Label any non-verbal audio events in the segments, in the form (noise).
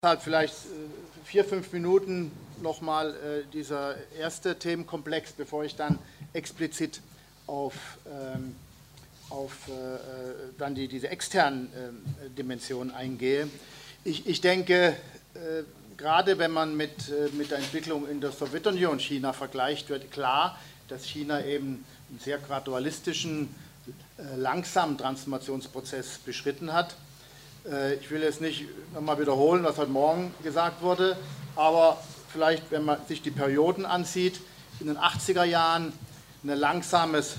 Deshalb vielleicht äh, vier, fünf Minuten nochmal äh, dieser erste Themenkomplex, bevor ich dann explizit auf, ähm, auf äh, dann die, diese externen äh, Dimensionen eingehe. Ich, ich denke, gerade wenn man mit, mit der Entwicklung in der Sowjetunion China vergleicht, wird klar, dass China eben einen sehr gradualistischen, langsamen Transformationsprozess beschritten hat ich will jetzt nicht nochmal wiederholen, was heute Morgen gesagt wurde, aber vielleicht, wenn man sich die Perioden ansieht, in den 80er Jahren ein langsames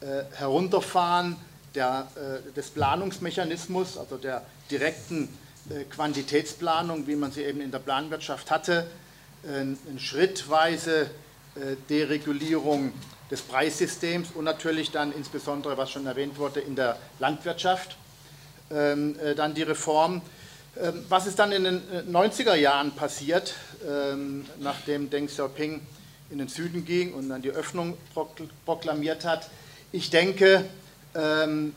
äh, Herunterfahren der, äh, des Planungsmechanismus, also der direkten Quantitätsplanung, wie man sie eben in der Planwirtschaft hatte, eine schrittweise Deregulierung des Preissystems und natürlich dann insbesondere, was schon erwähnt wurde, in der Landwirtschaft. äh, dann die Reform. Ähm, was ist dann in den 90er äh, Jahren passiert, ähm, nachdem Deng Xiaoping in den Süden ging und dann die Öffnung proklamiert hat? Ich denke, und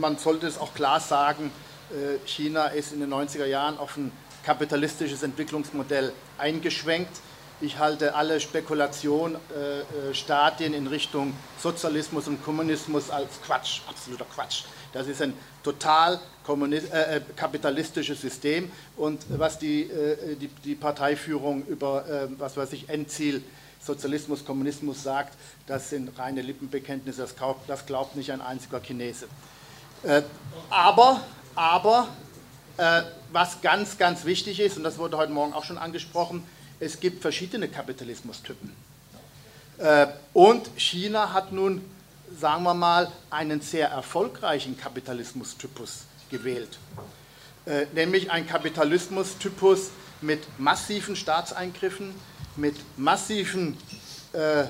man sollte es auch klar sagen, äh, China ist in den 90er Jahren auf ein kapitalistisches Entwicklungsmodell eingeschwenkt. Ich halte alle Spekulation, äh, Stadien in Richtung Sozialismus und Kommunismus als Quatsch, absoluter Quatsch. Das ist ein total äh, äh, kapitalistisches System und was die, äh, die, die, Parteiführung über, äh, was weiß ich, Endziel Sozialismus, Kommunismus sagt, das sind reine Lippenbekenntnisse, das glaubt, das glaubt nicht ein einziger Chinese. Äh, aber, aber äh, was ganz, ganz wichtig ist, und das wurde heute Morgen auch schon angesprochen, es gibt verschiedene Kapitalismustypen. und China hat nun sagen wir mal, einen sehr erfolgreichen Kapitalismustypus gewählt. Äh, nämlich ein Kapitalismustypus mit massiven Staatseingriffen, mit massiven äh,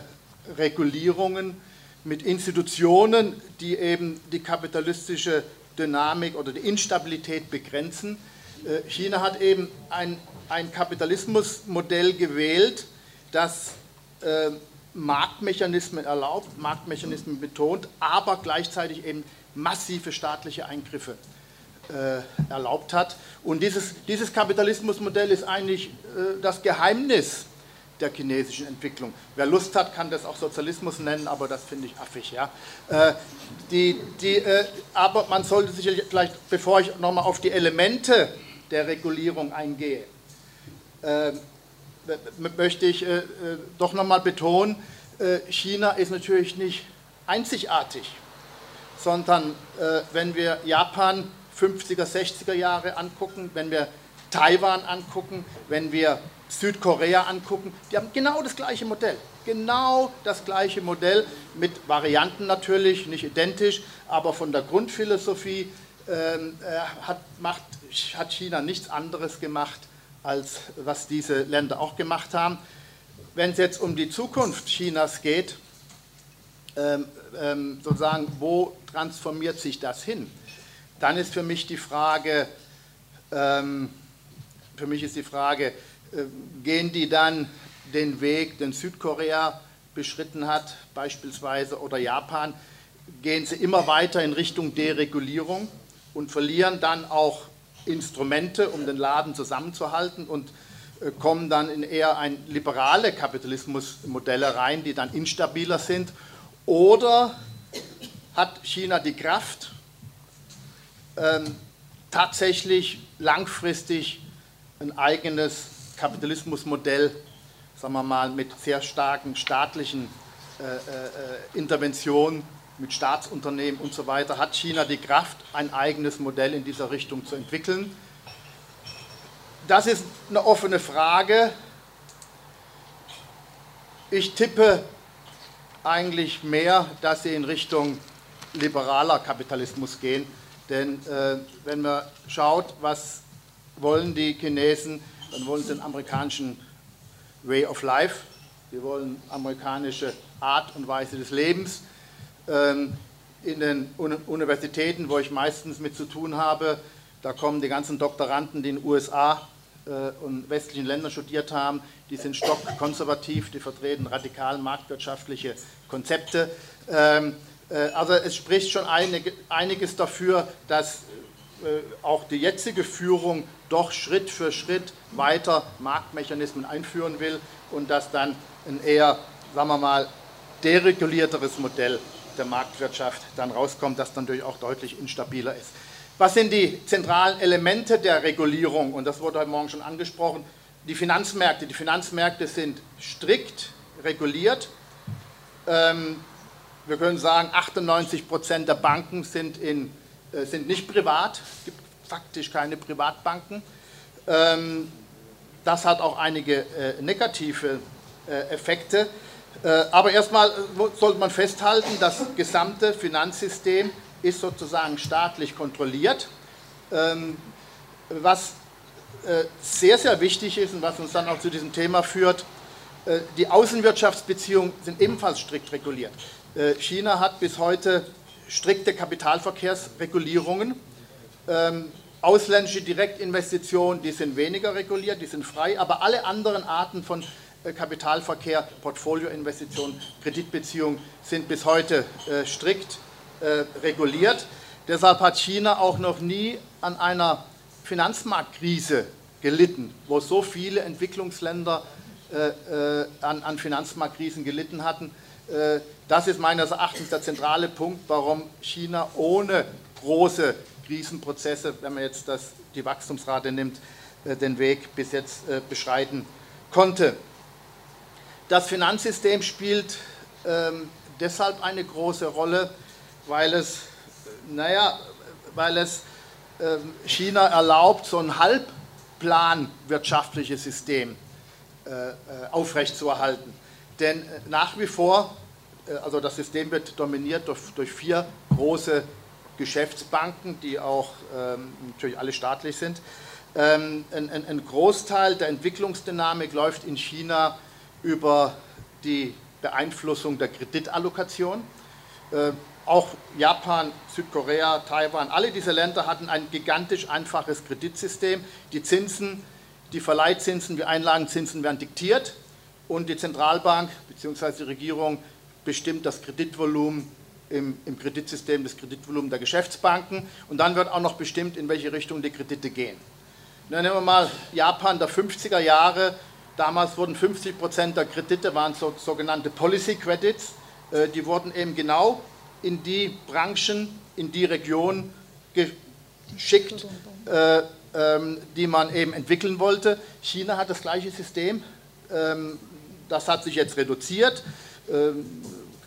Regulierungen, mit Institutionen, die eben die kapitalistische Dynamik oder die Instabilität begrenzen. Äh, China hat eben ein, ein Kapitalismusmodell gewählt, das äh, Marktmechanismen erlaubt, Marktmechanismen betont, aber gleichzeitig eben massive staatliche Eingriffe äh, erlaubt hat. Und dieses, dieses Kapitalismusmodell ist eigentlich äh, das Geheimnis der chinesischen Entwicklung. Wer Lust hat, kann das auch Sozialismus nennen, aber das finde ich affig. Ja? Äh, die, die, äh, aber man sollte sich vielleicht, bevor ich nochmal auf die Elemente der Regulierung eingehe, äh, möchte ich äh, äh doch nochmal betonen, äh, China ist natürlich nicht einzigartig, sondern wenn wir Japan 50er, 60er Jahre angucken, wenn wir Taiwan angucken, wenn wir Südkorea angucken, die haben genau das gleiche Modell. Genau das gleiche Modell mit Varianten natürlich, nicht identisch, aber von der Grundphilosophie ähm, äh, hat, macht, hat China nichts anderes gemacht als was diese Länder auch gemacht haben. Wenn es jetzt um die Zukunft Chinas geht, ähm, ähm, sozusagen, wo transformiert sich das hin? Dann ist für mich die Frage, ähm, für mich ist die Frage, äh, gehen die dann den Weg, den Südkorea beschritten hat, beispielsweise, oder Japan, gehen sie immer weiter in Richtung Deregulierung und verlieren dann auch Instrumente, um den Laden zusammenzuhalten und äh, kommen dann in eher ein liberale Kapitalismusmodelle rein, die dann instabiler sind. Oder hat China die Kraft, ähm, tatsächlich langfristig ein eigenes Kapitalismusmodell, sagen wir mal, mit sehr starken staatlichen äh, äh, Interventionen, mit Staatsunternehmen und so weiter, hat China die Kraft, ein eigenes Modell in dieser Richtung zu entwickeln. Das ist eine offene Frage. Ich tippe eigentlich mehr, dass sie in Richtung liberaler Kapitalismus gehen. Denn äh, wenn man schaut, was wollen die Chinesen, dann wollen sie den amerikanischen Way of Life, sie wollen amerikanische Art und Weise des Lebens. Ähm, in den Universitäten, wo ich meistens mit zu tun habe, da kommen die ganzen Doktoranden, die in den USA äh, und westlichen Ländern studiert haben, die sind stockkonservativ, die vertreten radikal marktwirtschaftliche Konzepte. Ähm, äh, also es spricht schon einig, einiges dafür, dass äh, auch die jetzige Führung doch Schritt für Schritt weiter Marktmechanismen einführen will und dass dann ein eher, sagen wir mal, deregulierteres Modell der Marktwirtschaft dann rauskommt, das dann natürlich auch deutlich instabiler ist. Was sind die zentralen Elemente der Regulierung? Und das wurde heute Morgen schon angesprochen. Die Finanzmärkte. Die Finanzmärkte sind strikt reguliert. Ähm, wir können sagen, 98 Prozent der Banken sind, in, äh, sind nicht privat. Es gibt faktisch keine Privatbanken. Ähm, das hat auch einige äh, negative äh, Effekte. Aber erstmal sollte man festhalten, das gesamte Finanzsystem ist sozusagen staatlich kontrolliert. Ähm, was sehr, sehr wichtig ist und was uns dann auch zu diesem Thema führt, die Außenwirtschaftsbeziehungen sind ebenfalls strikt reguliert. China hat bis heute strikte Kapitalverkehrsregulierungen. Ähm, ausländische Direktinvestitionen, die sind weniger reguliert, die sind frei, aber alle anderen Arten von äh, Kapitalverkehr, Portfolioinvestitionen, Kreditbeziehungen sind bis heute äh, strikt äh, reguliert. Deshalb hat China auch noch nie an einer Finanzmarktkrise gelitten, wo so viele Entwicklungsländer äh, äh, an, an, Finanzmarktkrisen gelitten hatten. Äh, das ist meines Erachtens der zentrale Punkt, warum China ohne große Krisenprozesse, wenn man jetzt das, die Wachstumsrate nimmt, äh, den Weg bis jetzt äh, beschreiten konnte. Das Finanzsystem spielt ähm, deshalb eine große Rolle, weil es, naja, weil es äh, China erlaubt, so ein halbplanwirtschaftliches System äh, äh, aufrechtzuerhalten. Denn äh, nach wie vor, also das System wird dominiert durch, durch vier große Geschäftsbanken, die auch ähm, natürlich alle staatlich sind. Ähm, ein, ein, Großteil der Entwicklungsdynamik läuft in China über die Beeinflussung der Kreditallokation. Äh, auch Japan, Südkorea, Taiwan, alle diese Länder hatten ein gigantisch einfaches Kreditsystem. Die Zinsen, die Verleihzinsen, die Einlagenzinsen werden diktiert und die Zentralbank bzw. die Regierung bestimmt das Kreditvolumen im, im Kreditsystem das Kreditvolumen der Geschäftsbanken und dann wird auch noch bestimmt, in welche Richtung die Kredite gehen. Dann nehmen wir mal Japan der 50er Jahre. Damals wurden 50 Prozent der Kredite waren so, sogenannte Policy Credits. Äh, die wurden eben genau in die Branchen, in die Region geschickt, äh, ähm, die man eben entwickeln wollte. China hat das gleiche System. Ähm, das hat sich jetzt reduziert. Ähm,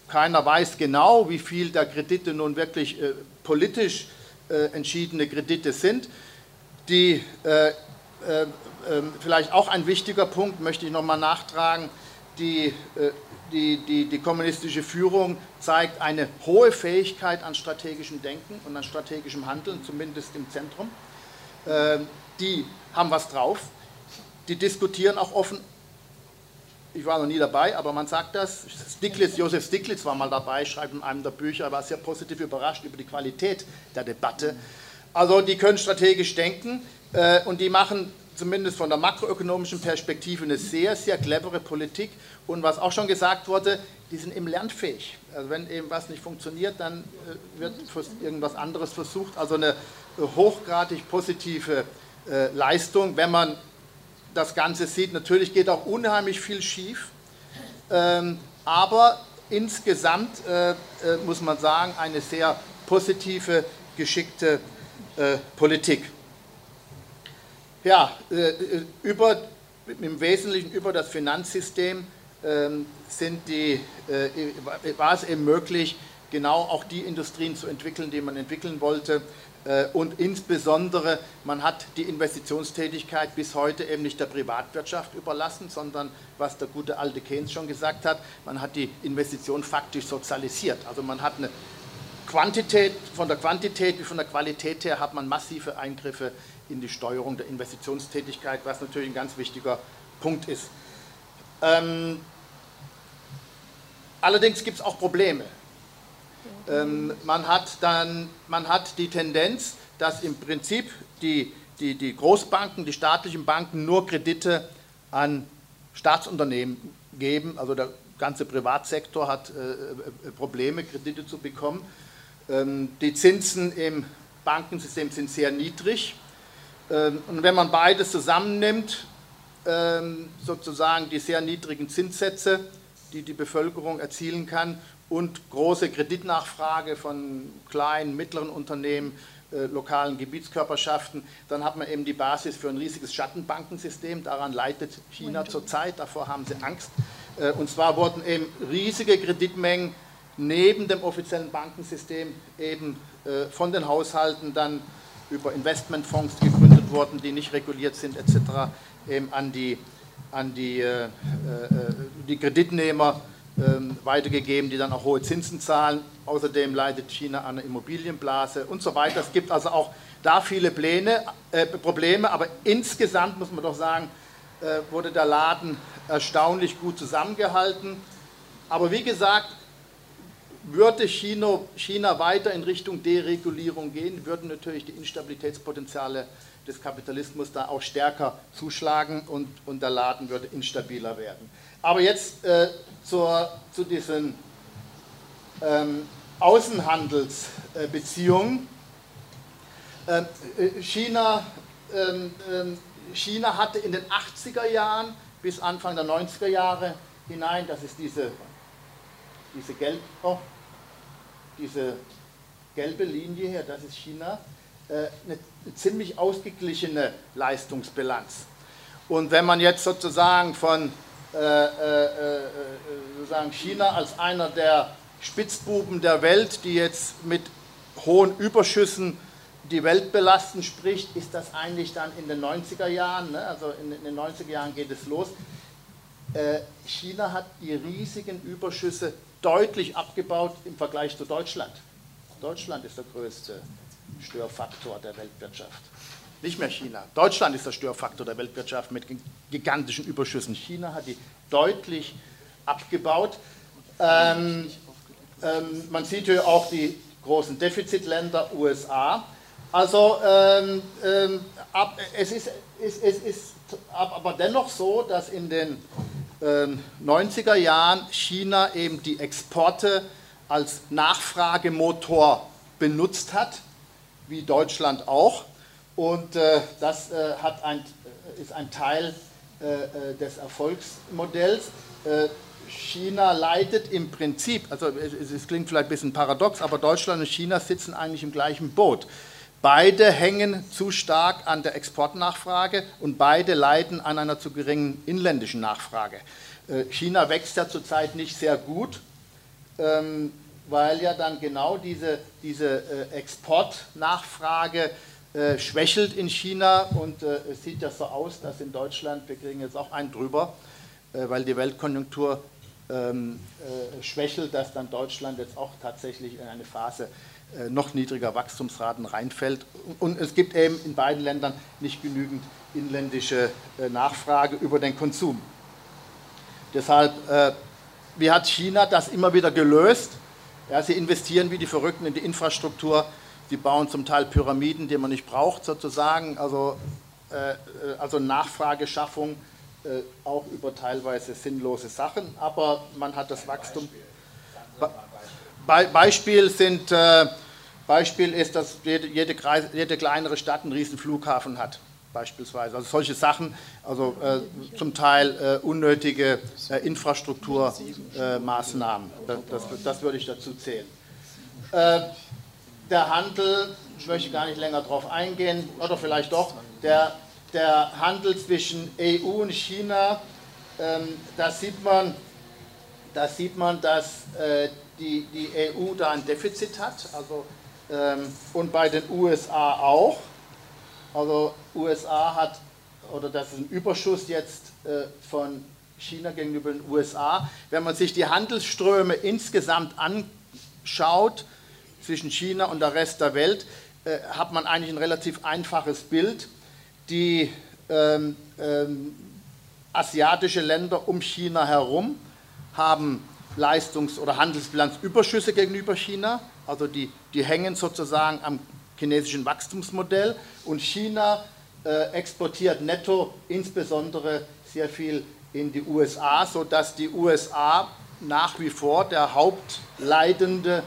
keiner weiß genau, wie viel der Kredite nun wirklich äh, politisch äh, entschiedene Kredite sind. Die, äh, äh vielleicht auch ein wichtiger Punkt, möchte ich nochmal nachtragen, die, äh, die, die, die kommunistische Führung zeigt eine hohe Fähigkeit an strategischem Denken und an strategischem Handeln, zumindest im Zentrum. Ähm, die haben was drauf. Die diskutieren auch offen ich war noch nie dabei, aber man sagt das. Stiglitz, Josef Stiglitz war mal dabei, schreibt in einem der Bücher, er war sehr positiv überrascht über die Qualität der Debatte. Also die können strategisch denken äh, und die machen zumindest von der makroökonomischen Perspektive eine sehr, sehr clevere Politik. Und was auch schon gesagt wurde, die sind eben lernfähig. Also wenn eben was nicht funktioniert, dann äh, wird irgendwas anderes versucht. Also eine hochgradig positive äh, Leistung, wenn man das Ganze sieht. Natürlich geht auch unheimlich viel schief, ähm, aber insgesamt äh, äh, muss man sagen, eine sehr positive, geschickte äh, Politik. Ja, äh, über, im Wesentlichen über das Finanzsystem ähm, sind die, äh, war es eben möglich, genau auch die Industrien zu entwickeln, die man entwickeln wollte. Äh, und insbesondere, man hat die Investitionstätigkeit bis heute eben nicht der Privatwirtschaft überlassen, sondern, was der gute alte Keynes schon gesagt hat, man hat die Investition faktisch sozialisiert. Also man hat eine Quantität, von der Quantität wie von der Qualität her hat man massive Eingriffe in die Steuerung der Investitionstätigkeit, was natürlich ein ganz wichtiger Punkt ist. Ähm, allerdings gibt es auch Probleme. Ähm, man, hat dann, man hat die Tendenz, dass im Prinzip die, die, die Großbanken, die staatlichen Banken nur Kredite an Staatsunternehmen geben. Also der ganze Privatsektor hat äh, äh, Probleme, Kredite zu bekommen. Ähm, die Zinsen im Bankensystem sind sehr niedrig. Ähm, und wenn man beides zusammennimmt, ähm, sozusagen die sehr niedrigen Zinssätze, die die Bevölkerung erzielen kann, und große Kreditnachfrage von kleinen, mittleren Unternehmen, äh, lokalen Gebietskörperschaften, dann hat man eben die Basis für ein riesiges Schattenbankensystem. Daran leidet China zurzeit, davor haben sie Angst. Äh, und zwar wurden eben riesige Kreditmengen neben dem offiziellen Bankensystem eben äh, von den Haushalten dann über Investmentfonds gegründet wurden, die nicht reguliert sind etc., eben an die, an die, äh, äh, die Kreditnehmer ähm, weitergegeben, die dann auch hohe Zinsen zahlen. Außerdem leidet China an einer Immobilienblase und so weiter. Es gibt also auch da viele Pläne, äh, Probleme, aber insgesamt muss man doch sagen, äh, wurde der Laden erstaunlich gut zusammengehalten. Aber wie gesagt, würde China, China weiter in Richtung Deregulierung gehen, würden natürlich die Instabilitätspotenziale des Kapitalismus da auch stärker zuschlagen und, und der Laden würde instabiler werden. Aber jetzt äh, zur, zu diesen ähm, Außenhandelsbeziehungen. Ähm, äh, China, ähm, China hatte in den 80er Jahren bis Anfang der 90er Jahre hinein, das ist diese, diese, gelb, oh, diese gelbe Linie hier, das ist China, äh, eine ziemlich ausgeglichene Leistungsbilanz. Und wenn man jetzt sozusagen von äh, äh, äh, sozusagen China als einer der Spitzbuben der Welt, die jetzt mit hohen Überschüssen die Welt belasten, spricht, ist das eigentlich dann in den 90er Jahren, ne? also in, in, den 90er Jahren geht es los. Äh, China hat die riesigen Überschüsse deutlich abgebaut im Vergleich zu Deutschland. Deutschland ist der größte Störfaktor der Weltwirtschaft. Nicht mehr China. Deutschland ist der Störfaktor der Weltwirtschaft mit gigantischen Überschüssen. China hat die deutlich abgebaut. Ähm, ähm, man sieht hier auch die großen Defizitländer USA. Also ähm, ähm, ab, es, ist, es, es ist aber dennoch so, dass in den 90er ähm, Jahren China eben die Exporte als Nachfragemotor benutzt hat, wie Deutschland auch. Und äh, das äh, hat ein, äh, ist ein Teil äh, äh, des Erfolgsmodells. Äh, China leitet im Prinzip, also es, es, klingt vielleicht ein bisschen paradox, aber Deutschland und China sitzen eigentlich im gleichen Boot. Beide hängen zu stark an der Exportnachfrage und beide leiden an einer zu geringen inländischen Nachfrage. China wächst ja zurzeit nicht sehr gut, ähm, weil ja dann genau diese, diese Exportnachfrage äh, schwächelt in China und äh, es sieht ja so aus, dass in Deutschland, wir kriegen jetzt auch einen drüber, äh, weil die Weltkonjunktur ähm, äh, schwächelt, dass dann Deutschland jetzt auch tatsächlich in eine Phase äh, noch niedriger Wachstumsraten reinfällt. Und es gibt eben in beiden Ländern nicht genügend inländische äh, Nachfrage über den Konsum. Deshalb, wie hat China das immer wieder gelöst? Ja, sie investieren wie die Verrückten in die Infrastruktur die bauen zum Teil Pyramiden, die man nicht braucht, sozusagen. Also, äh, äh, also Nachfrageschaffung äh, auch über teilweise sinnlose Sachen, aber man hat das Wachstum. Be Beispiel sind. Äh, Beispiel ist, dass jede, jede, jede, kleinere Stadt einen riesen Flughafen hat, beispielsweise. Also solche Sachen, also äh, zum Teil äh, unnötige äh, Infrastrukturmaßnahmen, das, das, das, würde ich dazu zählen. Äh, der Handel, ich möchte gar nicht länger darauf eingehen, oder vielleicht doch, der, der Handel zwischen EU und China, ähm, da, sieht man, da sieht man, dass äh, die, die EU da ein Defizit hat, also, ähm, und bei den USA auch. Also USA hat, oder das ist ein Überschuss jetzt äh, von China gegenüber den USA. Wenn man sich die Handelsströme insgesamt anschaut, zwischen China und der Rest der Welt, äh, hat man eigentlich ein relativ einfaches Bild. Die ähm, ähm, asiatische Länder um China herum haben Leistungs- oder Handelsbilanzüberschüsse gegenüber China, also die, die hängen sozusagen am chinesischen Wachstumsmodell und China äh, exportiert netto insbesondere sehr viel in die USA, sodass die USA nach wie vor der hauptleidende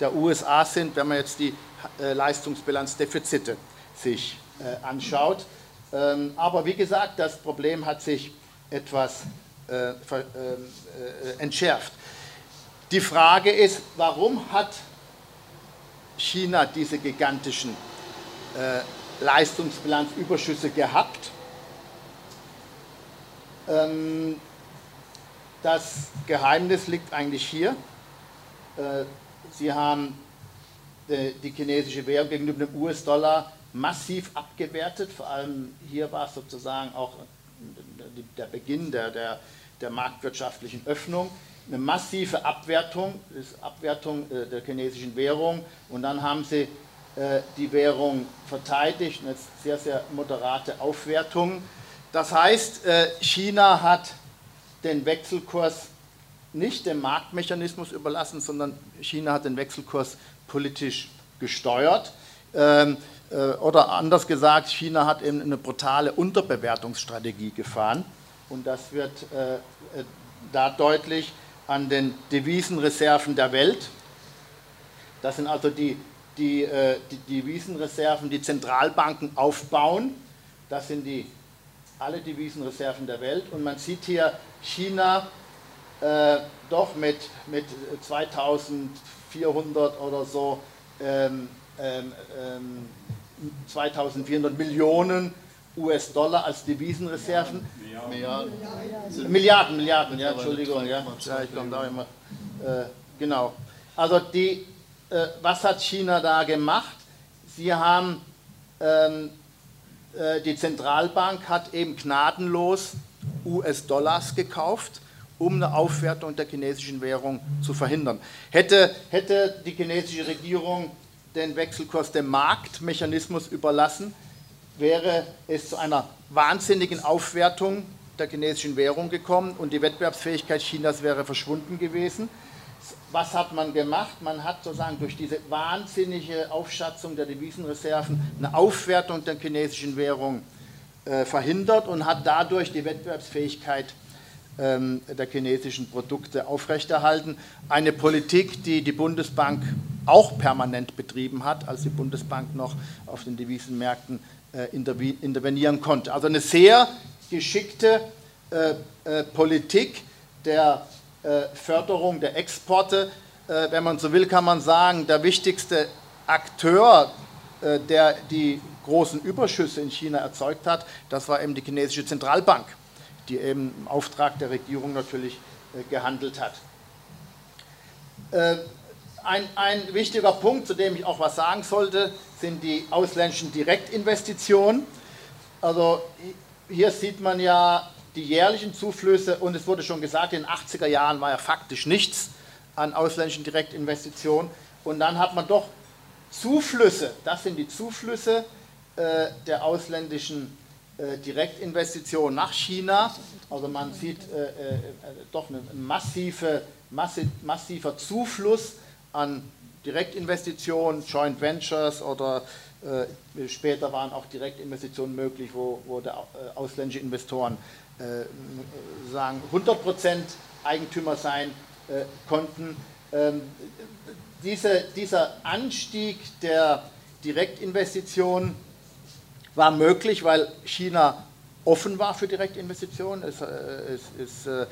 der USA sind, wenn man jetzt die äh, Leistungsbilanzdefizite sich äh, anschaut. Ähm, aber wie gesagt, das Problem hat sich etwas äh, ver, äh, entschärft. Die Frage ist, warum hat China diese gigantischen äh, Leistungsbilanzüberschüsse gehabt? Ähm, das Geheimnis liegt eigentlich hier. Äh, Sie haben äh, die chinesische Währung gegenüber dem US-Dollar massiv abgewertet. Vor allem hier war es sozusagen auch der Beginn der, der, der marktwirtschaftlichen Öffnung. Eine massive Abwertung, Abwertung äh, der chinesischen Währung und dann haben sie die Währung verteidigt, eine sehr, sehr moderate Aufwertung. Das heißt, China hat den Wechselkurs nicht dem Marktmechanismus überlassen, sondern China hat den Wechselkurs politisch gesteuert. Ähm, äh, oder anders gesagt, China hat eben eine brutale Unterbewertungsstrategie gefahren. Und das wird äh, äh da deutlich an den Devisenreserven der Welt. Das sind also die, die, äh, die Devisenreserven, die Zentralbanken aufbauen. Das sind die, alle Devisenreserven der Welt. Und man sieht hier China äh, doch mit, mit 2400 oder so, ähm, ähm, 2400 ähm, Millionen US-Dollar als Devisenreserven. Milliarden. Milliarden, Milliarden, ja, Entschuldigung, ja, ja ich komme da immer. Äh, genau. Also die, äh, was hat China da gemacht? Sie haben, ähm, äh, die Zentralbank hat eben gnadenlos US-Dollars gekauft, um eine Aufwertung der chinesischen Währung zu verhindern. Hätte, hätte die chinesische Regierung den Wechselkurs dem Marktmechanismus überlassen, wäre es zu einer wahnsinnigen Aufwertung der chinesischen Währung gekommen und die Wettbewerbsfähigkeit Chinas wäre verschwunden gewesen. Was hat man gemacht? Man hat sozusagen durch diese wahnsinnige Aufschatzung der Devisenreserven eine Aufwertung der chinesischen Währung äh, verhindert und hat dadurch die Wettbewerbsfähigkeit ähm, der chinesischen Produkte aufrechterhalten. Eine Politik, die die Bundesbank auch permanent betrieben hat, als die Bundesbank noch auf den Devisenmärkten intervenieren konnte. Also eine sehr geschickte äh, Politik der Förderung der Exporte. Wenn man so will, kann man sagen, der wichtigste Akteur, der die großen Überschüsse in China erzeugt hat, das war eben die chinesische Zentralbank, die eben im Auftrag der Regierung natürlich äh, gehandelt hat. Äh, ein, ein wichtiger Punkt, zu dem ich auch was sagen sollte, sind die ausländischen Direktinvestitionen. Also hier sieht man ja die jährlichen Zuflüsse und es wurde schon gesagt, in den 80er Jahren war ja faktisch nichts an ausländischen Direktinvestitionen und dann hat man doch Zuflüsse, das sind die Zuflüsse äh, der ausländischen äh, Direktinvestitionen nach China. Also man sieht äh, doch ein massive, massiver Zufluss an Direktinvestitionen, Joint Ventures oder später waren auch Direktinvestitionen möglich, wo, wo der, ausländische Investoren sagen 100% Eigentümer sein konnten. Ähm, diese, dieser Anstieg der Direktinvestitionen war möglich, weil China offen war für Direktinvestitionen. Es, äh, es, es äh, äh,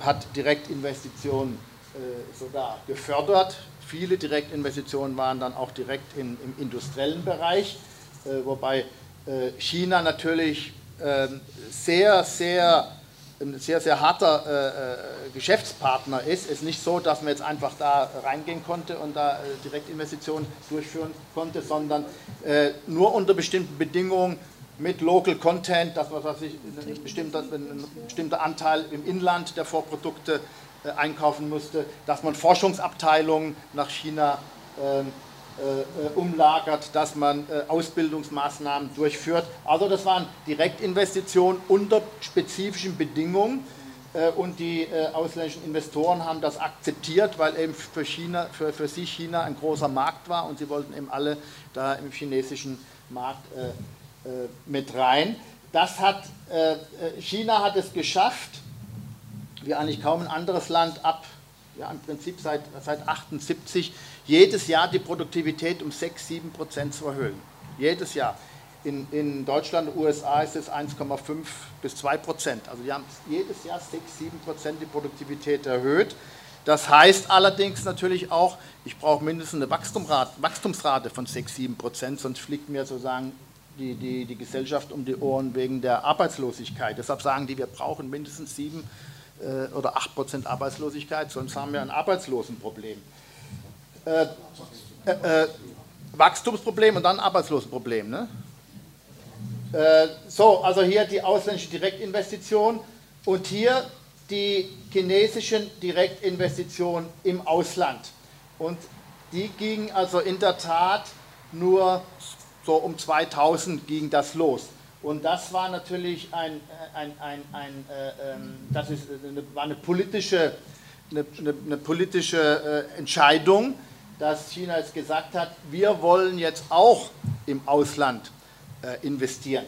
hat Direktinvestitionen äh, sogar gefördert. Viele Direktinvestitionen waren dann auch direkt in, im industriellen Bereich, äh, wobei äh, China natürlich ähm, sehr, sehr ein sehr, sehr harter äh, äh, Geschäftspartner ist. Es ist nicht so, dass man jetzt einfach da reingehen konnte und da äh, Direktinvestitionen durchführen konnte, sondern äh, nur unter bestimmten Bedingungen mit Local Content, dass man sich ein bestimmter, ein bestimmter Anteil im Inland der Vorprodukte äh, einkaufen musste, dass man Forschungsabteilungen nach China ähm, äh, umlagert, dass man äh, Ausbildungsmaßnahmen durchführt. Also das waren Direktinvestitionen unter spezifischen Bedingungen äh, und die ausländischen Investoren haben das akzeptiert, weil eben für, China, für, für sie China ein großer Markt war und sie wollten eben alle da im chinesischen Markt mit rein. Das hat, China hat es geschafft, wie eigentlich kaum ein anderes Land ab ja, im Prinzip seit, seit 78 jedes Jahr die Produktivität um 6, 7 Prozent zu erhöhen. Jedes Jahr. In, in Deutschland USA ist es 1,5 bis 2 Prozent. Also die haben jedes Jahr 6, 7 Prozent die Produktivität erhöht. Das heißt allerdings natürlich auch, ich brauche mindestens eine Wachstumsrate von 6, 7 Prozent, sonst fliegt mir sozusagen die, die, die Gesellschaft um die Ohren wegen der Arbeitslosigkeit. Deshalb sagen die, wir brauchen mindestens 7 äh, oder 8 Prozent Arbeitslosigkeit, sonst haben wir ein Arbeitslosenproblem. Äh, äh, äh Wachstumsproblem und dann Arbeitslosenproblem. Ne? Äh, so, also hier die ausländische Direktinvestition und hier die chinesischen Direktinvestitionen im Ausland. Und die gingen also in der Tat nur so um 2000 ging das los. Und das war natürlich ein, ein, ein, ein äh, ähm, das ist eine, war eine politische, eine, eine politische äh, Entscheidung, dass China jetzt gesagt hat, wir wollen jetzt auch im Ausland äh, investieren.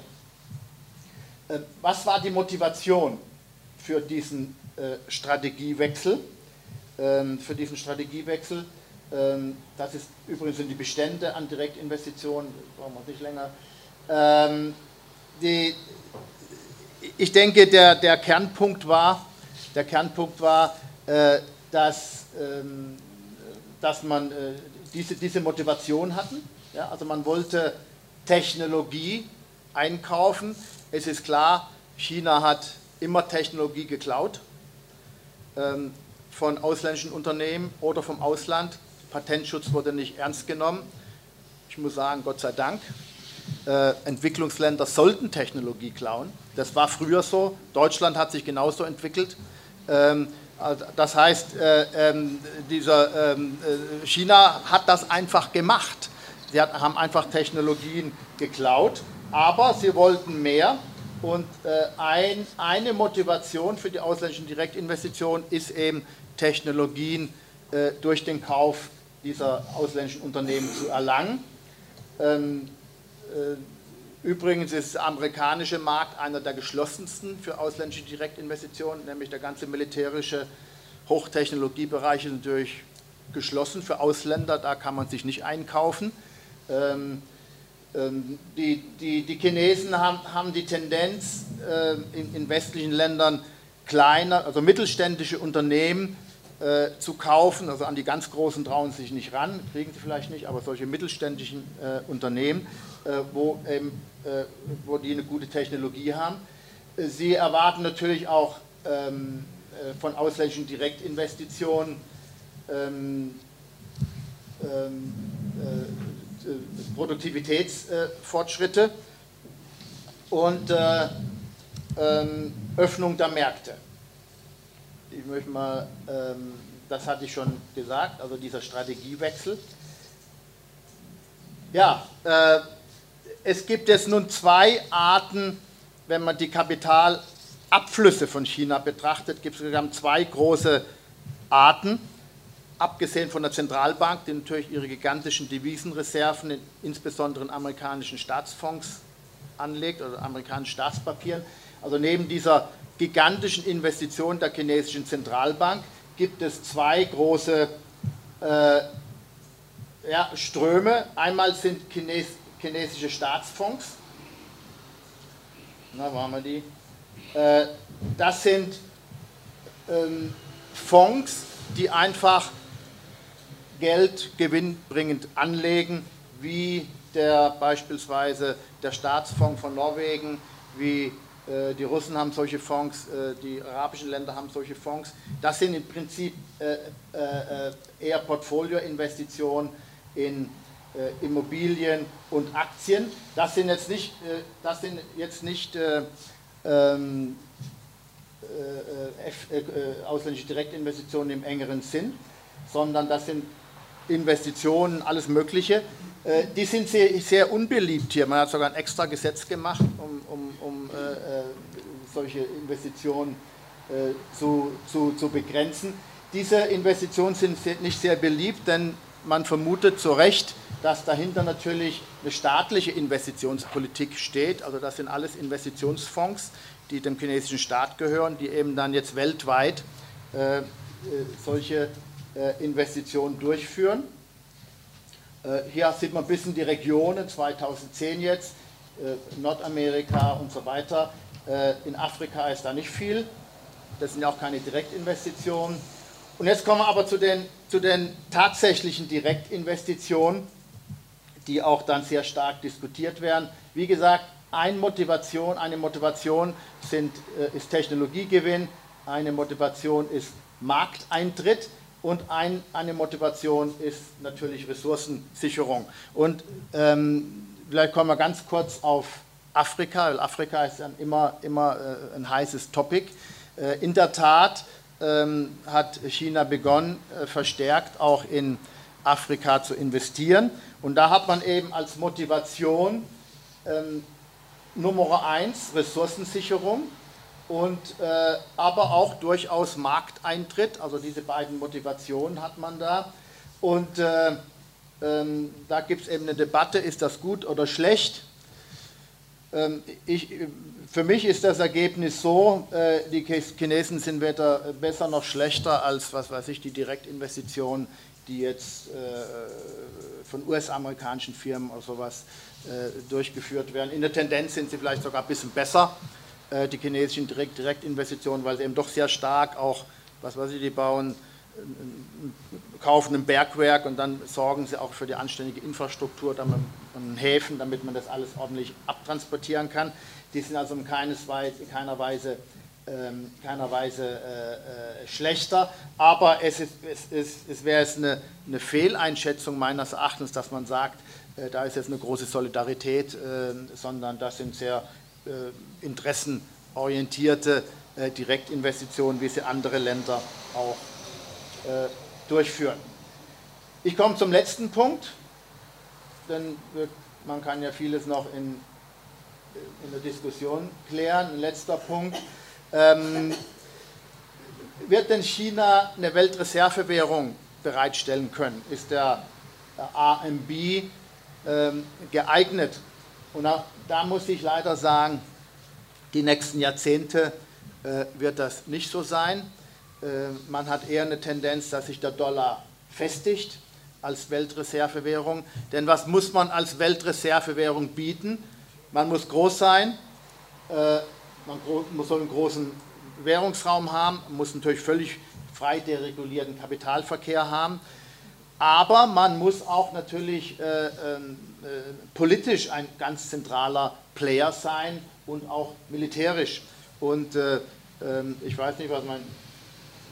Äh, was war die Motivation für diesen äh, Strategiewechsel? Ähm, für diesen Strategiewechsel, ähm, das ist übrigens sind die Bestände an Direktinvestitionen, brauchen wir nicht länger. Ähm, die, ich denke, der, der Kernpunkt war, der Kernpunkt war, dass, dass man diese, diese Motivation hatten. Ja, also man wollte Technologie einkaufen. Es ist klar, China hat immer Technologie geklaut ähm, von ausländischen Unternehmen oder vom Ausland. Patentschutz wurde nicht ernst genommen. Ich muss sagen, Gott sei Dank. Äh, Entwicklungsländer sollten Technologie klauen. Das war früher so. Deutschland hat sich genauso entwickelt. Ähm, das heißt, äh, ähm, dieser, ähm, äh, China hat das einfach gemacht. Sie haben einfach Technologien geklaut, aber sie wollten mehr. Und ein, eine Motivation für die ausländischen Direktinvestitionen ist eben, Technologien durch den Kauf dieser ausländischen Unternehmen zu erlangen. Übrigens ist der amerikanische Markt einer der geschlossensten für ausländische Direktinvestitionen, nämlich der ganze militärische Hochtechnologiebereich ist natürlich geschlossen für Ausländer, da kann man sich nicht einkaufen. Ähm, ähm, die, die, die Chinesen haben, haben die Tendenz, äh, in, in, westlichen Ländern kleine, also mittelständische Unternehmen äh, zu kaufen. Also an die ganz großen trauen sie sich nicht ran, kriegen sie vielleicht nicht, aber solche mittelständischen äh, Unternehmen, äh, wo, eben, äh, wo die eine gute Technologie haben. Sie erwarten natürlich auch ähm, äh, von ausländischen Direktinvestitionen ähm, ähm, äh, Produktivitätsfortschritte und äh, ähm, Öffnung der Märkte. Ich möchte mal, ähm, das hatte ich schon gesagt, also dieser Strategiewechsel. Ja, äh, es gibt jetzt nun zwei Arten, wenn man die Kapitalabflüsse von China betrachtet, gibt es zwei große Arten abgesehen von der Zentralbank, die natürlich ihre gigantischen Devisenreserven, in, insbesondere in amerikanischen Staatsfonds anlegt oder amerikanischen Staatspapieren. Also neben dieser gigantischen Investition der chinesischen Zentralbank gibt es zwei große äh, ja, Ströme. Einmal sind Chines chinesische Staatsfonds. Na, waren wir die? Äh, das sind ähm, Fonds, die einfach Geld gewinnbringend anlegen, wie der beispielsweise der Staatsfonds von Norwegen, wie äh, die Russen haben solche Fonds, äh, die arabischen Länder haben solche Fonds. Das sind im Prinzip äh, äh eher Portfolioinvestitionen in äh, Immobilien und Aktien. Das sind jetzt nicht, äh, das sind jetzt nicht ähm, ausländische Direktinvestitionen im engeren Sinn, sondern das sind Investitionen, alles Mögliche. Äh, die sind sehr, sehr, unbeliebt hier. Man hat sogar ein extra Gesetz gemacht, um, um, um äh, äh solche Investitionen äh, zu, zu, zu begrenzen. Diese Investitionen sind nicht sehr beliebt, denn man vermutet zu Recht, dass dahinter natürlich eine staatliche Investitionspolitik steht. Also das sind alles Investitionsfonds, die dem chinesischen Staat gehören, die eben dann jetzt weltweit äh, äh solche äh, Investitionen durchführen. Äh, hier sieht man ein bisschen die Regionen, 2010 jetzt. Nordamerika und so weiter. in Afrika ist da nicht viel. Das sind ja auch keine Direktinvestitionen. Und jetzt kommen wir aber zu den, zu den tatsächlichen Direktinvestitionen, die auch dann sehr stark diskutiert werden. Wie gesagt, eine Motivation, eine Motivation sind, äh, ist Technologiegewinn, eine Motivation ist Markteintritt und ein, eine Motivation ist natürlich Ressourcensicherung. Und ähm, vielleicht kommen wir ganz kurz auf Afrika, weil Afrika ist dann immer, immer äh, ein heißes Topic. Äh, in der Tat ähm, hat China begonnen, äh, verstärkt auch in Afrika zu investieren. Und da hat man eben als Motivation ähm, Nummer eins Ressourcensicherung und äh, aber auch durchaus Markteintritt. Also diese beiden Motivationen hat man da. Und äh, ähm, da gibt es eben eine Debatte, ist das gut oder schlecht? Ähm, ich, für mich ist das Ergebnis so, äh, die Chinesen sind weder besser noch schlechter als, was weiß ich, die Direktinvestitionen, die jetzt äh, von US-amerikanischen Firmen oder sowas äh, durchgeführt werden. In der Tendenz sind sie vielleicht sogar ein bisschen besser, die chinesischen Direktinvestitionen, weil sie eben doch sehr stark auch, was weiß ich, die bauen kaufen ein Bergwerk und dann sorgen sie auch für die anständige Infrastruktur und Häfen, damit man das alles ordentlich abtransportieren kann. Die sind also in, Weise, in keiner Weise, keiner Weise äh, äh, schlechter, aber es, ist, es, ist, es wäre jetzt eine, eine, Fehleinschätzung meines Erachtens, dass man sagt, äh, da ist jetzt eine große Solidarität, äh, sondern das sind sehr äh, interessenorientierte äh, Direktinvestitionen, wie sie andere Länder auch durchführen. Ich komme zum letzten Punkt, denn man kann ja vieles noch in, in der Diskussion klären. Ein letzter Punkt. Ähm, wird denn China eine Weltreservewährung bereitstellen können? Ist der, AMB ähm, geeignet? Und da, da, muss ich leider sagen, die nächsten Jahrzehnte äh, wird das nicht so sein. Äh, man hat eher eine Tendenz, dass sich der Dollar festigt als Weltreservewährung. Denn was muss man als Weltreservewährung bieten? Man muss groß sein, äh, man soll einen großen Währungsraum haben, muss natürlich völlig frei deregulierten Kapitalverkehr haben. Aber man muss auch natürlich äh, ähm, politisch ein ganz zentraler Player sein und auch militärisch. Und ähm, ich weiß nicht, was mein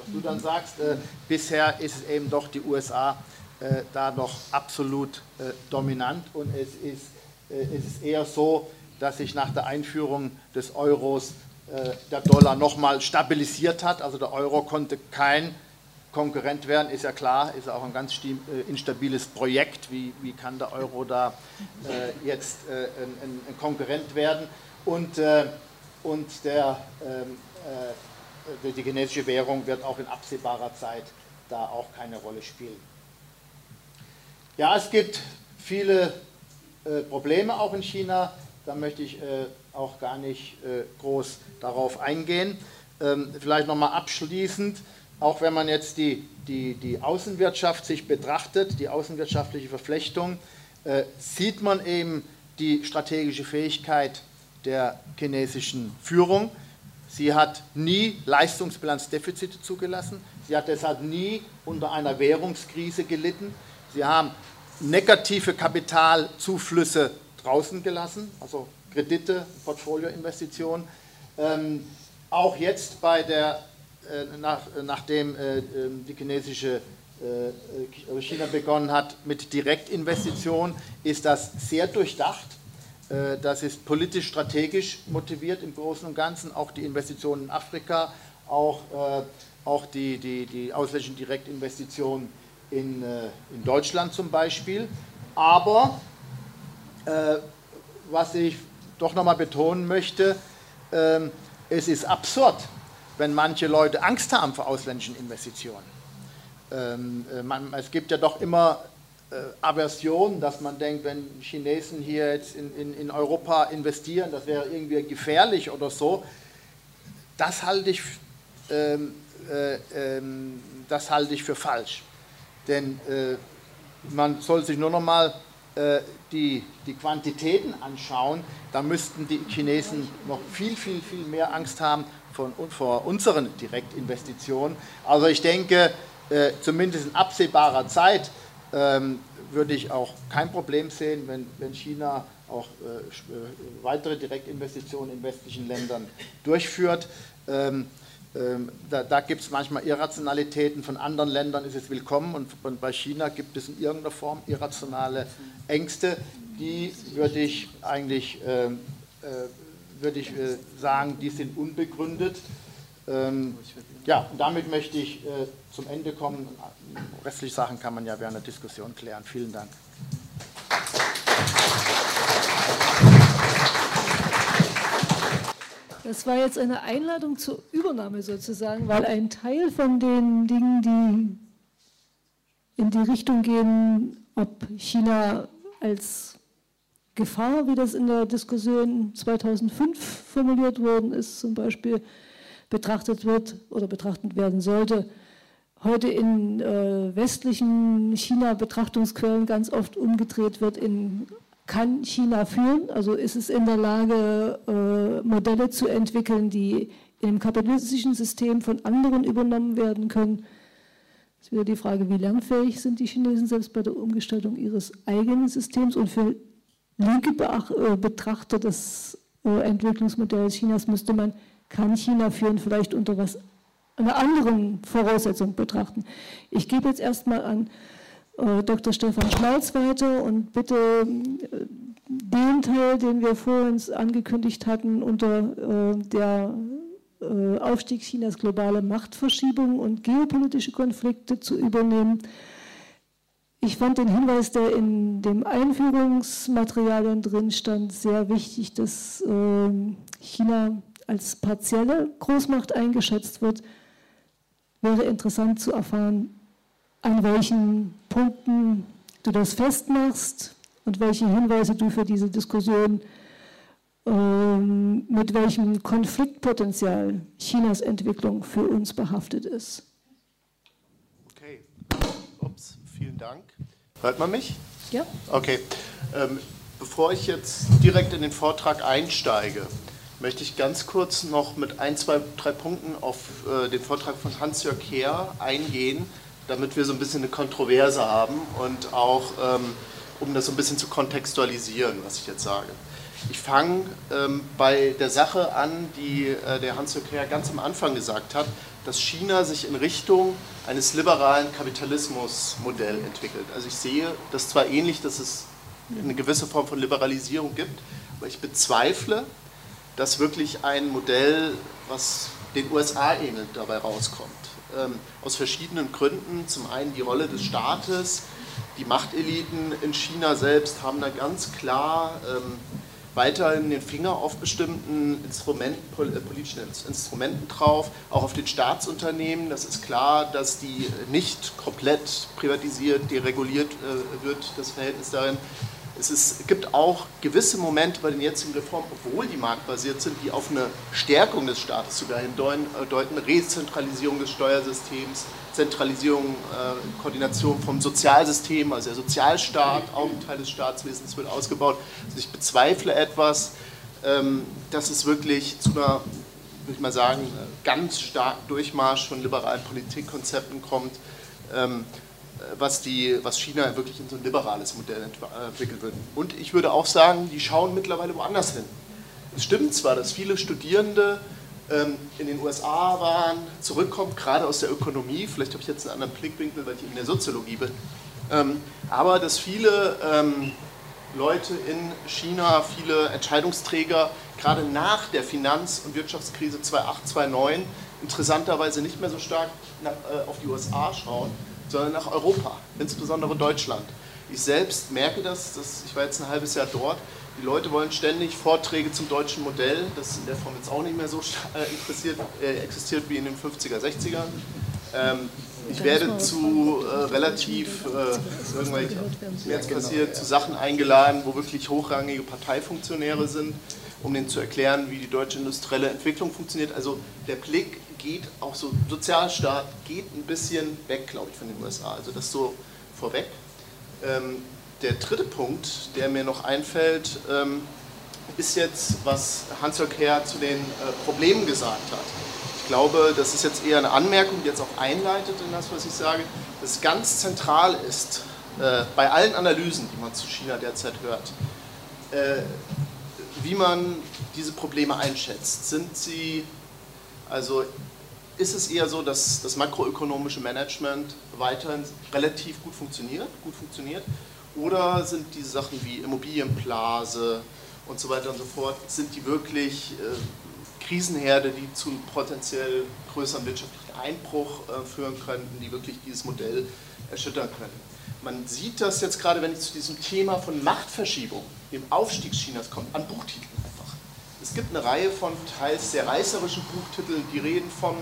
was du dann sagst, äh, bisher ist es eben doch die USA äh, da noch absolut äh, dominant und es ist, äh, es ist eher so, dass sich nach der Einführung des Euros äh, der Dollar nochmal stabilisiert hat. Also der Euro konnte kein Konkurrent werden, ist ja klar, ist auch ein ganz äh, instabiles Projekt. Wie, wie kann der Euro da jetzt ein, ein, Konkurrent werden? Und, und der ähm, äh, die chinesische Währung wird auch in absehbarer Zeit da auch keine Rolle spielen. Ja, es gibt viele äh, Probleme auch in China, da möchte ich äh, auch gar nicht äh, groß darauf eingehen. Ähm, vielleicht nochmal abschließend, auch wenn man jetzt die, die, die Außenwirtschaft sich betrachtet, die außenwirtschaftliche Verflechtung, äh, sieht man eben die strategische Fähigkeit der chinesischen Führung. Sie hat nie Leistungsbilanzdefizite zugelassen. Sie hat deshalb nie unter einer Währungskrise gelitten. Sie haben negative Kapitalzuflüsse draußen gelassen, also Kredite, Portfolioinvestitionen. Ähm, auch jetzt bei der, äh, nach, nachdem äh, ähm, die chinesische äh, China begonnen hat mit Direktinvestitionen, ist das sehr durchdacht. Äh, das ist politisch strategisch motiviert im Großen und Ganzen, auch die Investitionen in Afrika, auch, äh, auch die, die, die ausländischen Direktinvestitionen in, äh, in Deutschland zum Beispiel. Aber was ich doch nochmal betonen möchte, ähm, es ist absurd, wenn manche Leute Angst haben vor ausländischen Investitionen. Ähm, man, es gibt ja doch immer äh, Aversion, dass man denkt, wenn Chinesen hier jetzt in, in, in Europa investieren, das wäre irgendwie gefährlich oder so. Das halte ich, ähm, äh, ähm, das halte ich für falsch. Denn äh, man soll sich nur noch mal äh, die, die Quantitäten anschauen, dann müssten die Chinesen noch viel, viel, viel mehr Angst haben von, vor unseren Direktinvestitionen. Also ich denke, äh, zumindest in absehbarer Zeit ähm, würde ich auch kein Problem sehen, wenn, wenn China auch äh, äh weitere Direktinvestitionen in westlichen Ländern durchführt. Ähm, da, da gibt es manchmal Irrationalitäten, von anderen Ländern ist es willkommen und, und bei China gibt es in irgendeiner Form irrationale Ängste, die würde ich eigentlich ähm, äh, würde ich äh, sagen, die sind unbegründet. Ähm, ja, und damit möchte ich äh, zum Ende kommen. Restliche Sachen kann man ja während der Diskussion klären. Vielen Dank. Das war jetzt eine Einladung zur Übernahme sozusagen, weil ein Teil von den Dingen, die in die Richtung gehen, ob China als Gefahr, wie das in der Diskussion 2005 formuliert worden ist, zum Beispiel betrachtet wird oder betrachtet werden sollte, heute in äh, westlichen China-Betrachtungsquellen ganz oft umgedreht wird in kann China führen? Also ist es in der Lage, äh, Modelle zu entwickeln, die im kapitalistischen System von anderen übernommen werden können? Es ist wieder die Frage, wie lernfähig sind die Chinesen selbst bei der Umgestaltung ihres eigenen Systems? Und für linke äh, Betrachter des äh, Entwicklungsmodells Chinas müsste man, kann China führen, vielleicht unter was einer anderen Voraussetzung betrachten. Ich gebe jetzt erstmal an äh, Dr. Stefan Schmalz weiter und bitte äh, den Teil, den wir vorhin angekündigt hatten, unter äh, der Aufstieg Chinas globale Machtverschiebung und geopolitische Konflikte zu übernehmen. Ich fand den Hinweis, der in dem Einführungsmaterialien drin stand, sehr wichtig, dass China als partielle Großmacht eingeschätzt wird. Wäre interessant zu erfahren, an welchen Punkten du das festmachst und welche Hinweise du für diese Diskussion ähm, mit welchem Konfliktpotenzial Chinas Entwicklung für uns behaftet ist. Okay, ups, vielen Dank. Hört man mich? Ja. Okay, ähm, bevor ich jetzt direkt in den Vortrag einsteige, möchte ich ganz kurz noch mit ein, zwei, drei Punkten auf äh, den Vortrag von Hans-Jörg Heer eingehen, damit wir so ein bisschen eine Kontroverse haben und auch ähm, um das so ein bisschen zu kontextualisieren, was ich jetzt sage. Ich fange ähm, bei der Sache an, die äh, der Hans-Jörg ganz am Anfang gesagt hat, dass China sich in Richtung eines liberalen Kapitalismusmodells entwickelt. Also ich sehe das zwar ähnlich, dass es eine gewisse Form von Liberalisierung gibt, aber ich bezweifle, dass wirklich ein Modell, was den USA ähnelt, dabei rauskommt aus verschiedenen Gründen. Zum einen die Rolle des Staates, die Machteliten in China selbst haben da ganz klar ähm, weiterhin den Finger auf bestimmten Instrumenten, äh, politischen Instrumenten drauf, auch auf den Staatsunternehmen. Das ist klar, dass die nicht komplett privatisiert, dereguliert äh, wird, das Verhältnis darin. Es ist, gibt auch gewisse Momente bei den jetzigen Reformen, obwohl die marktbasiert sind, die auf eine Stärkung des Staates sogar hindeuten, äh, Rezentralisierung des Steuersystems, Zentralisierung, äh, Koordination vom Sozialsystem, also der Sozialstaat, auch ein Teil des Staatswesens wird ausgebaut. Also ich bezweifle etwas, ähm, dass es wirklich zu einer, würde ich mal sagen, ganz starken Durchmarsch von liberalen Politikkonzepten kommt. Ähm, was, die, was China wirklich in so ein liberales Modell entwickelt wird. Und ich würde auch sagen, die schauen mittlerweile woanders hin. Es stimmt zwar, dass viele Studierende ähm, in den USA waren, zurückkommen, gerade aus der Ökonomie, vielleicht habe ich jetzt einen anderen Blickwinkel, weil ich in der Soziologie bin, ähm, aber dass viele ähm, Leute in China, viele Entscheidungsträger, gerade nach der Finanz- und Wirtschaftskrise 2008, 2009, interessanterweise nicht mehr so stark nach, äh, auf die USA schauen, sondern nach Europa, insbesondere Deutschland. Ich selbst merke das, das, ich war jetzt ein halbes Jahr dort, die Leute wollen ständig Vorträge zum deutschen Modell, das in der Form jetzt auch nicht mehr so (laughs) äh, interessiert, äh, existiert wie in den 50er, 60er. Ähm, ich werde zu äh, relativ, äh, irgendwelche, jetzt passiert, zu Sachen eingeladen, wo wirklich hochrangige Parteifunktionäre sind, um denen zu erklären, wie die deutsche industrielle Entwicklung funktioniert. Also der Blick geht, auch so Sozialstaat geht ein bisschen weg, glaube ich, von den USA. Also das so vorweg. Ähm, der dritte Punkt, der mir noch einfällt, ähm, ist jetzt, was Hans-Jörg Herr zu den äh, Problemen gesagt hat. Ich glaube, das ist jetzt eher eine Anmerkung, die jetzt auch einleitet in das, was ich sage, dass es ganz zentral ist, äh, bei allen Analysen, die man zu China derzeit hört, äh, wie man diese Probleme einschätzt. Sind sie, also ist es eher so, dass das makroökonomische Management weiterhin relativ gut funktioniert, gut funktioniert, oder sind diese Sachen wie Immobilienblase und so weiter und so fort, sind die wirklich äh, Krisenherde, die zu potenziell größeren wirtschaftlichen Einbruch äh, führen könnten, die wirklich dieses Modell erschüttern können? Man sieht das jetzt gerade, wenn ich zu diesem Thema von Machtverschiebung, dem Aufstieg Chinas kommt, an Buchtiteln einfach. Es gibt eine Reihe von teils sehr reißerischen Buchtiteln, die reden von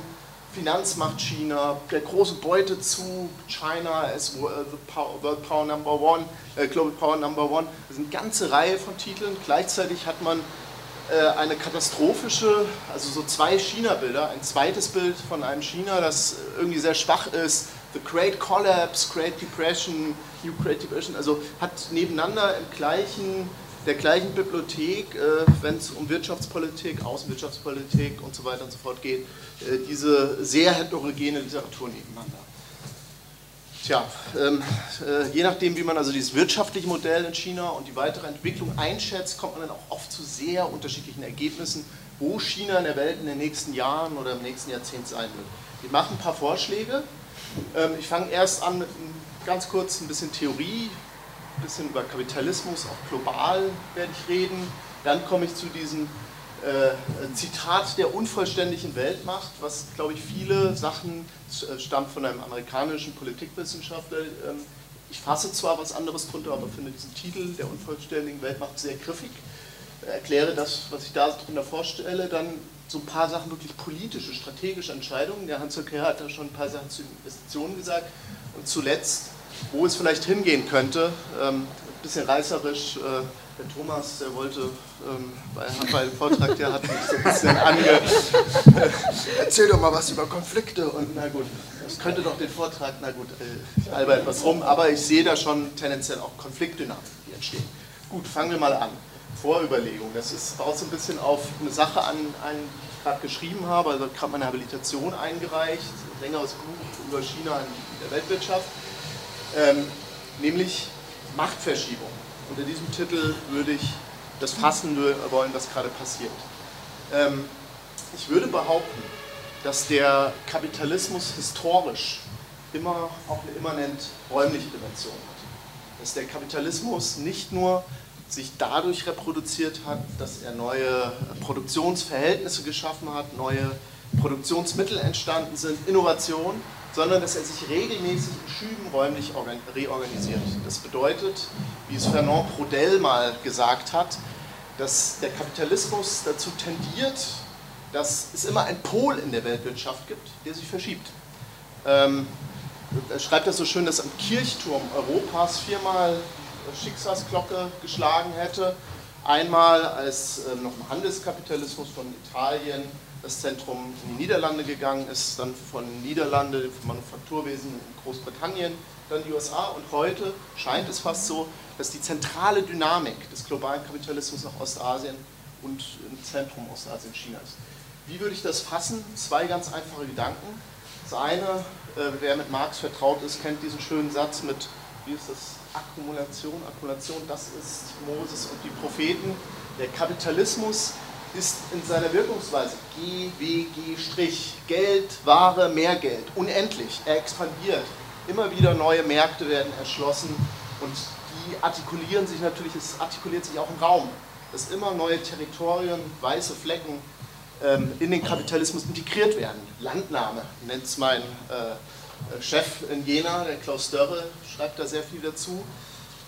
Finanzmacht China, der großen Beute zu China as World Power Number One, äh, Global Power Number One. Das ist eine ganze Reihe von Titeln. Gleichzeitig hat man äh, eine katastrophische, also so zwei China-Bilder. Ein zweites Bild von einem China, das irgendwie sehr schwach ist. The Great Collapse, Great Depression, New Great Depression. Also hat nebeneinander im gleichen der gleichen Bibliothek, äh, wenn es um Wirtschaftspolitik, Außenwirtschaftspolitik und so weiter und so fort geht, äh, diese sehr heterogene Literatur nebeneinander. Tja, ähm, äh, je nachdem, wie man also dieses wirtschaftliche Modell in China und die weitere Entwicklung einschätzt, kommt man dann auch oft zu sehr unterschiedlichen Ergebnissen, wo China in der Welt in den nächsten Jahren oder im nächsten Jahrzehnt sein wird. Wir machen ein paar Vorschläge. Ähm, ich fange erst an mit ganz kurz ein bisschen Theorie, ein bisschen über Kapitalismus, auch global werde ich reden. Dann komme ich zu diesem äh, Zitat der unvollständigen Weltmacht, was, glaube ich, viele Sachen äh, stammt von einem amerikanischen Politikwissenschaftler. Ähm, ich fasse zwar was anderes drunter, aber finde diesen Titel der unvollständigen Weltmacht sehr griffig. Erkläre das, was ich da drunter vorstelle, dann so ein paar Sachen wirklich politische, strategische Entscheidungen. Der Hans-Jörg hat da schon ein paar Sachen zu Investitionen gesagt. Und zuletzt wo es vielleicht hingehen könnte. Ähm, ein bisschen reißerisch. Äh, der Thomas, der wollte ähm, bei, bei dem Vortrag, der hat mich so ein bisschen ange. (laughs) Erzähl doch mal was über Konflikte und na gut, das könnte doch den Vortrag, na gut, äh, ich alber etwas rum, aber ich sehe da schon tendenziell auch Konfliktdynamiken, die entstehen. Gut, fangen wir mal an. Vorüberlegung, das ist, baut so ein bisschen auf eine Sache an, an die ich gerade geschrieben habe, also gerade meine Habilitation eingereicht, ein längeres Buch über China in der Weltwirtschaft ähm, nämlich Machtverschiebung. Unter diesem Titel würde ich das fassen wollen, was gerade passiert. Ähm, ich würde behaupten, dass der Kapitalismus historisch immer auch eine immanent räumliche Dimension hat. Dass der Kapitalismus nicht nur sich dadurch reproduziert hat, dass er neue Produktionsverhältnisse geschaffen hat, neue Produktionsmittel entstanden sind, Innovation, sondern dass er sich regelmäßig in Schüben räumlich reorganisiert. Das bedeutet, wie es Fernand Prodel mal gesagt hat, dass der Kapitalismus dazu tendiert, dass es immer einen Pol in der Weltwirtschaft gibt, der sich verschiebt. Ähm, er schreibt das so schön, dass am Kirchturm Europas viermal Schicksalsglocke geschlagen hätte. Einmal als äh, noch im Handelskapitalismus von Italien das Zentrum in die Niederlande gegangen ist, dann von Niederlande, vom Manufakturwesen in Großbritannien, dann die USA und heute scheint es fast so, dass die zentrale Dynamik des globalen Kapitalismus nach Ostasien und im Zentrum Ostasien China ist. Wie würde ich das fassen? Zwei ganz einfache Gedanken. Das eine, äh, wer mit Marx vertraut ist, kennt diesen schönen Satz mit, wie ist das, Akkumulation, Akkumulation, das ist Moses und die Propheten. Der Kapitalismus ist in seiner Wirkungsweise GWG', Geld, Ware, mehr Geld, unendlich. Er expandiert. Immer wieder neue Märkte werden erschlossen und die artikulieren sich natürlich, es artikuliert sich auch im Raum, dass immer neue Territorien, weiße Flecken ähm, in den Kapitalismus integriert werden. Landnahme nennt es mein äh, Chef in Jena, der Klaus Dörre, schreibt da sehr viel dazu.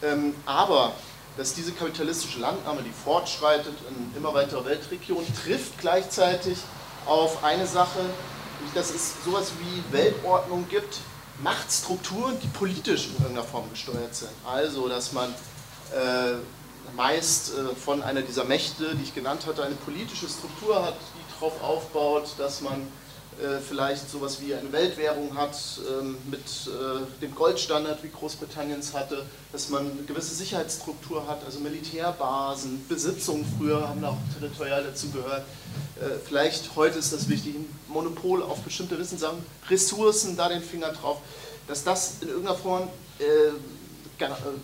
Ähm, aber dass diese kapitalistische Landnahme, die fortschreitet in immer weitere Weltregionen, trifft gleichzeitig auf eine Sache, dass es sowas wie Weltordnung gibt, Machtstrukturen, die politisch in irgendeiner Form gesteuert sind. Also, dass man äh, meist äh, von einer dieser Mächte, die ich genannt hatte, eine politische Struktur hat, die darauf aufbaut, dass man vielleicht sowas wie eine Weltwährung hat, ähm, mit äh, dem Goldstandard, wie Großbritannien es hatte, dass man eine gewisse Sicherheitsstruktur hat, also Militärbasen, Besitzungen früher haben auch territorial dazu gehört. Äh, vielleicht heute ist das wichtig, ein Monopol auf bestimmte Wissenssachen, Ressourcen, da den Finger drauf, dass das in irgendeiner Form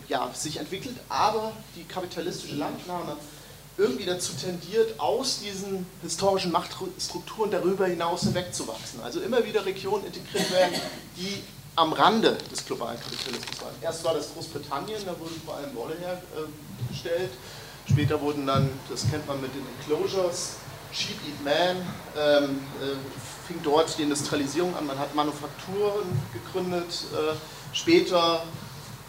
ja, sich entwickelt, aber die kapitalistische Landnahme irgendwie dazu tendiert, aus diesen historischen Machtstrukturen darüber hinaus hinwegzuwachsen. Also immer wieder Regionen integriert werden, die am Rande des globalen Kapitalismus waren. Erst war das Großbritannien, da wurden vor allem Wolle hergestellt. Später wurden dann, das kennt man mit den Enclosures, Sheep Eat Man, ähm, äh, fing dort die Industrialisierung an, man hat Manufakturen gegründet. Äh, später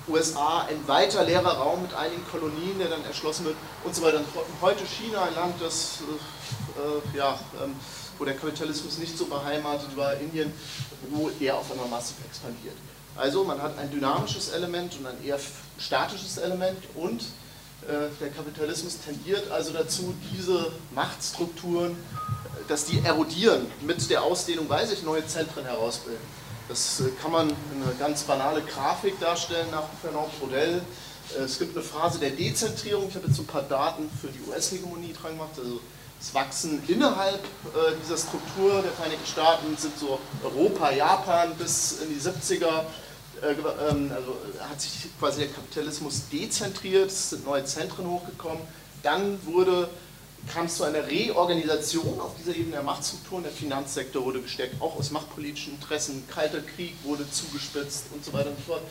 USA ein weiter leerer Raum mit einigen Kolonien, der dann erschlossen wird und so weiter. Heute China, ein Land, das, äh, äh, ja, ähm, wo der Kapitalismus nicht so beheimatet war, Indien, wo er auf einmal massiv expandiert. Also man hat ein dynamisches Element und ein eher statisches Element und äh, der Kapitalismus tendiert also dazu, diese Machtstrukturen, dass die erodieren mit der Ausdehnung, weil sich neue Zentren herausbilden. Das äh, kann man in eine ganz banale Grafik darstellen nach Fernand Brodel. Äh, es gibt eine Phase der Dezentrierung. Ich habe jetzt ein paar Daten für die US-Hegemonie dran gemacht. Also das Wachsen innerhalb äh, dieser Struktur der Vereinigten Staaten sind so Europa, Japan bis in die 70er. Ähm, also hat sich quasi der Kapitalismus dezentriert, es sind neue Zentren hochgekommen. Dann wurde kam es zu einer Reorganisation auf dieser Ebene der Machtstrukturen. Der Finanzsektor wurde gesteckt, auch aus machtpolitischen Interessen. Kalter Krieg wurde zugespitzt und so weiter und so fort.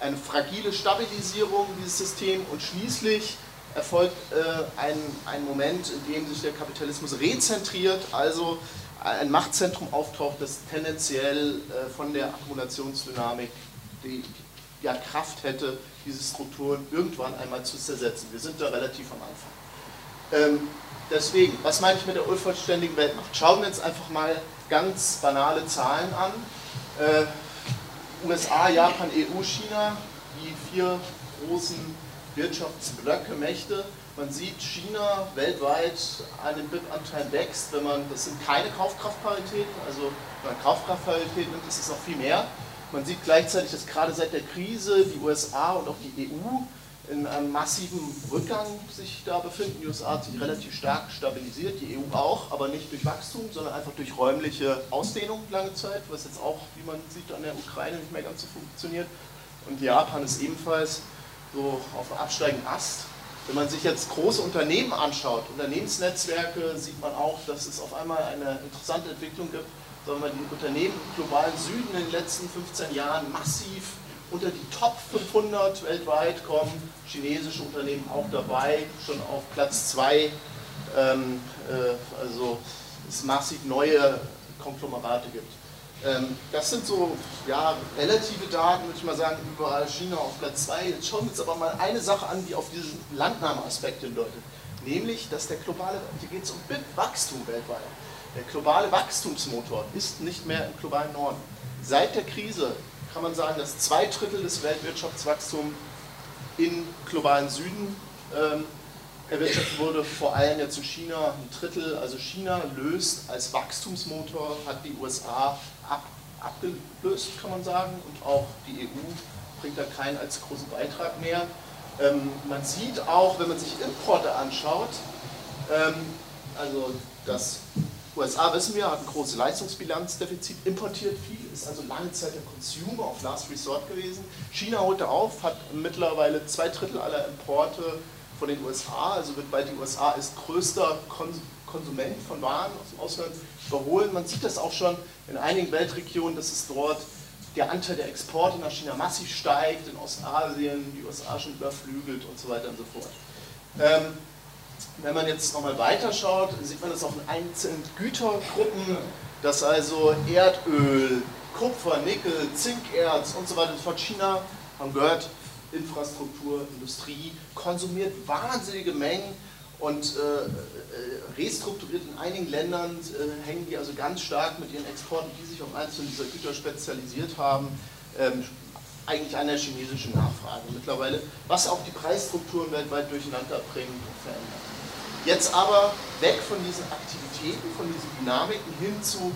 Eine fragile Stabilisierung dieses Systems und schließlich erfolgt äh, ein, ein Moment, in dem sich der Kapitalismus rezentriert, also ein Machtzentrum auftaucht, das tendenziell äh, von der Akkumulationsdynamik die ja, Kraft hätte, diese Strukturen irgendwann einmal zu zersetzen. Wir sind da relativ am Anfang. Ähm, Deswegen, was meine ich mit der unvollständigen Weltmacht? Schauen wir uns einfach mal ganz banale Zahlen an. Äh, USA, Japan, EU, China, die vier großen Wirtschaftsblöcke, Mächte. Man sieht, China weltweit an den BIP-Anteilen wächst, wenn man, das sind keine Kaufkraftparitäten, also wenn man Kaufkraftparität nimmt, ist es noch viel mehr. Man sieht gleichzeitig, dass gerade seit der Krise die USA und auch die EU in einem massiven Rückgang sich da befinden. Die USA hat sich relativ stark stabilisiert, die EU auch, aber nicht durch Wachstum, sondern einfach durch räumliche Ausdehnung lange Zeit, was jetzt auch, wie man sieht, an der Ukraine nicht mehr ganz so funktioniert. Und Japan ist ebenfalls so auf einem absteigenden Ast. Wenn man sich jetzt große Unternehmen anschaut, Unternehmensnetzwerke, sieht man auch, dass es auf einmal eine interessante Entwicklung gibt, sagen wir die Unternehmen im globalen Süden in den letzten 15 Jahren massiv unter die Top 500 weltweit kommen chinesische Unternehmen auch dabei, schon auf Platz 2. Ähm, äh, also es massiv neue Konglomerate gibt. Ähm, das sind so ja, relative Daten, würde ich mal sagen, überall China auf Platz 2. Jetzt schauen wir uns aber mal eine Sache an, die auf diesen Landnahmeaspekt hindeutet. Nämlich, dass der globale, hier geht es um Wachstum weltweit. Der globale Wachstumsmotor ist nicht mehr im globalen Norden. Seit der Krise kann man sagen, dass zwei Drittel des Weltwirtschaftswachstums im globalen Süden ähm, erwirtschaftet wurde, vor allem jetzt in China ein Drittel. Also China löst als Wachstumsmotor, hat die USA ab, abgelöst, kann man sagen, und auch die EU bringt da keinen als großen Beitrag mehr. Ähm, man sieht auch, wenn man sich Importe anschaut, ähm, also das USA, wissen wir, hat ein großes Leistungsbilanzdefizit, importiert viel, ist also lange Zeit der Consumer of Last Resort gewesen. China holte auf, hat mittlerweile zwei Drittel aller Importe von den USA, also wird bald die USA als größter Konsument von Waren aus dem Ausland überholen. Man sieht das auch schon in einigen Weltregionen, dass es dort der Anteil der Exporte nach China massiv steigt, in Ostasien die USA schon überflügelt und so weiter und so fort. Ähm, wenn man jetzt nochmal weiterschaut, sieht man das auch in einzelnen Gütergruppen, dass also Erdöl, Kupfer, Nickel, Zinkerz und so weiter von China, haben gehört, Infrastruktur, Industrie, konsumiert wahnsinnige Mengen und äh, äh, restrukturiert in einigen Ländern, äh, hängen die also ganz stark mit ihren Exporten, die sich auf einzelne dieser Güter spezialisiert haben, ähm, eigentlich an der chinesischen Nachfrage mittlerweile, was auch die Preisstrukturen weltweit durcheinander bringt und verändert. Jetzt aber weg von diesen Aktivitäten, von diesen Dynamiken hin zu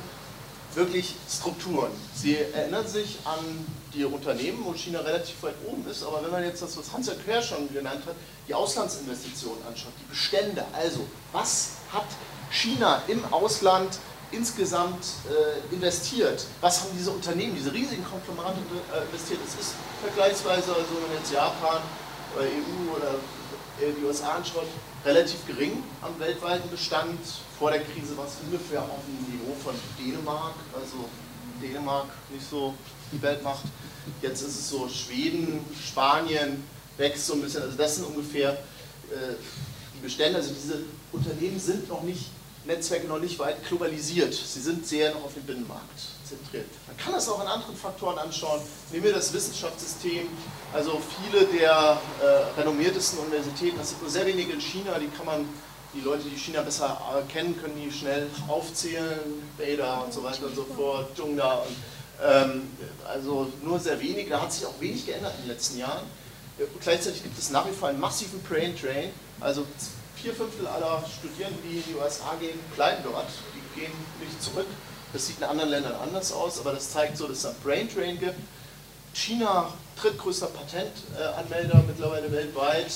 wirklich Strukturen. Sie erinnern sich an die Unternehmen, wo China relativ weit oben ist, aber wenn man jetzt das, was Hans-Jörg Quer schon genannt hat, die Auslandsinvestitionen anschaut, die Bestände, also was hat China im Ausland insgesamt äh, investiert? Was haben diese Unternehmen, diese riesigen Konglomerate äh, investiert? Es ist vergleichsweise, also wenn man jetzt Japan oder EU oder die USA anschaut, relativ gering am weltweiten Bestand. Vor der Krise war es ungefähr auf dem Niveau von Dänemark, also Dänemark nicht so die Weltmacht. Jetzt ist es so, Schweden, Spanien wächst so ein bisschen, also das sind ungefähr äh, die Bestände, also diese Unternehmen sind noch nicht Netzwerke noch nicht weit globalisiert. Sie sind sehr noch auf den Binnenmarkt zentriert. Man kann das auch an anderen Faktoren anschauen. Nehmen wir das Wissenschaftssystem. Also viele der äh, renommiertesten Universitäten, das sind nur sehr wenige in China, die kann man, die Leute, die China besser äh, kennen, können die schnell aufzählen. Beda und so weiter und so fort, Zhongda. Und, ähm, also nur sehr wenige. Da hat sich auch wenig geändert in den letzten Jahren. Gleichzeitig gibt es nach wie vor einen massiven Brain Drain. Also vier Fünftel aller Studierenden, die in die USA gehen, bleiben dort. Die gehen nicht zurück. Das sieht in anderen Ländern anders aus, aber das zeigt so, dass es einen Brain Drain gibt. China drittgrößter Patentanmelder mittlerweile weltweit,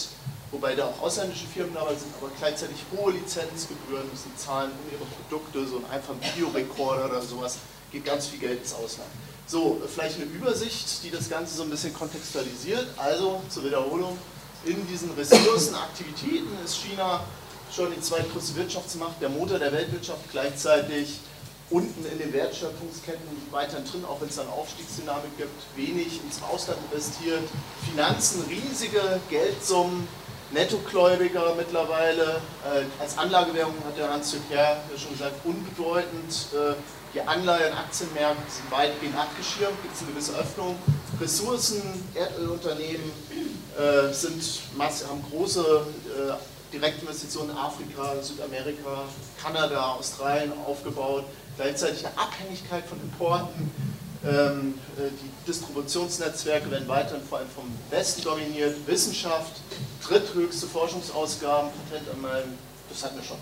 wobei da auch ausländische Firmen dabei sind, aber gleichzeitig hohe Lizenzgebühren müssen zahlen um ihre Produkte, so ein einfacher Videorekorder oder sowas, geht ganz viel Geld ins Ausland. So, vielleicht eine Übersicht, die das Ganze so ein bisschen kontextualisiert. Also zur Wiederholung, in diesen Ressourcenaktivitäten ist China schon die zweitgrößte Wirtschaftsmacht, der Motor der Weltwirtschaft, gleichzeitig unten in den Wertschöpfungsketten weiterhin drin, auch wenn es dann Aufstiegsdynamik gibt, wenig ins Ausland investiert, Finanzen, riesige Geldsummen, Nettogläubiger mittlerweile, äh, als Anlagewährung hat der Hans Jürgen ja schon gesagt, unbedeutend, äh, die Anleihen, Aktienmärkte sind weitgehend abgeschirmt, gibt es eine gewisse Öffnung, Ressourcen, Erdölunternehmen, äh, sind, haben große äh, Direktinvestitionen in Afrika, Südamerika, Kanada, Australien aufgebaut, gleichzeitig eine Abhängigkeit von Importen. Ähm, äh, die Distributionsnetzwerke werden weiterhin vor allem vom Westen dominiert, Wissenschaft, dritthöchste Forschungsausgaben, Patentanmelden, das hatten wir schon.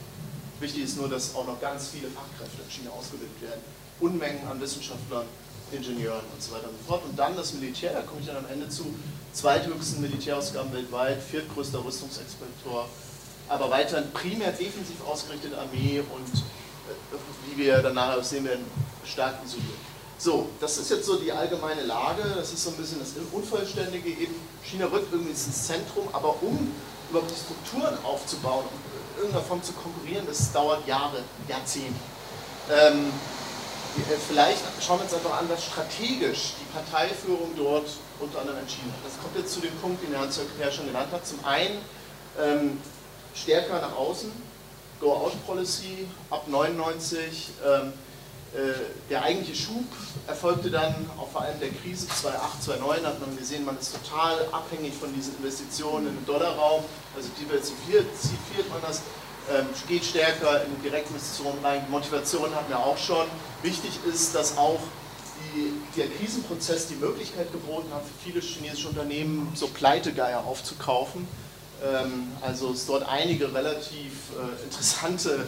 Wichtig ist nur, dass auch noch ganz viele Fachkräfte in China ausgebildet werden. Unmengen an Wissenschaftlern, Ingenieuren und so weiter und so fort. Und dann das Militär, da komme ich dann am Ende zu, zweithöchsten Militärausgaben weltweit, viertgrößter Rüstungsexporteur, aber weiterhin primär defensiv ausgerichtete Armee und äh, wir dann nachher sehen werden, stark isoliert. So, das ist jetzt so die allgemeine Lage, das ist so ein bisschen das Unvollständige eben. China rückt irgendwie ins Zentrum, aber um überhaupt die Strukturen aufzubauen in irgendeiner Form zu konkurrieren, das dauert Jahre, Jahrzehnte. Ähm, äh, vielleicht schauen wir uns einfach an, was strategisch die Parteiführung dort unter anderem entschieden hat. Das kommt jetzt zu dem Punkt, den Herr Zöcker schon genannt hat. Zum einen ähm, stärker nach außen, Go-Out-Policy ab 99. Ähm, äh, der eigentliche Schub erfolgte dann auch vor allem der Krise 2008, 2009, hat man gesehen, man ist total abhängig von diesen Investitionen im Dollarraum, also diversifiziert man das ähm, geht stärker in Direktinvestitionen rein. Motivation hatten wir auch schon. Wichtig ist, dass auch die, der Krisenprozess die Möglichkeit geboten hat, für viele chinesische Unternehmen so Pleitegeier aufzukaufen. Ähm, also es dort einige relativ äh, interessante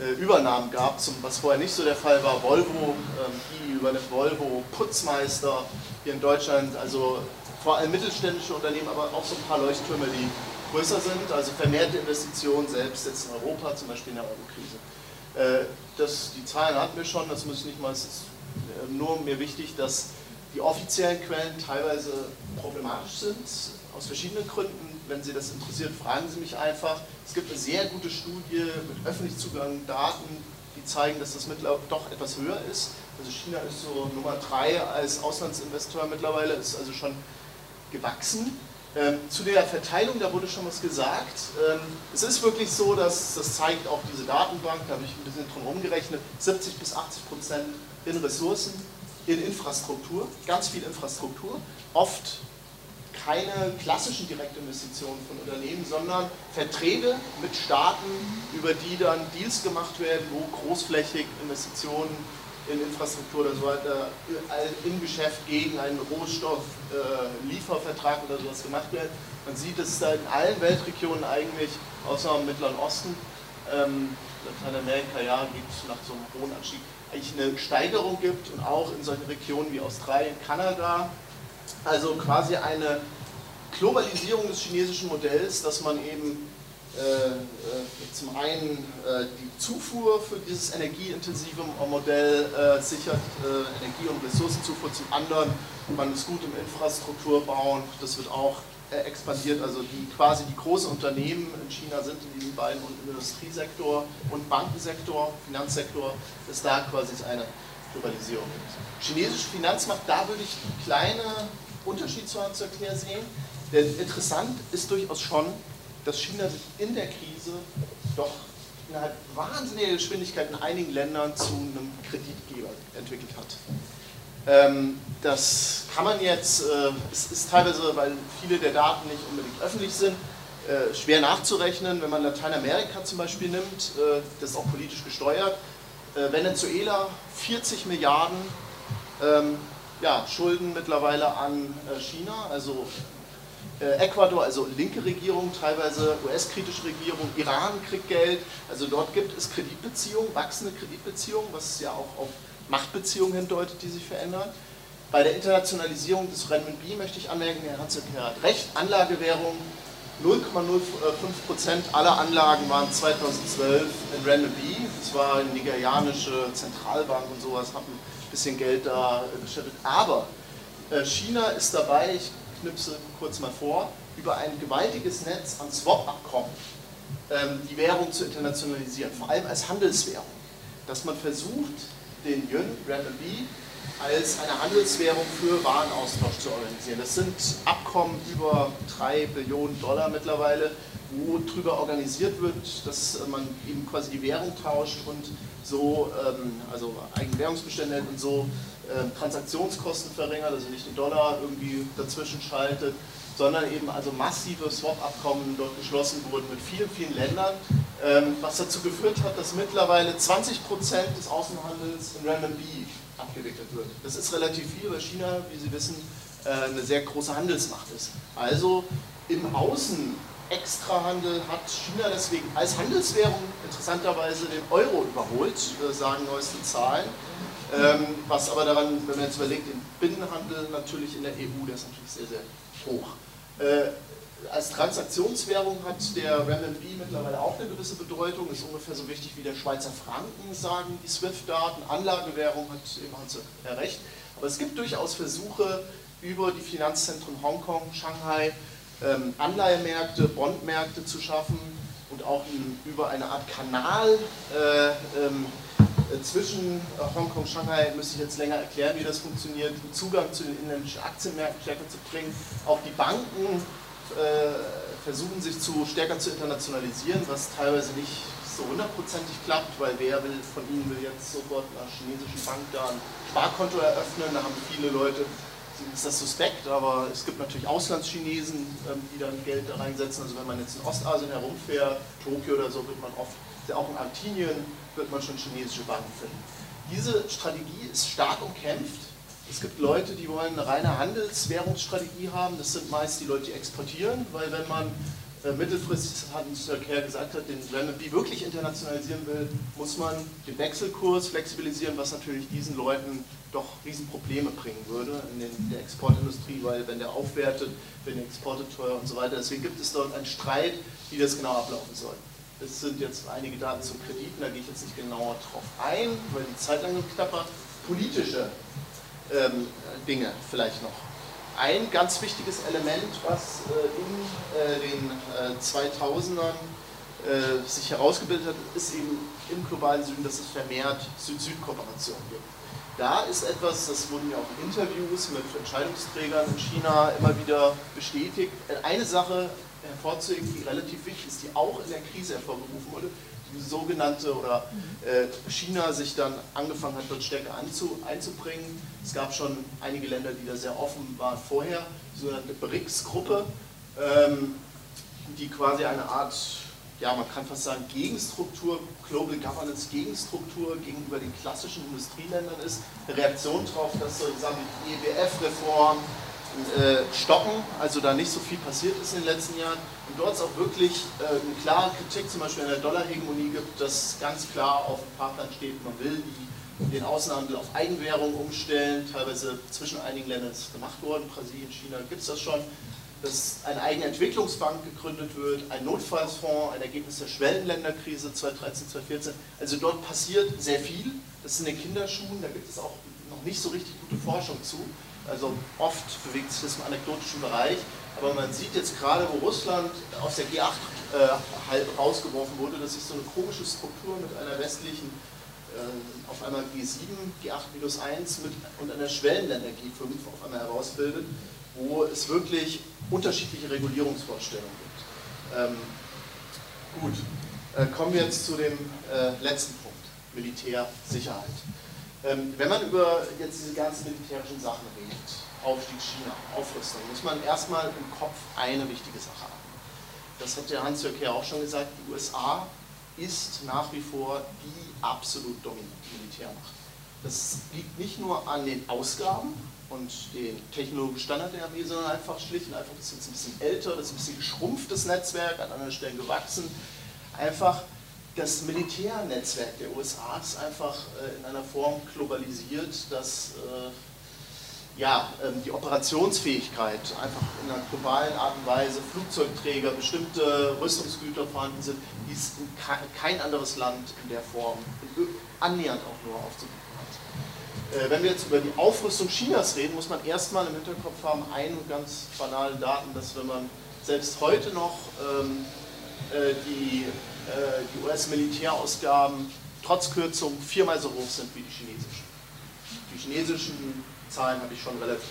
äh, Übernahmen gab, was vorher nicht so der Fall war. Volvo, ähm, übernimmt Volvo, Putzmeister hier in Deutschland, also vor allem mittelständische Unternehmen, aber auch so ein paar Leuchttürme, die größer sind, also vermehrte Investitionen selbst jetzt in Europa, zum Beispiel in der Eurokrise. Äh, die Zahlen hatten wir schon, das muss ich nicht mal, es ist nur mir wichtig, dass die offiziellen Quellen teilweise problematisch sind, aus verschiedenen Gründen. Wenn Sie das interessiert, fragen Sie mich einfach. Es gibt eine sehr gute Studie mit öffentlich zugänglichen Daten, die zeigen, dass das mittlerweile doch etwas höher ist. Also China ist so Nummer drei als Auslandsinvestor mittlerweile, ist also schon gewachsen. Ähm, zu der Verteilung, da wurde schon was gesagt. Ähm, es ist wirklich so, dass das zeigt auch diese Datenbank, da habe ich ein bisschen drum umgerechnet, 70 bis 80 Prozent in Ressourcen, in Infrastruktur, ganz viel Infrastruktur, oft keine klassischen Direktinvestitionen von Unternehmen, sondern Verträge mit Staaten, über die dann Deals gemacht werden, wo großflächig Investitionen in Infrastruktur oder so weiter im Geschäft gegen einen Rohstoffliefervertrag äh, oder sowas gemacht wird. Man sieht es da in allen Weltregionen eigentlich, außer im Mittleren Osten. Ähm, Lateinamerika, ja, geht nach so einem hohen Anstieg. eigentlich eine Steigerung gibt und auch in solchen Regionen wie Australien, Kanada. Also quasi eine Globalisierung des chinesischen Modells, dass man eben äh, äh, zum einen äh, die Zufuhr für dieses energieintensive Modell sichert, Energie- und Ressourcenzufuhr, zum anderen man ist gut im Infrastrukturbauen, das wird auch expandiert, also die quasi die großen Unternehmen in China sind in diesen beiden Industriesektor und Bankensektor, Finanzsektor, ist da quasi eine Globalisierung. Chinesische Finanzmacht, da würde ich einen kleinen Unterschied zu erklären sehen, denn interessant ist durchaus schon, dass China sich in der Krise doch innerhalb wahnsinniger Geschwindigkeit in einigen Ländern zu einem Kreditgeber entwickelt hat. Ähm, das kann man jetzt, äh, es ist teilweise, weil viele der Daten nicht unbedingt öffentlich sind, äh, schwer nachzurechnen. Wenn man Lateinamerika zum Beispiel nimmt, äh, das ist auch politisch gesteuert, Venezuela 40 Milliarden ähm, ja, Schulden mittlerweile an China, also äh, Ecuador, also linke Regierung, teilweise US-kritische Regierung, Iran kriegt Geld, also dort gibt es Kreditbeziehungen, wachsende Kreditbeziehungen, was ja auch auf Machtbeziehungen hindeutet, die sich verändern. Bei der Internationalisierung des Renminbi möchte ich anmerken, Herr Hatzek hat recht, Anlagewährung 0,05% aller Anlagen waren 2012 in Renminbi. Das war eine nigerianische Zentralbank und sowas, hat ein bisschen Geld da beschäftigt. Aber äh, China ist dabei, ich knipse kurz mal vor, über ein gewaltiges Netz an Swap-Abkommen ähm, die Währung zu internationalisieren, vor allem als Handelswährung. Dass man versucht, den Yuan, Renminbi, als eine Handelswährung für Warenaustausch zu organisieren. Das sind Abkommen über 3 Billionen Dollar mittlerweile, wo darüber organisiert wird, dass man eben quasi die Währung tauscht und so, ähm, also Eigenwährungsbestände hält und so äh, Transaktionskosten verringert, also nicht den Dollar irgendwie dazwischen schaltet, sondern eben also massive Swap-Abkommen dort geschlossen wurden mit vielen, vielen Ländern, ähm, was dazu geführt hat, dass mittlerweile 20% des Außenhandels in Renminbi abgewickelt wird. Das ist relativ viel, weil China, wie Sie wissen, äh, eine sehr große Handelsmacht ist. Also im Außen Extrahandel hat China deswegen als Handelswährung interessanterweise den Euro überholt, äh, sagen neueste Zahlen. Ähm, was aber daran, wenn man jetzt überlegt, den Binnenhandel natürlich in der EU, der ist natürlich sehr, sehr hoch. Äh, als Transaktionswährung hat der Renminbi mittlerweile auch eine gewisse Bedeutung, ist ungefähr so wichtig wie der Schweizer Franken, sagen die SWIFT-Daten. Anlagewährung hat eben Hans recht. Aber es gibt durchaus Versuche, über die Finanzzentren Hongkong, Shanghai, ähm, Anleihemärkte, Bondmärkte zu schaffen und auch in, über eine Art Kanal äh, ähm, äh, zwischen äh, Hongkong Shanghai müsste ich jetzt länger erklären, wie das funktioniert, Zugang zu den inländischen Aktienmärkten stärker zu bringen. Auch die Banken äh, versuchen sich zu stärker zu internationalisieren, was teilweise nicht so hundertprozentig klappt, weil wer will von ihnen will jetzt sofort einer chinesischen Bank da ein Sparkonto eröffnen, da haben viele Leute ist das suspekt, aber es gibt natürlich Auslandschinesen, ähm, die dann Geld da reinsetzen. Also wenn man jetzt in Ostasien herumfährt, Tokio oder so, wird man oft, auch in Argentinien, wird man schon chinesische Banken finden. Diese Strategie ist stark umkämpft. Es gibt Leute, die wollen eine reine Handelswährungsstrategie haben. Das sind meist die Leute, die exportieren, weil wenn man äh, mittelfristig, hat uns Kerr gesagt hat, den Renminbi wirklich internationalisieren will, muss man den Wechselkurs flexibilisieren, was natürlich diesen Leuten doch Riesenprobleme bringen würde in, den, der Exportindustrie, weil wenn der aufwertet, werden die Exporte teuer und so weiter. Deswegen gibt es dort einen Streit, wie das genau ablaufen soll. Es sind jetzt einige Daten zum Krediten, da gehe ich jetzt nicht genauer drauf ein, weil die Zeit langsam knapper. Politische ähm, Dinge vielleicht noch. Ein ganz wichtiges Element, was äh, in äh, den äh, 2000ern äh, sich herausgebildet hat, ist eben im globalen Süden, dass es vermehrt Süd-Süd-Kooperationen gibt. Da ist etwas, das wurden ja auch in Interviews mit Entscheidungsträgern in China immer wieder bestätigt. Eine Sache hervorzuheben, die relativ wichtig ist, die auch in der Krise hervorgerufen wurde, sogenannte oder äh, China sich dann angefangen hat, dort stärker anzu, einzubringen. Es gab schon einige Länder, die da sehr offen waren vorher, die sogenannte BRICS-Gruppe, ähm, die quasi eine Art, ja man kann fast sagen, Gegenstruktur, Global Governance Gegenstruktur gegenüber den klassischen Industrieländern ist. Eine Reaktion darauf, dass solche die EWF-Reform, äh, stocken, also da nicht so viel passiert ist in den letzten Jahren. Und dort es auch wirklich äh, eine klare Kritik zum Beispiel an der Dollarhegemonie gibt, dass ganz klar auf dem Fahrplan steht, man will die den Außenhandel auf Eigenwährung umstellen. Teilweise zwischen einigen Ländern ist es gemacht worden. Brasilien, China gibt es das schon. Dass eine eigene Entwicklungsbank gegründet wird, ein Notfallsfonds, ein Ergebnis der Schwellenländerkrise 2013, 2014. Also dort passiert sehr viel. Das ist in den Kinderschuhen, da gibt es auch noch nicht so richtig gute Forschung zu. Also oft bewegt sich das im anekdotischen Bereich. Aber man sieht jetzt gerade, wo Russland aus der G8 äh, halb rausgeworfen wurde, dass sich so eine komische Struktur mit einer westlichen äh, auf einmal G7, G8 minus 1 mit, und einer Schwellenländer G5 auf einmal herausbildet, wo es wirklich unterschiedliche Regulierungsvorstellungen gibt. Ähm, gut, äh, kommen wir jetzt zu dem äh, letzten Punkt, Militärsicherheit. Ähm, wenn man über jetzt diese ganzen militärischen Sachen redet, Aufstieg China, Aufrüstung, muss man erstmal im Kopf eine wichtige Sache haben. Das hat der Hans-Jörg ja auch schon gesagt, die USA ist nach wie vor die absolut dominante Militärmacht. Das liegt nicht nur an den Ausgaben und den technologischen Standard der Armee, sondern einfach schlicht und einfach, das ist jetzt ein bisschen älter, das ist ein bisschen geschrumpftes Netzwerk, an anderen Stellen gewachsen. Einfach das Militärnetzwerk der USA ist einfach äh, in einer Form globalisiert, dass äh, ja, ähm, die Operationsfähigkeit einfach in einer globalen Art und Weise, Flugzeugträger, bestimmte Rüstungsgüter vorhanden sind, die es kein anderes Land in der Form annähernd auch nur aufzubieten hat. Äh, wenn wir jetzt über die Aufrüstung Chinas reden, muss man erstmal im Hinterkopf haben, einen ganz banalen Daten, dass wenn man selbst heute noch ähm, äh, die, äh, die US-Militärausgaben trotz Kürzung viermal so hoch sind wie die chinesischen. Die chinesischen Zahlen habe ich schon relativ,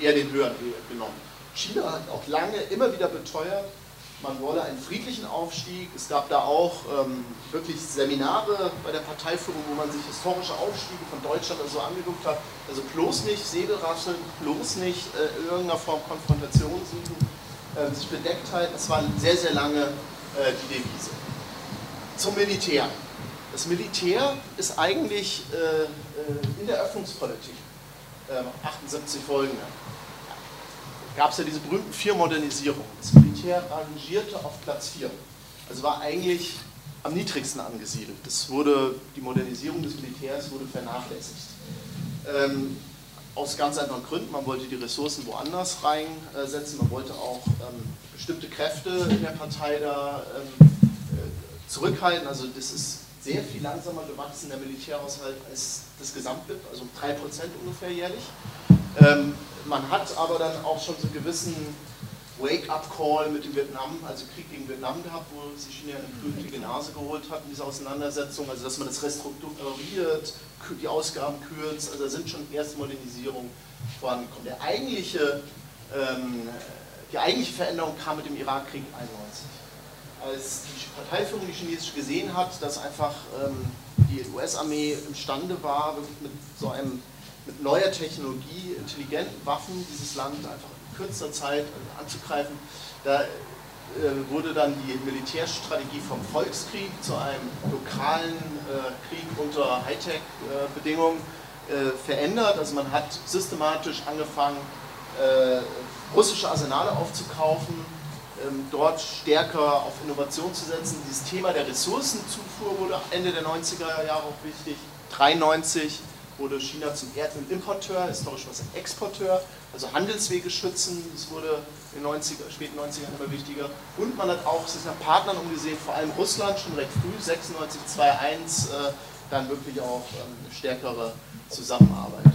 eher den höheren genommen. China hat auch lange immer wieder beteuert, man wolle einen friedlichen Aufstieg. Es gab da auch ähm, wirklich Seminare bei der Parteiführung, wo man sich historische Aufstiege von Deutschland oder so angeguckt hat. Also bloß nicht Säbelrasseln, bloß nicht äh, in irgendeiner Form Konfrontation suchen, äh, sich bedeckt halten. Das war sehr, sehr lange äh, die Devise. Zum Militär. Das Militär ist eigentlich äh, äh, in der Öffnungspolitik, 78 ähm, folgende, gab es ja diese berühmten vier Modernisierungen. Das Militär rangierte auf Platz 4. Also war eigentlich am niedrigsten angesiedelt. Das wurde, die Modernisierung des Militärs wurde vernachlässigt. Ähm, aus ganz anderen Gründen. Man wollte die Ressourcen woanders reinsetzen. Man wollte auch ähm, bestimmte Kräfte in der Partei da ähm, äh, zurückhalten. Also das ist sehr viel langsamer gewachsen, der Militärhaushalt, als das Gesamtbip, also 3% ungefähr jährlich. Ähm, man hat aber dann auch schon so einen gewissen Wake-up-Call mit dem Vietnam, also Krieg gegen Vietnam gehabt, wo sich China eine blutige Nase geholt hat in dieser Auseinandersetzung, also dass man das restrukturiert, die Ausgaben kürzt, also da sind schon erste Modernisierungen vorangekommen. Der eigentliche, ähm, die eigentliche Veränderung kam mit dem Irakkrieg 91 als die Parteiführung, die chinesische, gesehen hat, dass einfach ähm, die US-Armee imstande war, wirklich mit so einem mit neuer Technologie, intelligenten Waffen dieses Land einfach in kürzester Zeit anzugreifen, da äh, wurde dann die Militärstrategie vom Volkskrieg zu einem lokalen äh, Krieg unter Hightech-Bedingungen äh, verändert. Also man hat systematisch angefangen, äh, russische Arsenale aufzukaufen, dort stärker auf Innovation zu setzen. Dieses Thema der Ressourcenzufuhr wurde Ende der 90er Jahre auch wichtig. 93 wurde China zum Erdölimporteur, historisch war es ein Exporteur, also Handelswege schützen, das wurde in den 90er, späten 90ern immer wichtiger. Und man hat auch sich nach Partnern umgesehen, vor allem Russland schon recht früh, 96, 2.1, äh, dann wirklich auch ähm, stärkere Zusammenarbeit.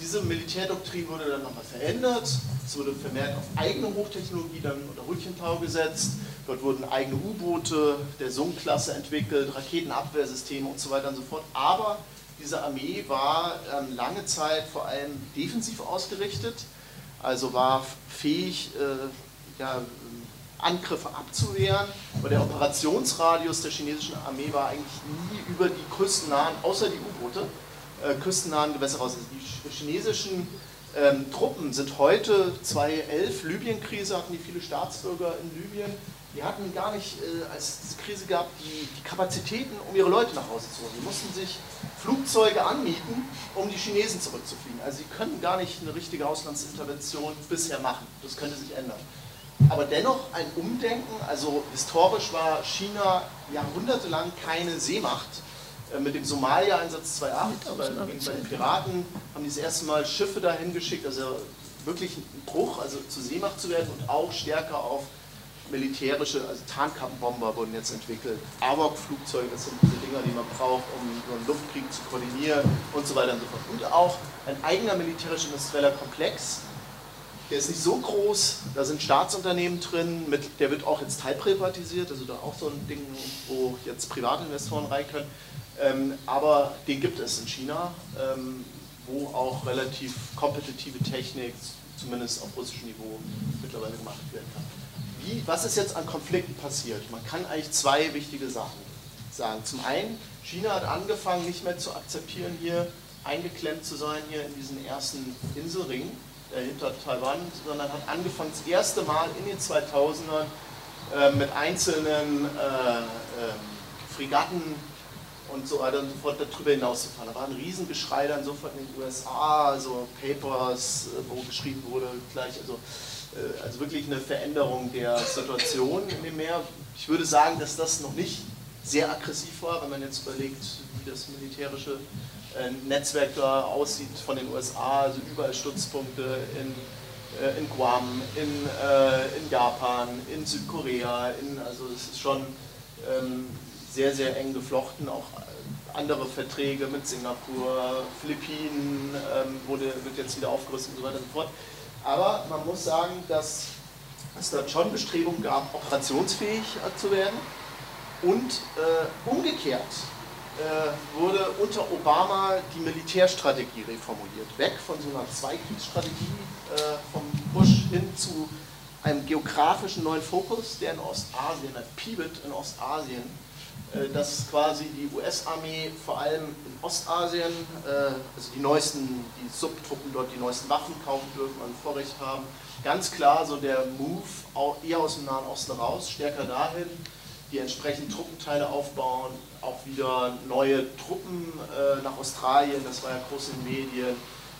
Diese Militärdoktrin wurde dann nochmal verändert. Es wurde vermehrt auf eigene Hochtechnologie dann unter Rütchentau gesetzt. Dort wurden eigene U-Boote der Sung-Klasse entwickelt, Raketenabwehrsysteme und so weiter und so fort. Aber diese Armee war ähm, lange Zeit vor allem defensiv ausgerichtet, also war fähig, äh, ja, Angriffe abzuwehren. Aber der Operationsradius der chinesischen Armee war eigentlich nie über die küstennahen, außer die U-Boote, äh, küstennahen Gewässer raus. Die chinesischen ähm, Truppen sind heute 2011, Libyen-Krise, hatten die viele Staatsbürger in Libyen, die hatten gar nicht, äh, als es diese Krise gab, die, die, Kapazitäten, um ihre Leute nach Hause zu holen. Die mussten sich Flugzeuge anmieten, um die Chinesen zurückzufliegen. Also sie können gar nicht eine richtige Auslandsintervention bisher machen. Das könnte sich ändern. Aber dennoch ein Umdenken, also historisch war China jahrhundertelang keine Seemacht mit dem Somalia-Einsatz 2008, bei, bei den Piraten, haben die das erste Mal Schiffe dahin geschickt, also wirklich ein Bruch, also zur Seemacht zu werden und auch stärker auf militärische, also Tarnkappenbomber wurden jetzt entwickelt, AWAC-Flugzeuge, das sind diese Dinger, die man braucht, um so einen Luftkrieg zu koordinieren und so weiter und so fort. Und auch ein eigener militärisch-industrieller Komplex, der ist nicht so groß, da sind Staatsunternehmen drin, mit, der wird auch jetzt teilprivatisiert, also da auch so ein Ding, wo jetzt Privatinvestoren rein können. Ähm, aber den gibt es in China, ähm, wo auch relativ kompetitive Technik, zumindest auf russischem Niveau, mittlerweile gemacht werden kann. Wie, was ist jetzt an Konflikten passiert? Man kann eigentlich zwei wichtige Sachen sagen. Zum einen, China hat angefangen, nicht mehr zu akzeptieren, hier eingeklemmt zu sein, hier in diesen ersten Inselring äh, hinter Taiwan, sondern hat angefangen, das erste Mal in den 2000ern äh, mit einzelnen äh, ähm, Fregatten und so weiter und so fort darüber hinauszufahren. Da war ein Riesengeschrei dann sofort in den USA, also Papers, äh, wo geschrieben wurde, gleich, also, äh, also wirklich eine Veränderung der Situation in dem Meer. Ich würde sagen, dass das noch nicht sehr aggressiv war, wenn man jetzt überlegt, wie das militärische äh, Netzwerk da aussieht von den USA, also überall Stützpunkte in, in Guam, in, in Japan, in Südkorea, in, also es ist schon ähm, sehr, sehr eng geflochten, auch andere Verträge mit Singapur, Philippinen, ähm, wurde, wird jetzt wieder aufgerüstet und so weiter und so fort. Aber man muss sagen, dass es dort schon Bestrebungen gab, operationsfähig zu werden. Und äh, umgekehrt äh, wurde unter Obama die Militärstrategie reformuliert. Weg von so einer Zweikriegsstrategie äh, vom Bush hin zu einem geografischen neuen Fokus, der in Ostasien, ein Pivot in Ostasien, äh, dass quasi die US-Armee vor allem in Ostasien, äh, also die neuesten, die Subtruppen dort die neuesten Waffen kaufen dürfen und Vorrecht haben, ganz klar so der Move eher aus dem Nahen Osten raus, stärker dahin, die entsprechend Truppenteile aufbauen, auch wieder neue Truppen äh, nach Australien, das war ja groß in den Medien,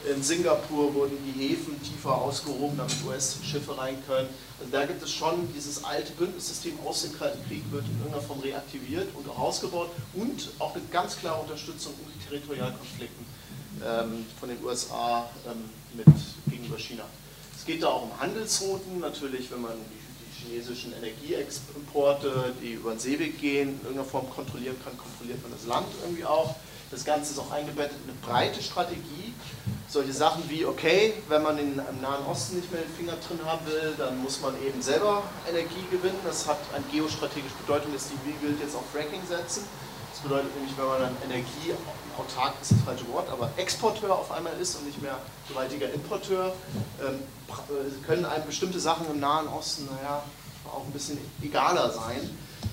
in Singapur wurden die Häfen tiefer ausgehoben, damit US-Schiffe rein können. Also da gibt es schon dieses alte Bündnissystem aus dem Kalten Krieg, wird in irgendeiner Form reaktiviert und auch ausgebaut und auch eine ganz klare Unterstützung in Territorialkonflikten ähm, von den USA ähm, mit, gegenüber China. Es geht da auch um Handelsrouten, natürlich, wenn man die, die chinesischen Energieexporte, die über den Seeweg gehen, in irgendeiner Form kontrollieren kann, kontrolliert man das Land irgendwie auch. Das Ganze ist auch eingebettet in eine breite Strategie. Solche Sachen wie, okay, wenn man in, im Nahen Osten nicht mehr den Finger drin haben will, dann muss man eben selber Energie gewinnen. Das hat eine geostrategische Bedeutung, dass die gilt jetzt auf Fracking setzen. Das bedeutet nämlich, wenn man dann Energie, autark ist das falsche Wort, aber Exporteur auf einmal ist und nicht mehr gewaltiger Importeur, ähm, äh, können einem bestimmte Sachen im Nahen Osten, naja, auch ein bisschen egaler sein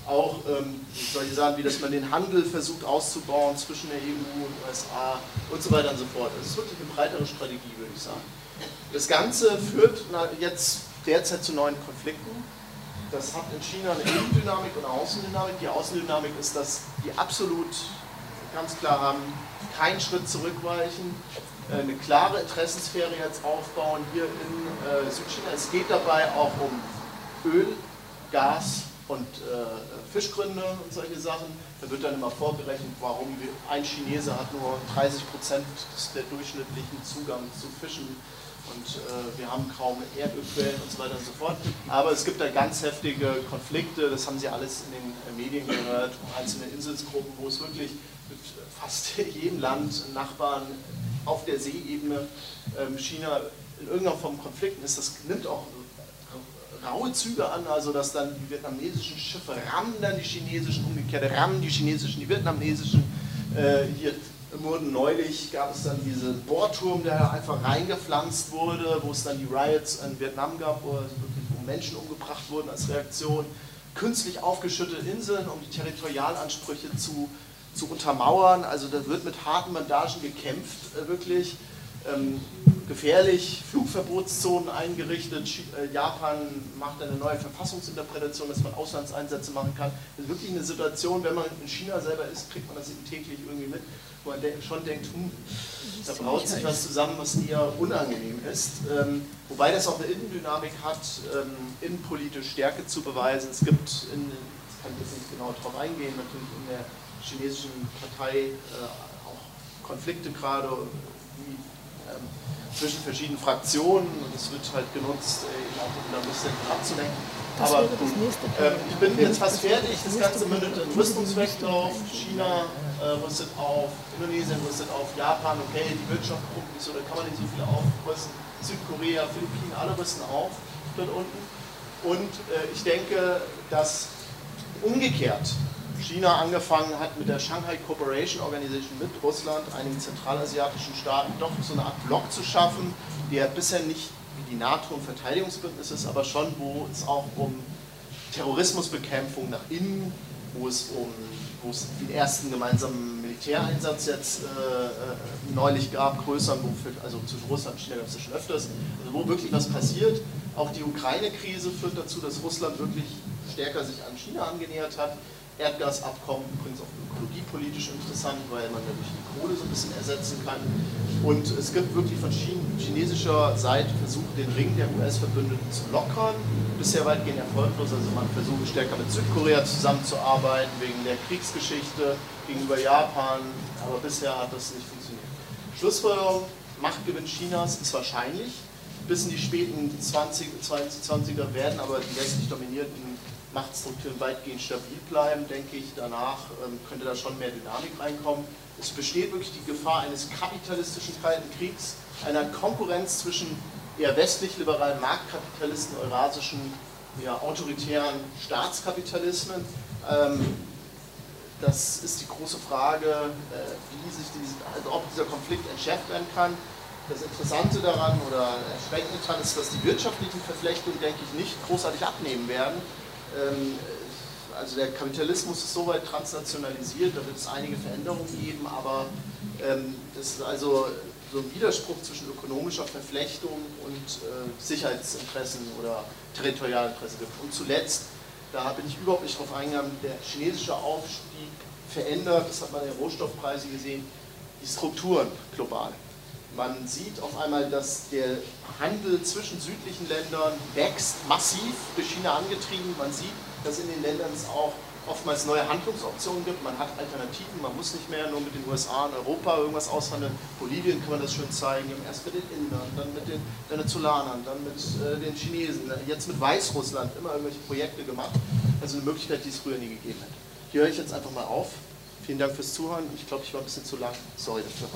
auch ähm, solche Sachen wie, dass man den Handel versucht auszubauen zwischen der EU und den USA und so weiter und so fort. Das ist wirklich eine breitere Strategie, würde ich sagen. Das Ganze führt jetzt derzeit zu neuen Konflikten. Das hat in China eine Innendynamik und eine Außendynamik. Die Außendynamik ist, dass die absolut ganz klar haben, keinen Schritt zurückweichen, äh, eine klare Interessensphäre jetzt aufbauen hier in äh, Südchina. Es geht dabei auch um Öl, Gas und äh, Fischgründe und solche Sachen. Da wird dann immer vorgerechnet, warum ein Chinese hat nur 30 Prozent der durchschnittlichen Zugang zu Fischen und äh, wir haben kaum Erdölquellen und so weiter und so fort. Aber es gibt da ganz heftige Konflikte, das haben Sie alles in den äh, Medien gehört, einzelne Inselsgruppen, wo es wirklich mit fast (laughs) jedem Land, Nachbarn auf der Seeebene ähm, China in irgendeiner Form Konflikten ist. Das nimmt auch raue Züge an, also dass dann die vietnamesischen Schiffe rammen dann die chinesischen, umgekehrt rammen die chinesischen, die vietnamesischen. Äh, hier wurden neulich, gab es dann diesen Bohrturm, der einfach reingepflanzt wurde, wo es dann die Riots in Vietnam gab, wo, also wo Menschen umgebracht wurden als Reaktion. Künstlich aufgeschüttete Inseln, um die Territorialansprüche zu, zu untermauern. Also da wird mit harten Bandagen gekämpft, äh, wirklich. Ähm, gefährlich, Flugverbotszonen eingerichtet. Äh, Japan macht eine neue Verfassungsinterpretation, dass man Auslandseinsätze machen kann. Das ist wirklich eine Situation, wenn man in China selber ist, kriegt man das eben täglich irgendwie mit, wo man schon denkt, hm, da braut sich was zusammen, was eher unangenehm ist. Ähm, wobei das auch eine Innendynamik hat, ähm, innenpolitisch Stärke zu beweisen. Es gibt, in, ich kann jetzt nicht genau darauf eingehen, natürlich in der chinesischen Partei auch Konflikte gerade wie, zwischen verschiedenen Fraktionen und es wird halt genutzt, eben auch um da ein bisschen abzulenken. Aber äh, ich bin jetzt fast fertig. Das Ganze mündet in Rüstungswettlauf. China äh, rüstet auf, Indonesien rüstet auf, Japan, okay, die Wirtschaft guckt nicht so, da kann man nicht so viel aufrüsten. Südkorea, Philippinen, alle rüsten auf dort unten. Und äh, ich denke, dass umgekehrt China angefangen hat mit der Shanghai Cooperation Organization mit Russland, einigen zentralasiatischen Staaten, doch so eine Art Block zu schaffen, der bisher nicht wie die NATO und Verteidigungsbündnis ist, aber schon, wo es auch um Terrorismusbekämpfung nach innen, wo es um wo es den ersten gemeinsamen Militäreinsatz jetzt äh, äh neulich gab, größer, wo für, also zwischen Russland und China gab es ja schon öfters, also wo wirklich was passiert. Auch die Ukraine-Krise führt dazu, dass Russland wirklich stärker sich an China angenähert hat. Erdgasabkommen, übrigens auch ökologiepolitisch interessant, weil man dadurch die Kohle so ein bisschen ersetzen kann. Und es gibt wirklich von chinesischer Seite Versuche, den Ring der US-Verbündeten zu lockern. Bisher weitgehend erfolglos. Also man versucht stärker mit Südkorea zusammenzuarbeiten, wegen der Kriegsgeschichte gegenüber Japan. Aber bisher hat das nicht funktioniert. Schlussfolgerung, Machtgewinn Chinas ist wahrscheinlich. Bis in die späten 20, 20er werden aber die westlich dominierten Machtstrukturen weitgehend stabil bleiben, denke ich, danach ähm, könnte da schon mehr Dynamik reinkommen. Es besteht wirklich die Gefahr eines kapitalistischen Kalten Kriegs, einer Konkurrenz zwischen eher westlich-liberalen Marktkapitalisten, eurasischen, ja, autoritären Staatskapitalismen. Ähm, das ist die große Frage, äh, wie sich diese, also ob dieser Konflikt entschärft werden kann. Das Interessante daran oder Erschreckende daran ist, dass die wirtschaftlichen Verflechtungen, denke ich, nicht großartig abnehmen werden also der Kapitalismus ist soweit transnationalisiert, da wird es einige Veränderungen geben, aber ähm, das ist also so ein Widerspruch zwischen ökonomischer Verflechtung und äh, Sicherheitsinteressen oder Territorialinteressen gibt. Und zuletzt, da bin ich überhaupt nicht drauf eingegangen, der chinesische Aufstieg verändert, das hat man in den Rohstoffpreisen gesehen, die Strukturen global. Man sieht auf einmal, dass der Handel zwischen südlichen Ländern wächst, massiv durch China angetrieben. Man sieht, dass in den Ländern es auch oftmals neue Handlungsoptionen gibt. Man hat Alternativen, man muss nicht mehr nur mit den USA und Europa irgendwas aushandeln. Bolivien kann man das schön zeigen, erst mit den Indern, dann mit den Venezolanern, dann mit äh, den Chinesen, jetzt mit Weißrussland, immer irgendwelche Projekte gemacht. Also eine Möglichkeit, die es früher nie gegeben hätte. Hier höre ich jetzt einfach mal auf. Vielen Dank fürs Zuhören. Ich glaube, ich war ein bisschen zu lang. Sorry dafür.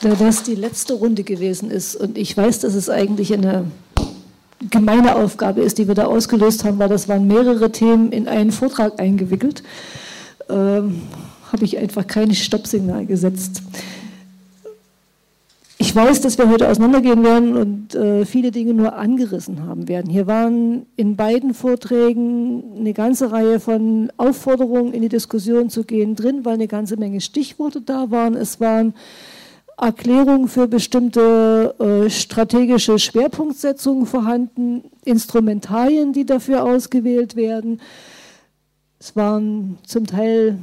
Da das die letzte Runde gewesen ist und ich weiß, dass es eigentlich eine gemeine Aufgabe ist, die wir da ausgelöst haben, weil das waren mehrere Themen in einen Vortrag eingewickelt, ähm, habe ich einfach kein Stoppsignal gesetzt. Ich weiß, dass wir heute auseinandergehen werden und äh, viele Dinge nur angerissen haben werden. Hier waren in beiden Vorträgen eine ganze Reihe von Aufforderungen, in die Diskussion zu gehen, drin, weil eine ganze Menge Stichworte da waren. Es waren Erklärungen für bestimmte äh, strategische Schwerpunktsetzungen vorhanden, Instrumentarien, die dafür ausgewählt werden. Es waren zum Teil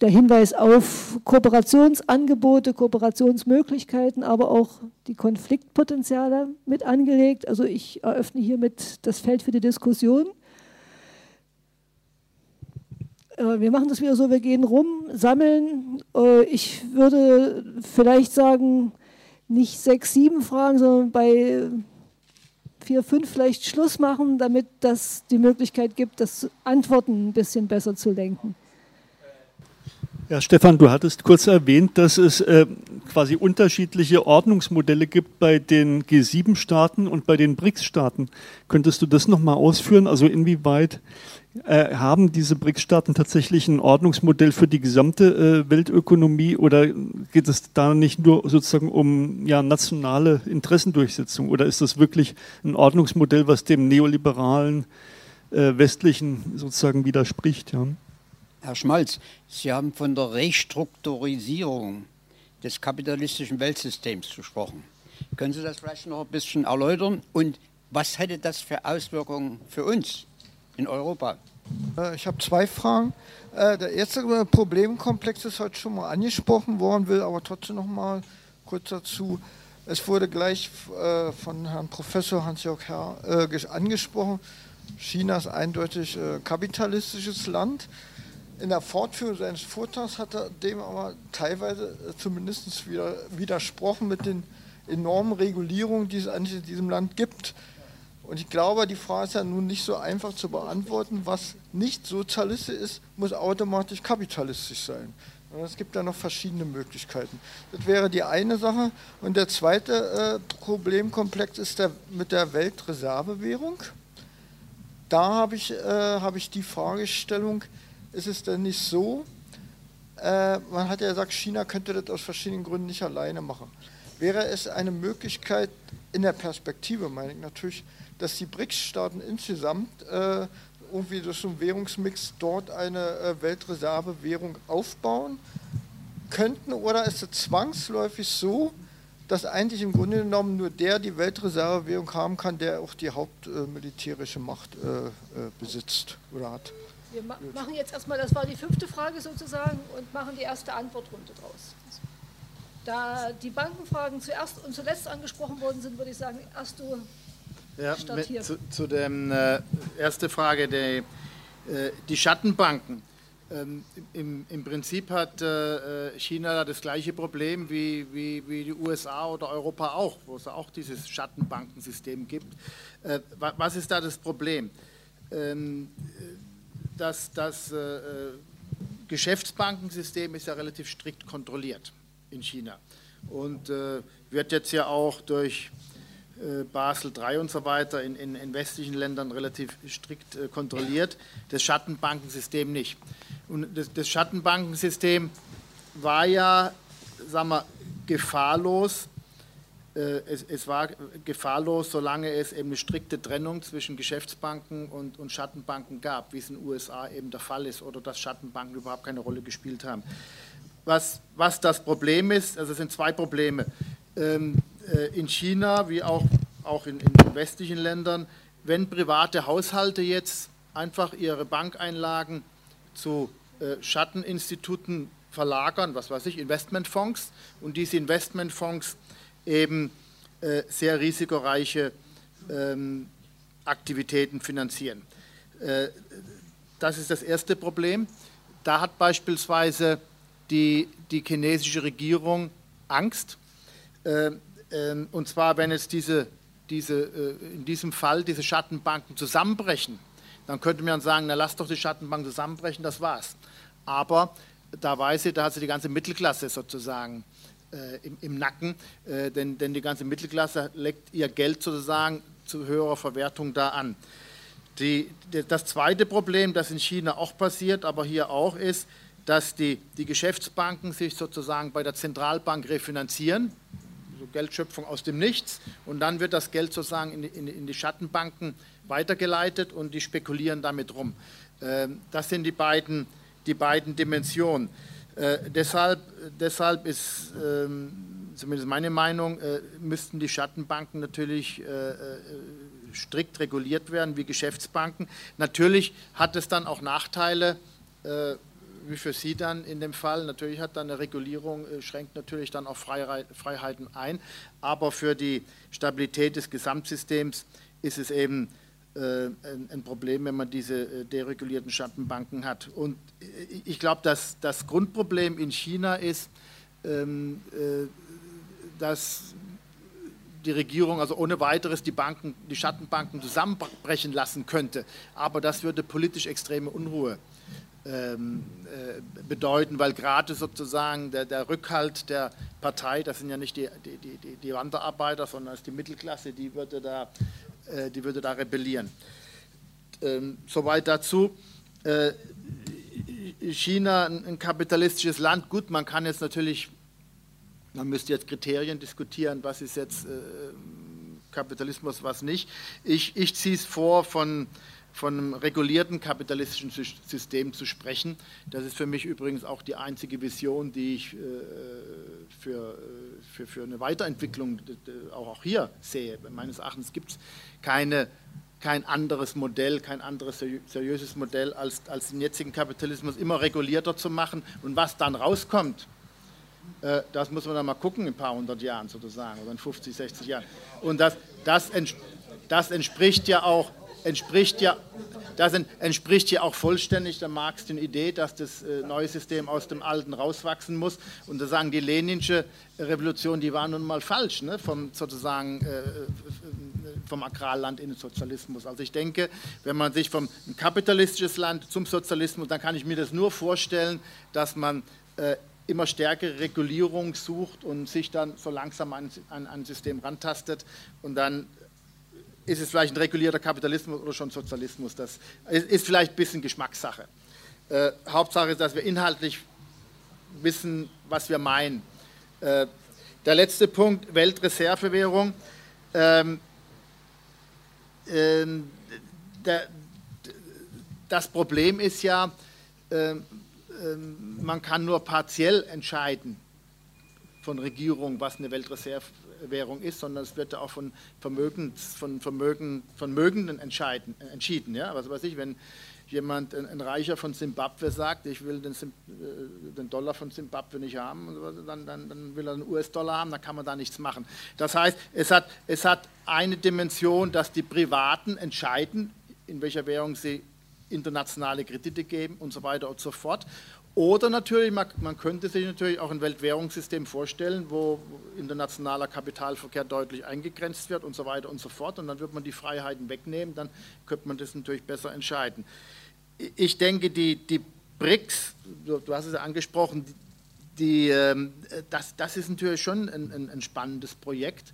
der Hinweis auf Kooperationsangebote, Kooperationsmöglichkeiten, aber auch die Konfliktpotenziale mit angelegt. Also ich eröffne hiermit das Feld für die Diskussion. Äh, wir machen das wieder so, wir gehen rum, sammeln. Äh, ich würde vielleicht sagen, nicht sechs, sieben Fragen, sondern bei vier, fünf vielleicht Schluss machen, damit das die Möglichkeit gibt, das Antworten ein bisschen besser zu lenken. Ja, Stefan, du hattest kurz erwähnt, dass es äh, quasi unterschiedliche Ordnungsmodelle gibt bei den G7-Staaten und bei den BRICS-Staaten. Könntest du das nochmal ausführen? Also inwieweit äh, haben diese BRICS-Staaten tatsächlich ein Ordnungsmodell für die gesamte äh, Weltökonomie oder geht es da nicht nur sozusagen um ja, nationale Interessendurchsetzung oder ist das wirklich ein Ordnungsmodell, was dem neoliberalen äh, westlichen sozusagen widerspricht? Ja? Herr Schmalz, Sie haben von der Restrukturisierung des kapitalistischen Weltsystems gesprochen. Können Sie das vielleicht noch ein bisschen erläutern und was hätte das für Auswirkungen für uns? In Europa? Äh, ich habe zwei Fragen. Äh, der erste Problemkomplex ist heute schon mal angesprochen worden, will aber trotzdem noch mal kurz dazu. Es wurde gleich äh, von Herrn Professor Hans-Jörg Herr äh, angesprochen, China ist eindeutig äh, kapitalistisches Land. In der Fortführung seines Vortrags hat er dem aber teilweise äh, zumindest widersprochen mit den enormen Regulierungen, die es eigentlich in diesem Land gibt. Und ich glaube, die Frage ist ja nun nicht so einfach zu beantworten, was nicht sozialistisch ist, muss automatisch kapitalistisch sein. Es gibt da noch verschiedene Möglichkeiten. Das wäre die eine Sache. Und der zweite äh, Problemkomplex ist der, mit der Weltreservewährung. Da habe ich, äh, hab ich die Fragestellung, ist es denn nicht so, äh, man hat ja gesagt, China könnte das aus verschiedenen Gründen nicht alleine machen. Wäre es eine Möglichkeit, in der Perspektive meine ich natürlich, dass die BRICS-Staaten insgesamt äh, irgendwie durch einen Währungsmix dort eine äh, Weltreservewährung aufbauen könnten? Oder ist es zwangsläufig so, dass eigentlich im Grunde genommen nur der die Weltreservewährung haben kann, der auch die hauptmilitärische Macht äh, äh, besitzt oder hat? Wir ma machen jetzt erstmal, das war die fünfte Frage sozusagen, und machen die erste Antwortrunde draus. Da die Bankenfragen zuerst und zuletzt angesprochen worden sind, würde ich sagen, erst du ja, zu, zu der äh, ersten Frage, der, äh, die Schattenbanken. Ähm, im, im, Prinzip hat äh, China das gleiche Problem wie, wie, wie, die USA oder Europa auch, wo es auch dieses Schattenbankensystem gibt. Äh, was ist da das Problem? Ähm, das, das äh, Geschäftsbankensystem ist ja relativ strikt kontrolliert in China und äh, wird jetzt ja auch durch äh, Basel III und so weiter in, in, in westlichen Ländern relativ strikt äh, kontrolliert, das Schattenbankensystem nicht. Und das, das Schattenbankensystem war ja, sagen wir, gefahrlos. Äh, es, es, war gefahrlos, solange es eben eine strikte Trennung zwischen Geschäftsbanken und, und Schattenbanken gab, wie es in den USA eben der Fall ist, oder dass Schattenbanken überhaupt keine Rolle gespielt haben. Was, was das Problem ist, also es sind zwei Probleme. Ähm, äh, in China wie auch, auch in, in westlichen Ländern, wenn private Haushalte jetzt einfach ihre Bankeinlagen zu äh, Schatteninstituten verlagern, was weiß ich, Investmentfonds, und diese Investmentfonds eben äh, sehr risikoreiche ähm, Aktivitäten finanzieren. Äh, das ist das erste Problem. Da hat beispielsweise die, die chinesische Regierung Angst, äh, und zwar, wenn jetzt diese, diese, äh, in diesem Fall diese Schattenbanken zusammenbrechen, dann könnte man sagen, na lass doch die Schattenbanken zusammenbrechen, das war's. Aber da weiß sie, da hat sie die ganze Mittelklasse sozusagen äh, im, im, Nacken, äh, denn, denn die ganze Mittelklasse legt ihr Geld sozusagen zu höherer Verwertung da an. Die, das zweite Problem, das in China auch passiert, aber hier auch ist, dass die, die Geschäftsbanken sich sozusagen bei der Zentralbank refinanzieren, so Geldschöpfung aus dem Nichts und dann wird das Geld sozusagen in die, in, in die Schattenbanken weitergeleitet und die spekulieren damit rum. Ähm, das sind die beiden, die beiden Dimensionen. Äh, deshalb, deshalb ist ähm, zumindest meine Meinung, äh, müssten die Schattenbanken natürlich äh, strikt reguliert werden wie Geschäftsbanken. Natürlich hat es dann auch Nachteile, wie für Sie dann in dem Fall. Natürlich hat dann eine Regulierung, äh, schränkt natürlich dann auch Freiheiten ein, aber für die Stabilität des Gesamtsystems ist es eben äh, ein Problem, wenn man diese äh, deregulierten Schattenbanken hat. Und ich glaube, dass das Grundproblem in China ist, ähm, dass die Regierung also ohne weiteres die Banken, die Schattenbanken zusammenbrechen lassen könnte. Aber das würde politisch extreme Unruhe bedeuten, weil gerade sozusagen der, der, Rückhalt der Partei, das sind ja nicht die, die, die, die Wanderarbeiter, sondern das ist die Mittelklasse, die würde da, äh, die würde da rebellieren. Ähm, soweit dazu. Äh, China, ein kapitalistisches Land, gut, man kann jetzt natürlich, man müsste jetzt Kriterien diskutieren, was ist jetzt Kapitalismus, was nicht. Ich, ich ziehe es vor von von einem regulierten kapitalistischen System zu sprechen. Das ist für mich übrigens auch die einzige Vision, die ich äh, für, äh, für, für eine Weiterentwicklung auch hier sehe. Meines Erachtens gibt es keine, kein anderes Modell, kein anderes seriöses Modell, als, als den jetzigen Kapitalismus immer regulierter zu machen. Und was dann rauskommt, Äh, das muss man dann mal gucken in ein paar hundert Jahren sozusagen oder in 50, 60 Jahren. Und das, das, das entspricht ja auch entspricht ja, das entspricht ja auch vollständig der Marxischen Idee, dass das äh, neue System aus dem alten rauswachsen muss. Und da sagen die leninsche Revolution, die war nun mal falsch, ne? vom sozusagen äh, vom Agrarland in den Sozialismus. Also ich denke, wenn man sich vom kapitalistisches Land zum Sozialismus, dann kann ich mir das nur vorstellen, dass man äh, immer stärkere Regulierung sucht und sich dann so langsam an, an ein System rantastet und dann ist es vielleicht ein regulierter Kapitalismus oder schon Sozialismus. Das ist vielleicht ein bisschen Geschmackssache. Äh, Hauptsache ist, dass wir inhaltlich wissen, was wir meinen. Äh, der letzte Punkt, Weltreservewährung. Ähm, äh, der, das Problem ist ja, ähm, ähm, man kann nur partiell entscheiden von Regierung, was eine Weltreservewährung ist, sondern es wird auch von, Vermögens, von Vermögen, Vermögenden entscheiden, entschieden. Ja? Was weiß ich, wenn jemand, ein, ein, Reicher von Simbabwe sagt, ich will den, äh, den Dollar von Simbabwe nicht haben, dann, dann, dann will er einen US-Dollar haben, dann kann man da nichts machen. Das heißt, es hat, es hat eine Dimension, dass die Privaten entscheiden, in welcher Währung sie internationale Kredite geben und so weiter und so fort. Oder natürlich, man, könnte sich natürlich auch ein Weltwährungssystem vorstellen, wo internationaler Kapitalverkehr deutlich eingegrenzt wird und so weiter und so fort. Und dann wird man die Freiheiten wegnehmen, dann könnte man das natürlich besser entscheiden. Ich denke, die, die BRICS, du, hast es ja angesprochen, die, ähm, das, das ist natürlich schon ein, ein, ein spannendes Projekt.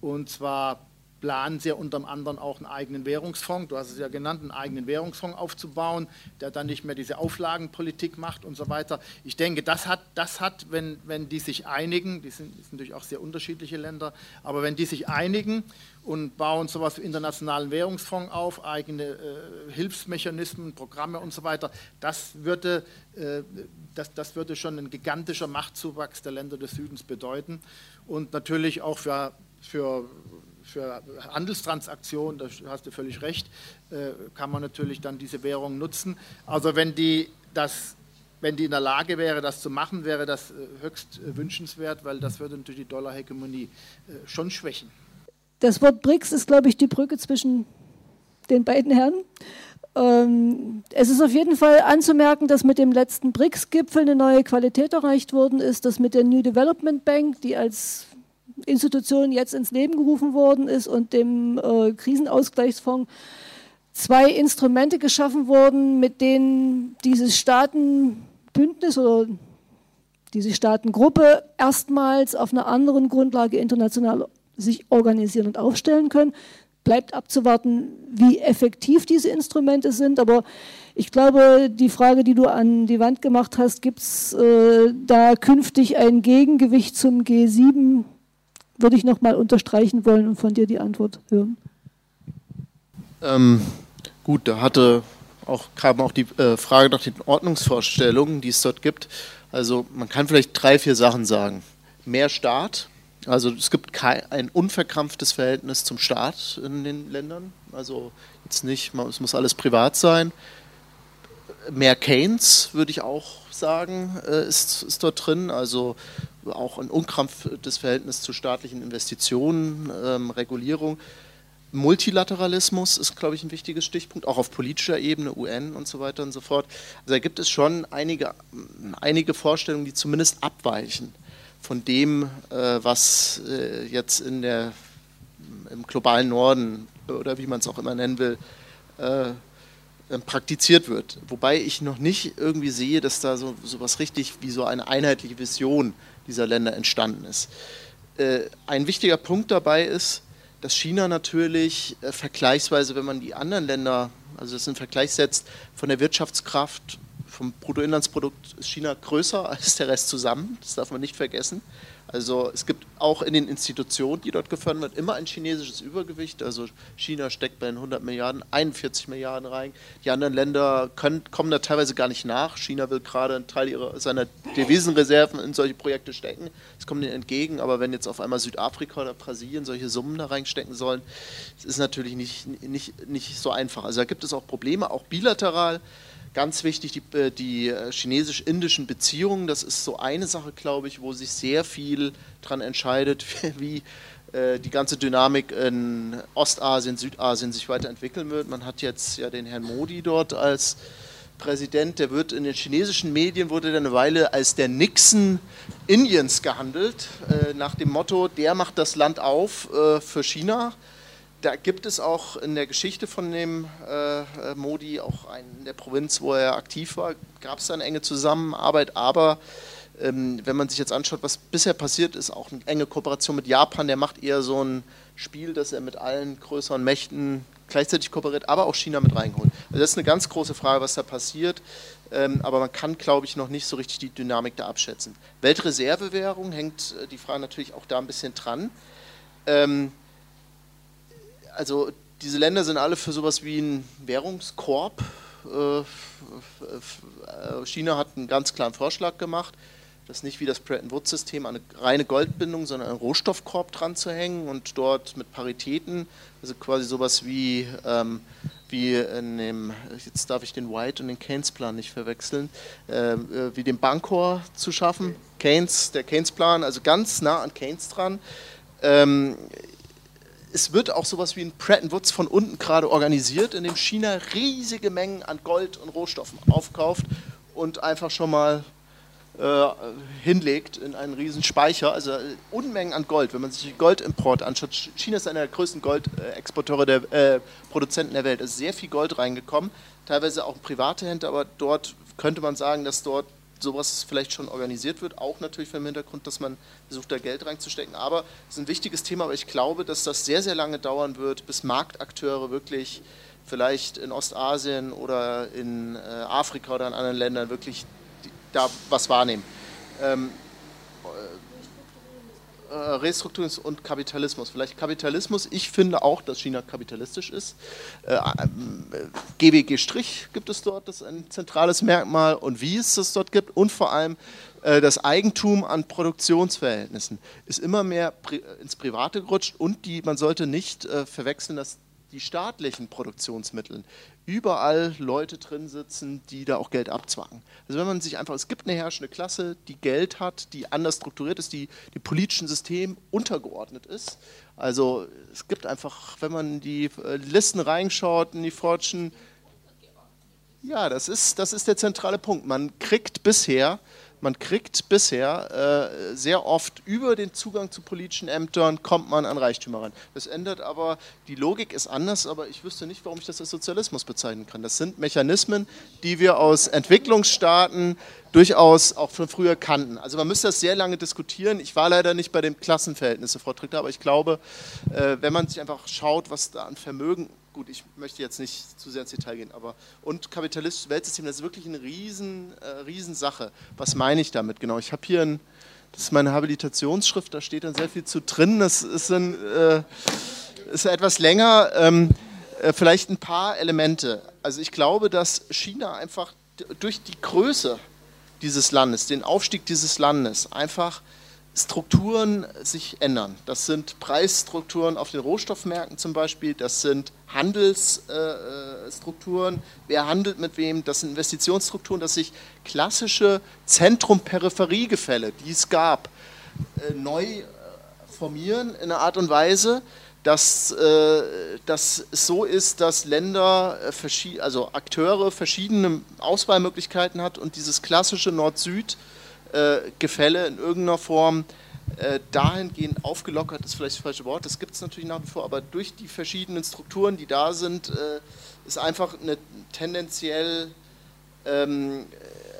Und zwar planen sie unter anderem auch einen eigenen Währungsfonds, du hast es ja genannt, einen eigenen Währungsfonds aufzubauen, der dann nicht mehr diese Auflagenpolitik macht und so weiter. Ich denke, das hat, das hat wenn, wenn die sich einigen, die sind, das sind natürlich auch sehr unterschiedliche Länder, aber wenn die sich einigen und bauen sowas wie internationalen Währungsfonds auf, eigene äh, Hilfsmechanismen, Programme und so weiter, das würde, äh, das, das würde schon ein gigantischer Machtzuwachs der Länder des Südens bedeuten und natürlich auch für, für für Handelstransaktionen, da hast du völlig recht, äh, kann man natürlich dann diese Währung nutzen. Also wenn die das wenn die in der Lage wäre, das zu machen, wäre das äh, höchst äh, wünschenswert, weil das würde natürlich die Dollarhegemonie schon schwächen. Das Wort BRICS ist, glaube ich, die Brücke zwischen den beiden Herren. Ähm, es ist auf jeden Fall anzumerken, dass mit dem letzten BRICS-Gipfel eine neue Qualität erreicht worden ist, dass mit der New Development Bank, die als Institution jetzt ins Leben gerufen worden ist und dem äh, Krisenausgleichsfonds zwei Instrumente geschaffen wurden, mit denen dieses Staatenbündnis oder diese Staatengruppe erstmals auf einer anderen Grundlage international sich organisieren und aufstellen können. Bleibt abzuwarten, wie effektiv diese Instrumente sind, aber ich glaube, die Frage, die du an die Wand gemacht hast, gibt es äh, da künftig ein Gegengewicht zum G7 würde ich nochmal unterstreichen wollen und von dir die Antwort hören. Ähm, gut, da hatte auch, kam auch die äh, Frage nach den Ordnungsvorstellungen, die es dort gibt. Also man kann vielleicht drei, vier Sachen sagen. Mehr Staat, also es gibt kein, ein unverkrampftes Verhältnis zum Staat in den Ländern. Also jetzt nicht, es muss alles privat sein. Mehr Keynes würde ich auch sagen, äh, ist, ist dort drin. Also auch ein unkrampftes Verhältnis zu staatlichen Investitionen, ähm, Regulierung. Multilateralismus ist, glaube ich, ein wichtiges Stichpunkt, auch auf politischer Ebene, UN und so weiter und so fort. Also da gibt es schon einige, einige Vorstellungen, die zumindest abweichen von dem, äh, was äh, jetzt in der, im globalen Norden oder wie man es auch immer nennen will, äh, praktiziert wird. Wobei ich noch nicht irgendwie sehe, dass da so, so was richtig wie so eine einheitliche Vision dieser Länder entstanden ist. Äh, ein wichtiger Punkt dabei ist, dass China natürlich äh, vergleichsweise, wenn man die anderen Länder, also das in Vergleich setzt, von der Wirtschaftskraft, vom Bruttoinlandsprodukt ist China größer (laughs) als der Rest zusammen. Das darf man nicht vergessen. Also es gibt auch in den Institutionen, die dort gefördert werden, immer ein chinesisches Übergewicht. Also China steckt bei den 100 Milliarden 41 Milliarden rein. Die anderen Länder können, kommen da teilweise gar nicht nach. China will gerade einen Teil ihrer, seiner Devisenreserven in solche Projekte stecken. Das kommt ihnen entgegen. Aber wenn jetzt auf einmal Südafrika oder Brasilien solche Summen da reinstecken sollen, ist natürlich nicht, nicht, nicht so einfach. Also da gibt es auch Probleme, auch bilateral Ganz wichtig, die, äh, die äh, chinesisch-indischen Beziehungen, das ist so eine Sache, glaube ich, wo sich sehr viel daran entscheidet, (laughs) wie äh, die ganze Dynamik in Ostasien, Südasien sich weiterentwickeln wird. Man hat jetzt ja den Herrn Modi dort als Präsident, der wird in den chinesischen Medien, wurde dann eine Weile als der Nixon Indiens gehandelt, nach dem Motto, der macht das Land auf für China da gibt es auch in der Geschichte von dem äh, Modi, auch in der Provinz, wo er aktiv war, gab es eine enge Zusammenarbeit, aber ähm, wenn man sich jetzt anschaut, was bisher passiert ist, auch eine enge Kooperation mit Japan, der macht eher so ein Spiel, dass er mit allen größeren Mächten gleichzeitig kooperiert, aber auch China mit reinholt. Also das ist eine ganz große Frage, was da passiert, ähm, aber man kann, glaube ich, noch nicht so richtig die Dynamik da abschätzen. Weltreservewährung hängt äh, die Frage natürlich auch da ein bisschen dran. Ähm, also diese Länder sind alle für sowas wie einen Währungskorb. Äh, China hat einen ganz klaren Vorschlag gemacht, das nicht wie das Bretton Woods-System eine reine Goldbindung, sondern einen Rohstoffkorb dran zu hängen und dort mit Paritäten, also quasi sowas wie, ähm, wie in dem, jetzt darf ich den White und den Keynes-Plan nicht verwechseln, äh, wie den Bankor zu schaffen. Keynes, der Keynes-Plan, also ganz nah an Keynes dran. Ähm, es wird auch sowas wie ein Pratt Woods von unten gerade organisiert, in dem China riesige Mengen an Gold und Rohstoffen aufkauft und einfach schon mal äh, hinlegt in einen riesen Speicher, also äh, Unmengen an Gold. Wenn man sich den Goldimport anschaut, China ist einer der größten Goldexporteure der äh, Produzenten der Welt. Es ist sehr viel Gold reingekommen, teilweise auch private Hände, aber dort könnte man sagen, dass dort sowas vielleicht schon organisiert wird, auch natürlich vom Hintergrund, dass man versucht, da Geld reinzustecken. Aber es ist ein wichtiges Thema, aber ich glaube, dass das sehr, sehr lange dauern wird, bis Marktakteure wirklich vielleicht in Ostasien oder in äh, Afrika oder in anderen Ländern wirklich da was wahrnehmen. Äh, Restrukturierung und Kapitalismus. Vielleicht Kapitalismus. Ich finde auch, dass China kapitalistisch ist. Äh, GWG Strich gibt es dort, das ist ein zentrales Merkmal und wie es das dort gibt und vor allem äh, das Eigentum an Produktionsverhältnissen ist immer mehr ins Private gerutscht und die, man sollte nicht verwechseln, dass die staatlichen Produktionsmittel überall Leute drin sitzen, die da auch Geld abzwacken. Also wenn man sich einfach, es gibt eine herrschende Klasse, die Geld hat, die anders strukturiert ist, die dem politischen System untergeordnet ist. Also es gibt einfach, wenn man die äh, Listen reinschaut, in die Fortune, ja, das ist, das ist der zentrale Punkt. Man kriegt bisher man kriegt bisher äh, sehr oft über den Zugang zu politischen Ämtern, kommt man an Reichtümer ran. Das ändert aber, die Logik ist anders, aber ich wüsste nicht, warum ich das als Sozialismus bezeichnen kann. Das sind Mechanismen, die wir aus Entwicklungsstaaten durchaus auch von früher kannten. Also man müsste das sehr lange diskutieren. Ich war leider nicht bei den Klassenverhältnissen, Frau Trichter, aber ich glaube, äh, wenn man sich einfach schaut, was da an Vermögen gut, ich möchte jetzt nicht zu sehr ins Detail gehen, aber und kapitalistisches Weltsystem, das ist wirklich eine riesen, äh, Riesensache. Was meine ich damit genau? Ich habe hier ein, das ist meine Habilitationsschrift, da steht dann sehr viel zu drin. Das ist, ein, äh, ist etwas länger. Ähm, äh, vielleicht ein paar Elemente. Also ich glaube, dass China einfach durch die Größe dieses Landes, den Aufstieg dieses Landes, einfach Strukturen sich ändern. Das sind Preisstrukturen auf den Rohstoffmärkten zum Beispiel, das sind Handelsstrukturen, wer handelt mit wem, das sind Investitionsstrukturen, dass sich klassische Zentrum-Peripherie-Gefälle, die es gab, äh, neu äh, formieren in einer Art und Weise, dass, äh, dass es so ist, dass Länder, also Akteure verschiedene Auswahlmöglichkeiten hat und dieses klassische Nord-Süd- äh, Gefälle in irgendeiner Form äh, dahingehend aufgelockert ist vielleicht das falsche Wort, das gibt es natürlich nach wie vor, aber durch die verschiedenen Strukturen, die da sind, äh, ist einfach eine tendenziell ähm,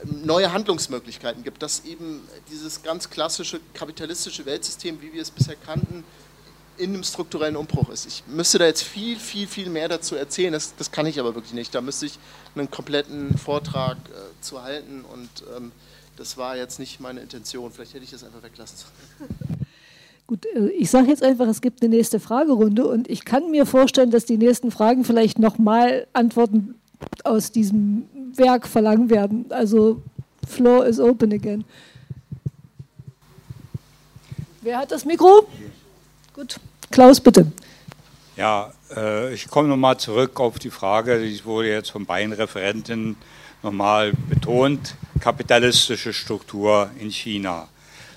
neue Handlungsmöglichkeiten gibt, dass eben dieses ganz klassische kapitalistische Weltsystem, wie wir es bisher kannten, in einem strukturellen Umbruch ist. Ich müsste da jetzt viel, viel, viel mehr dazu erzählen, das, das kann ich aber wirklich nicht. Da müsste ich einen kompletten Vortrag äh, zu halten und ähm, das war jetzt nicht meine Intention. Vielleicht hätte ich das einfach weglassen sollen. (laughs) Gut, äh, ich sage jetzt einfach, es gibt eine nächste Fragerunde und ich kann mir vorstellen, dass die nächsten Fragen vielleicht nochmal Antworten aus diesem Werk verlangen werden. Also, floor is open again. Wer hat das Mikro? Gut, Klaus, bitte. Ja, äh, ich komme nochmal zurück auf die Frage, die wurde jetzt von beiden Referenten nochmal betont, kapitalistische Struktur in China.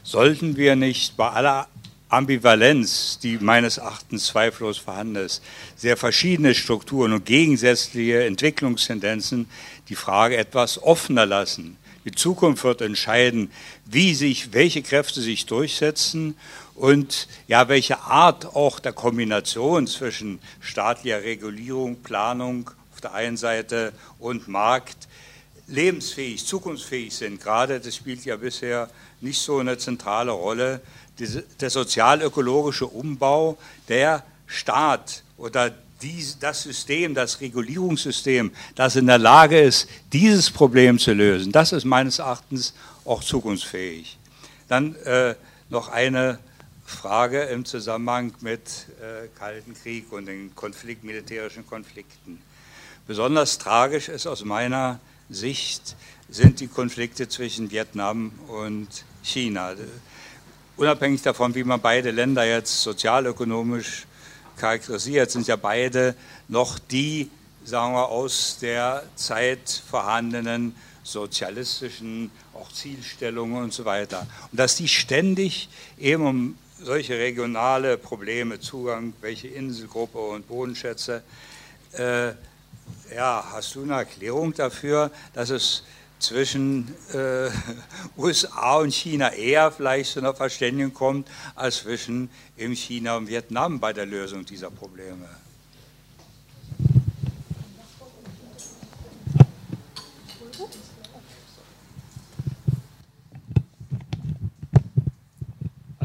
Sollten wir nicht bei aller Ambivalenz, die meines Erachtens zweifellos vorhanden ist, sehr verschiedene Strukturen und gegensätzliche Entwicklungstendenzen die Frage etwas offener lassen. Die Zukunft wird entscheiden, wie sich, welche Kräfte sich durchsetzen und ja, welche Art auch der Kombination zwischen staatlicher Regulierung, Planung auf der einen Seite und Markt lebensfähig, zukunftsfähig sind. Gerade das spielt ja bisher nicht so eine zentrale Rolle. Der sozialökologische Umbau, der Staat oder das System, das Regulierungssystem, das in der Lage ist, dieses Problem zu lösen, das ist meines Erachtens auch zukunftsfähig. Dann äh, noch eine Frage im Zusammenhang mit äh, Kalten Krieg und den Konflikt, militärischen Konflikten. Besonders tragisch ist aus meiner Sicht sind die Konflikte zwischen Vietnam und China. Unabhängig davon, wie man beide Länder jetzt sozialökonomisch charakterisiert, sind ja beide noch die, sagen wir, aus der Zeit vorhandenen sozialistischen auch Zielstellungen und so weiter. Und dass die ständig eben um solche regionale Probleme, Zugang, welche Inselgruppe und Bodenschätze. Äh, ja, hast du eine Erklärung dafür, dass es zwischen äh, (laughs) USA und China eher vielleicht zu einer Verständigung kommt, als zwischen China und Vietnam bei der Lösung dieser Probleme?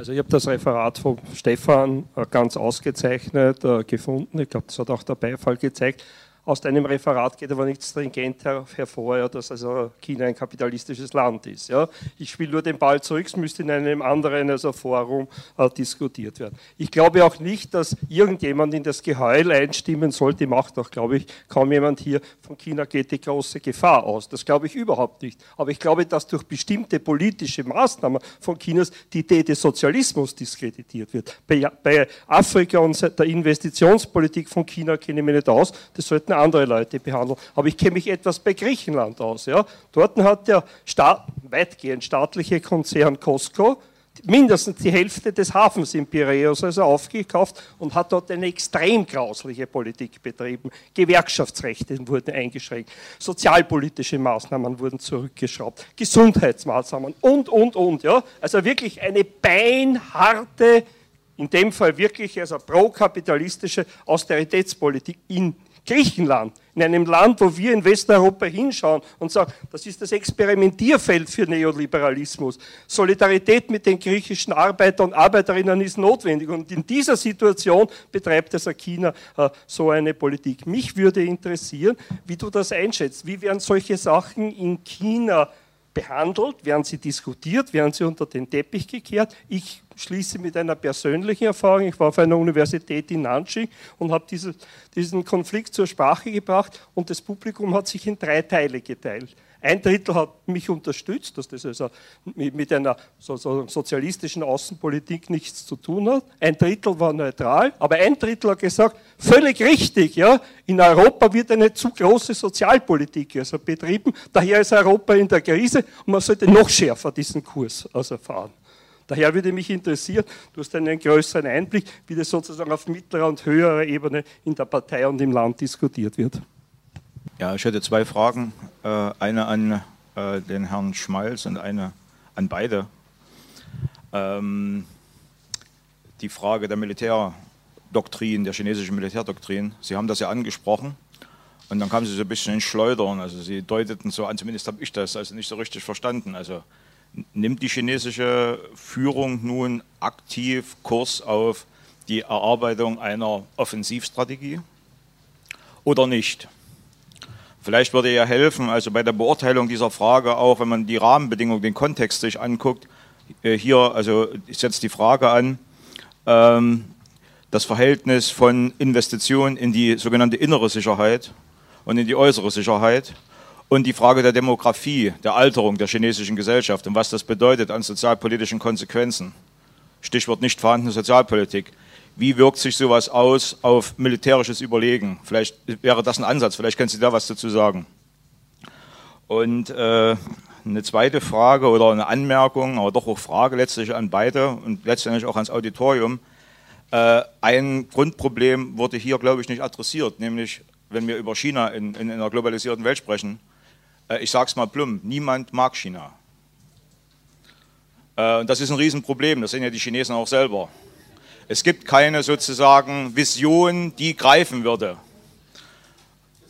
Also ich habe das Referat von Stefan äh, ganz ausgezeichnet äh, gefunden. Ich glaube, das hat auch der Beifall gezeigt. Aus deinem Referat geht aber nicht stringent hervor, ja, dass also China ein kapitalistisches Land ist. Ja. Ich spiele nur den Ball zurück, es müsste in einem anderen also Forum äh, diskutiert werden. Ich glaube auch nicht, dass irgendjemand in das Geheul einstimmen sollte, macht auch, glaube ich, kaum jemand hier, von China geht die große Gefahr aus. Das glaube ich überhaupt nicht. Aber ich glaube, dass durch bestimmte politische Maßnahmen von Chinas die Idee des Sozialismus diskreditiert wird. Bei, bei Afrika und der Investitionspolitik von China kenne ich mich nicht aus, das sollten sollten andere Leute behandeln. Aber ich kenne mich etwas bei Griechenland aus. Ja. Dort hat der Staat, weitgehend staatliche Konzern Costco mindestens die Hälfte des Hafens in Piräus also aufgekauft und hat dort eine extrem grausliche Politik betrieben. Gewerkschaftsrechte wurden eingeschränkt, sozialpolitische Maßnahmen wurden zurückgeschraubt, Gesundheitsmaßnahmen und, und, und. Ja. Also wirklich eine beinharte, in dem Fall wirklich also prokapitalistische Austeritätspolitik in Griechenland, in einem Land, wo wir in Westeuropa hinschauen und sagen, das ist das Experimentierfeld für Neoliberalismus. Solidarität mit den griechischen Arbeitern und Arbeiterinnen ist notwendig. Und in dieser Situation betreibt es China äh, so eine Politik. Mich würde interessieren, wie du das einschätzt. Wie werden solche Sachen in China behandelt, werden sie diskutiert, werden sie unter den Teppich gekehrt. Ich schließe mit einer persönlichen Erfahrung. Ich war auf einer Universität in Nanjing und habe diese, diesen Konflikt zur Sprache gebracht und das Publikum hat sich in drei Teile geteilt. Ein Drittel hat mich unterstützt, dass das also mit einer so, so sozialistischen Außenpolitik nichts zu tun hat. Ein Drittel war neutral, aber ein Drittel hat gesagt, völlig richtig, ja, in Europa wird eine zu große Sozialpolitik also betrieben, daher ist Europa in der Krise und man sollte noch schärfer diesen Kurs also fahren. Daher würde mich interessieren, du hast einen größeren Einblick, wie das sozusagen auf mittlerer und höherer Ebene in der Partei und im Land diskutiert wird. Ja, ich hätte zwei Fragen. Äh, eine an äh, den Herrn Schmalz und eine an beide. Ähm, die Frage der Militärdoktrin, der chinesischen Militärdoktrin. Sie haben das ja angesprochen. Und dann kamen Sie so ein bisschen in Schleudern. Also Sie deuteten so an, zumindest habe ich das also nicht so richtig verstanden. Also nimmt die chinesische Führung nun aktiv Kurs auf die Erarbeitung einer Offensivstrategie oder nicht? Vielleicht würde ja helfen, also bei der Beurteilung dieser Frage auch, wenn man die Rahmenbedingungen, den Kontext sich anguckt, äh, hier, also ich setze die Frage an, ähm, das Verhältnis von Investitionen in die sogenannte innere Sicherheit und in die äußere Sicherheit und die Frage der Demografie, der Alterung der chinesischen Gesellschaft und was das bedeutet an sozialpolitischen Konsequenzen. Stichwort nicht vorhandene Sozialpolitik. Wie wirkt sich sowas aus auf militärisches Überlegen? Vielleicht wäre das ein Ansatz, vielleicht können Sie da was dazu sagen. Und äh, eine zweite Frage oder eine Anmerkung, aber doch auch Frage letztlich an beide und letztendlich auch ans Auditorium. Äh, ein Grundproblem wurde hier, glaube ich, nicht adressiert, nämlich wenn wir über China in, in einer globalisierten Welt sprechen. Äh, ich sage es mal plump, niemand mag China. Äh, und das ist ein Riesenproblem, das sehen ja die Chinesen auch selber. Es gibt keine sozusagen Vision, die greifen würde.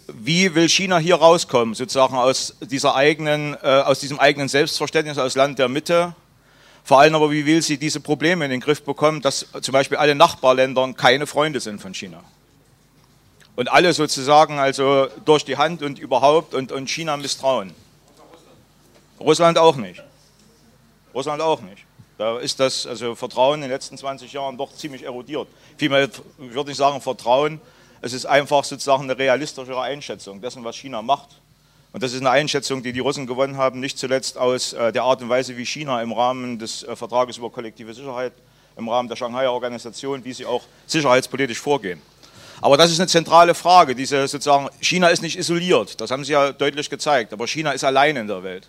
Wie will China hier rauskommen, sozusagen aus, dieser eigenen, äh, aus diesem eigenen Selbstverständnis, aus Land der Mitte? Vor allem aber, wie will sie diese Probleme in den Griff bekommen, dass zum Beispiel alle Nachbarländer keine Freunde sind von China? Und alle sozusagen also durch die Hand und überhaupt und, und China misstrauen. Russland auch nicht. Russland auch nicht. Da ist das also Vertrauen in den letzten 20 Jahren doch ziemlich erodiert. Vielmehr würde ich sagen Vertrauen. Es ist einfach sozusagen eine realistischere Einschätzung dessen, was China macht. Und das ist eine Einschätzung, die die Russen gewonnen haben, nicht zuletzt aus äh, der Art und Weise, wie China im Rahmen des äh, Vertrages über kollektive Sicherheit, im Rahmen der Shanghai Organisation, wie sie auch sicherheitspolitisch vorgehen. Aber das ist eine zentrale Frage. Diese sozusagen, China ist nicht isoliert, das haben Sie ja deutlich gezeigt, aber China ist allein in der Welt.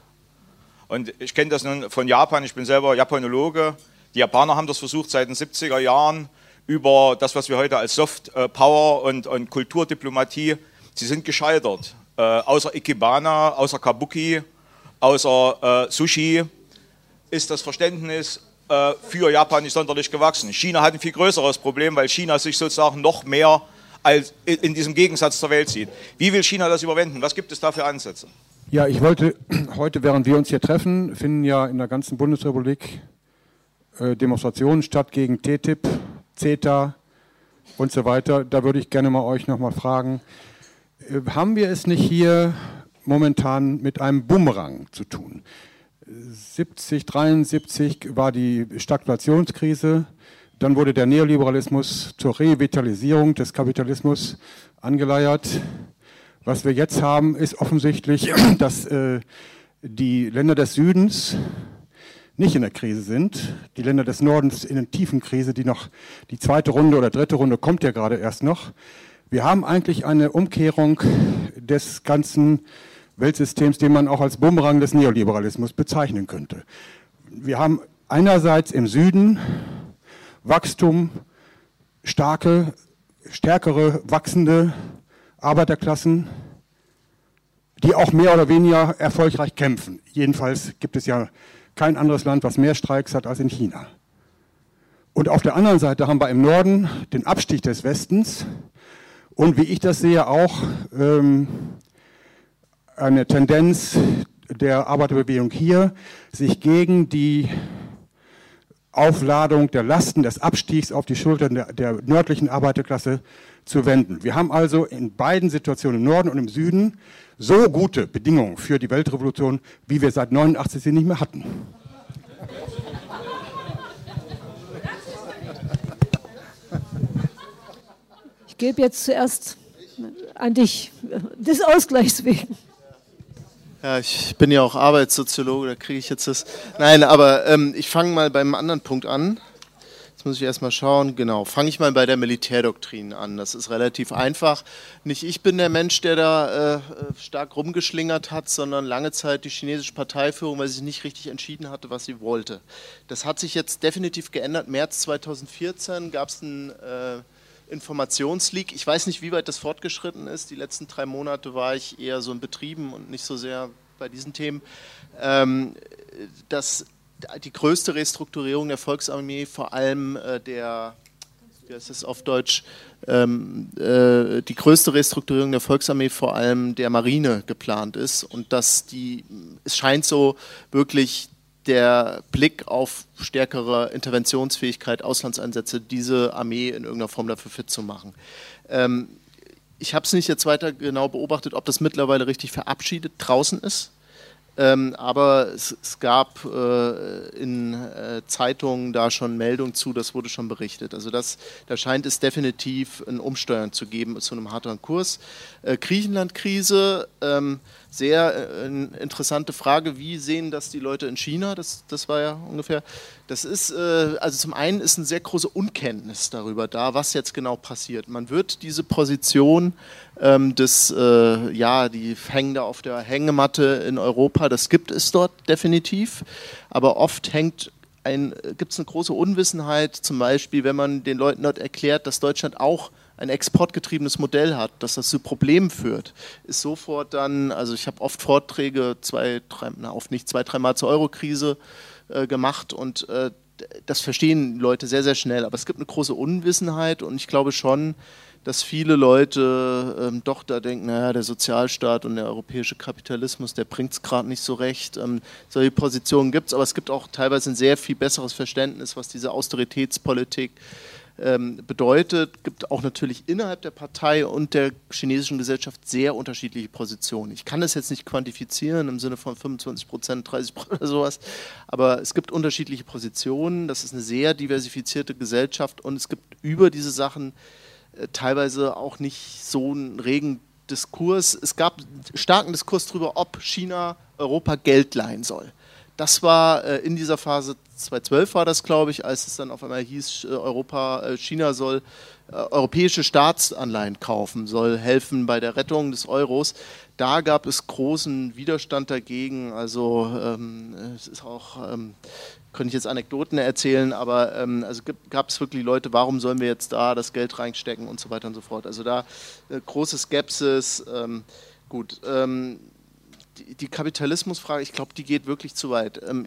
Und ich kenne das nun von Japan, ich bin selber Japanologe. Die Japaner haben das versucht seit den 70er Jahren über das, was wir heute als Soft äh, Power und, und Kulturdiplomatie, sie sind gescheitert. Äh, außer Ikebana, außer Kabuki, außer äh, Sushi ist das Verständnis äh, für Japan nicht sonderlich gewachsen. China hat ein viel größeres Problem, weil China sich sozusagen noch mehr als in diesem Gegensatz zur Welt sieht. Wie will China das überwinden? Was gibt es da für Ansätze? Ja, ich wollte (clears throat) heute, während wir uns hier treffen, finden ja in der ganzen Bundesrepublik äh, Demonstrationen statt gegen TTIP, CETA und so weiter. Da würde ich gerne mal euch nochmal fragen, äh, haben wir es nicht hier momentan mit einem Bumerang zu tun? 70, 73 war die Stagflationskrise. Dann wurde der Neoliberalismus zur Revitalisierung des Kapitalismus angeleiert. Was wir jetzt haben, ist offensichtlich, (clears throat) dass äh, die Länder des Südens nicht in der Krise sind. Die Länder des Nordens in einer tiefen Krise, die noch die zweite Runde oder dritte Runde kommt ja gerade erst noch. Wir haben eigentlich eine Umkehrung des ganzen Weltsystems, den man auch als Bumerang des Neoliberalismus bezeichnen könnte. Wir haben einerseits im Süden Wachstum, starke, stärkere, wachsende Arbeiterklassen, die auch mehr oder weniger erfolgreich kämpfen. Jedenfalls gibt es ja kein anderes Land, was mehr Streiks hat als in China. Und auf der anderen Seite haben wir im Norden den Abstieg des Westens und wie ich das sehe auch ähm, eine Tendenz der Arbeiterbewegung hier, sich gegen die Aufladung der Lasten des Abstiegs auf die Schultern der, der, nördlichen Arbeiterklasse zu wenden. Wir haben also in beiden Situationen im Norden und im Süden so gute Bedingungen für die Weltrevolution, wie wir seit 89 sie nicht mehr hatten. Ich gebe jetzt zuerst an dich, des Ausgleichs wegen. Ja, ich bin ja auch Arbeitssoziologe, da kriege ich jetzt das. Nein, aber ähm, ich fange mal beim anderen Punkt an. Jetzt muss ich erstmal schauen. Genau, fange ich mal bei der Militärdoktrin an. Das ist relativ einfach. Nicht ich bin der Mensch, der da äh, stark rumgeschlingert hat, sondern lange Zeit die chinesische Parteiführung, weil sie sich nicht richtig entschieden hatte, was sie wollte. Das hat sich jetzt definitiv geändert. März 2014 gab es ein. Äh, Informationsleak. Ich weiß nicht, wie weit das fortgeschritten ist. Die letzten drei Monate war ich eher so in Betrieben und nicht so sehr bei diesen Themen. Ähm, dass die größte Restrukturierung der Volksarmee vor allem äh, der, wie heißt das auf Deutsch, ähm, äh, die größte Restrukturierung der Volksarmee vor allem der Marine geplant ist und dass die, es scheint so wirklich der Blick auf stärkere Interventionsfähigkeit, Auslandseinsätze, diese Armee in irgendeiner Form dafür fit zu machen. Ähm, ich habe es nicht jetzt weiter genau beobachtet, ob das mittlerweile richtig verabschiedet draußen ist. Ähm, aber es, es gab äh, in äh, Zeitungen da schon Meldungen zu, das wurde schon berichtet. Also das, da scheint es definitiv ein Umsteuern zu geben zu einem harteren Kurs. Äh, Griechenland-Krise, ähm, sehr äh, interessante Frage, wie sehen das die Leute in China? Das, das war ja ungefähr. Das ist, äh, also zum einen ist eine sehr große Unkenntnis darüber da, was jetzt genau passiert. Man wird diese Position ähm, des, äh, ja, die hängen da auf der Hängematte in Europa, das gibt es dort definitiv, aber oft hängt gibt es eine große Unwissenheit, zum Beispiel, wenn man den Leuten dort erklärt, dass Deutschland auch ein exportgetriebenes Modell hat, dass das zu Problemen führt, ist sofort dann, also ich habe oft Vorträge, zwei, drei, na oft nicht, zwei, dreimal zur Eurokrise äh, gemacht und äh, das verstehen Leute sehr, sehr schnell. Aber es gibt eine große Unwissenheit und ich glaube schon, dass viele Leute ähm, doch da denken, naja, der Sozialstaat und der europäische Kapitalismus, der bringt es gerade nicht so recht. Ähm, solche Positionen gibt es, aber es gibt auch teilweise ein sehr viel besseres Verständnis, was diese Austeritätspolitik ähm, bedeutet, gibt auch natürlich innerhalb der Partei und der chinesischen Gesellschaft sehr unterschiedliche Positionen. Ich kann das jetzt nicht quantifizieren im Sinne von 25 Prozent, 30 Prozent oder sowas, aber es gibt unterschiedliche Positionen. Das ist eine sehr diversifizierte Gesellschaft und es gibt über diese Sachen äh, teilweise auch nicht so einen regen Diskurs. Es gab starken Diskurs darüber, ob China Europa Geld leihen soll. Das war äh, in dieser Phase 2012 war das, glaube ich, als es dann auf einmal hieß, äh, Europa, äh, China soll äh, europäische Staatsanleihen kaufen, soll helfen bei der Rettung des Euros. Da gab es großen Widerstand dagegen. Also ähm, es ist auch ähm, könnte ich jetzt Anekdoten erzählen, aber ähm, also gab es wirklich Leute, warum sollen wir jetzt da das Geld reinstecken und so weiter und so fort. Also da äh, große Skepsis. Ähm, gut, ähm, die, Kapitalismusfrage, ich glaube, die geht wirklich zu weit. Ähm,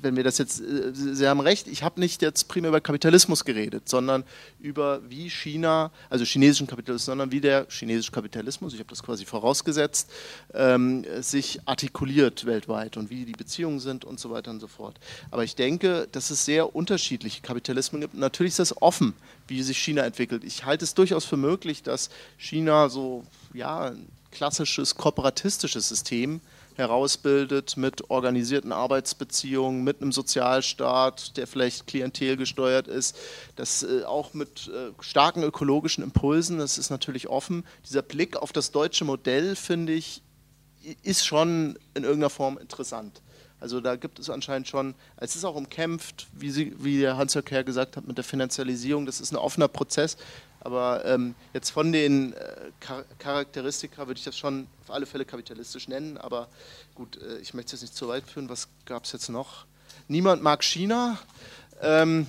wenn wir das jetzt, äh, Sie haben recht, ich habe nicht jetzt primär über Kapitalismus geredet, sondern über wie China, also chinesischen Kapitalismus, sondern wie der chinesische Kapitalismus, ich habe das quasi vorausgesetzt, ähm, sich artikuliert weltweit und wie die Beziehungen sind und so weiter und so fort. Aber ich denke, dass es sehr unterschiedliche Kapitalismen gibt. Natürlich ist das offen, wie sich China entwickelt. Ich halte es durchaus für möglich, dass China so, ja, klassisches kooperatistisches System herausbildet mit organisierten Arbeitsbeziehungen, mit einem Sozialstaat, der vielleicht klientelgesteuert ist, das äh, auch mit äh, starken ökologischen Impulsen, das ist natürlich offen. Dieser Blick auf das deutsche Modell, finde ich, ist schon in irgendeiner Form interessant. Also da gibt es anscheinend schon, es ist auch umkämpft, wie, Sie, wie der Hans-Jörg Herr gesagt hat, mit der Finanzialisierung. Das ist ein offener Prozess. Aber ähm, jetzt von den äh, Char Charakteristika würde ich das schon auf alle Fälle kapitalistisch nennen. Aber gut, äh, ich möchte es jetzt nicht zu weit führen. Was gab es jetzt noch? Niemand mag China. Ähm,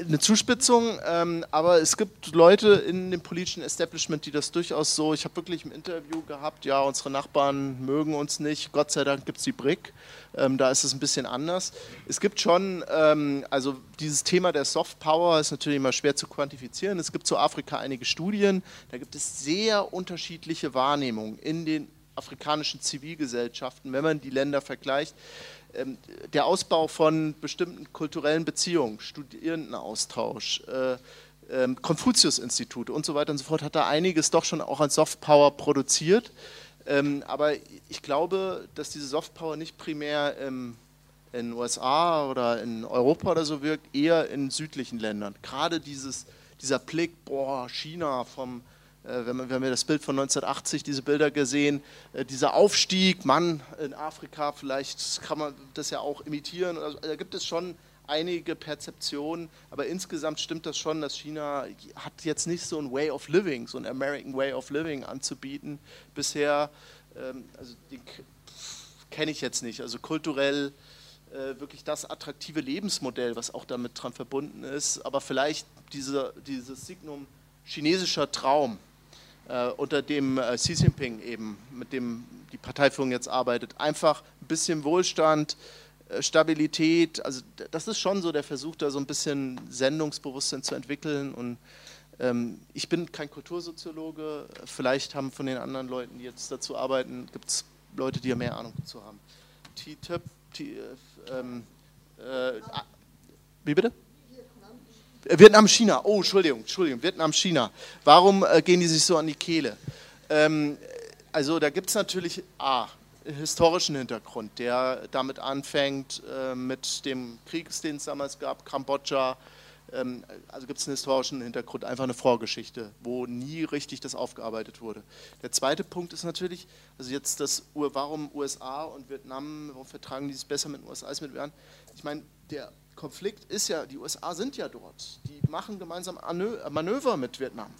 eine Zuspitzung, ähm, aber es gibt Leute in dem politischen Establishment, die das durchaus so, ich habe wirklich im Interview gehabt, ja, unsere Nachbarn mögen uns nicht, Gott sei Dank gibt es die BRIC, ähm, da ist es ein bisschen anders. Es gibt schon, ähm, also dieses Thema der Soft Power ist natürlich immer schwer zu quantifizieren. Es gibt zu Afrika einige Studien, da gibt es sehr unterschiedliche Wahrnehmungen in den afrikanischen Zivilgesellschaften, wenn man die Länder vergleicht. Ähm, der Ausbau von bestimmten kulturellen Beziehungen, Studierendenaustausch, äh, ähm, Konfuzius-Institute und so weiter und so fort, hat da einiges doch schon auch an Softpower produziert. Ähm, aber ich glaube, dass diese Softpower nicht primär in den USA oder in Europa oder so wirkt, eher in südlichen Ländern. Gerade dieses, dieser Blick, boah, China vom äh, wir haben ja das Bild von 1980, diese Bilder gesehen, äh, dieser Aufstieg, Mann in Afrika, vielleicht kann man das ja auch imitieren. Also, da gibt es schon einige Perzeptionen, aber insgesamt stimmt das schon, dass China hat jetzt nicht so ein Way of Living, so ein American Way of Living anzubieten. Bisher, ähm, also den kenne ich jetzt nicht, also kulturell äh, wirklich das attraktive Lebensmodell, was auch damit dran verbunden ist, aber vielleicht diese, dieses Signum chinesischer Traum, unter dem äh, Xi Jinping eben, mit dem die Parteiführung jetzt arbeitet. Einfach ein bisschen Wohlstand, äh, Stabilität, also das ist schon so der Versuch, da so ein bisschen Sendungsbewusstsein zu entwickeln. Und ähm, ich bin kein Kultursoziologe, vielleicht haben von den anderen Leuten, die jetzt dazu arbeiten, gibt es Leute, die ja mehr Ahnung dazu haben. T-Tip, T, ähm, äh, wie bitte? Vietnam, China. Oh, Entschuldigung, Entschuldigung, Vietnam, China. Warum äh, gehen die sich so an die Kehle? Ähm, also da gibt es natürlich A, historischen Hintergrund, der damit anfängt äh, mit dem Krieg, den es damals gab, Kambodscha, ähm, also gibt es einen historischen Hintergrund, einfach eine Vorgeschichte, wo nie richtig das aufgearbeitet wurde. Der zweite Punkt ist natürlich, also jetzt das, warum USA und Vietnam, warum vertragen die es besser mit den USA als mit Vietnam? Ich meine, der Konflikt ist ja, die USA sind ja dort. Die machen gemeinsam Manöver mit Vietnam.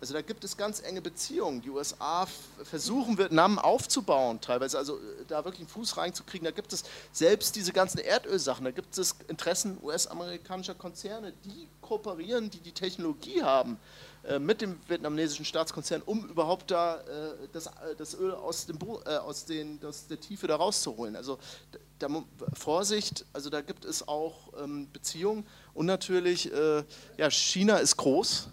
Also da gibt es ganz enge Beziehungen. Die USA versuchen Vietnam aufzubauen, teilweise, also äh, da wirklich einen Fuß reinzukriegen. Da gibt es selbst diese ganzen Erdölsachen, da gibt es Interessen US-amerikanischer Konzerne, die kooperieren, die die Technologie haben äh, mit dem vietnamesischen Staatskonzern, um überhaupt da äh, das, das Öl aus, dem, aus, den, aus der Tiefe da rauszuholen. Also da, Vorsicht, also da gibt es auch ähm, Beziehungen. Und natürlich, äh, ja, China ist groß,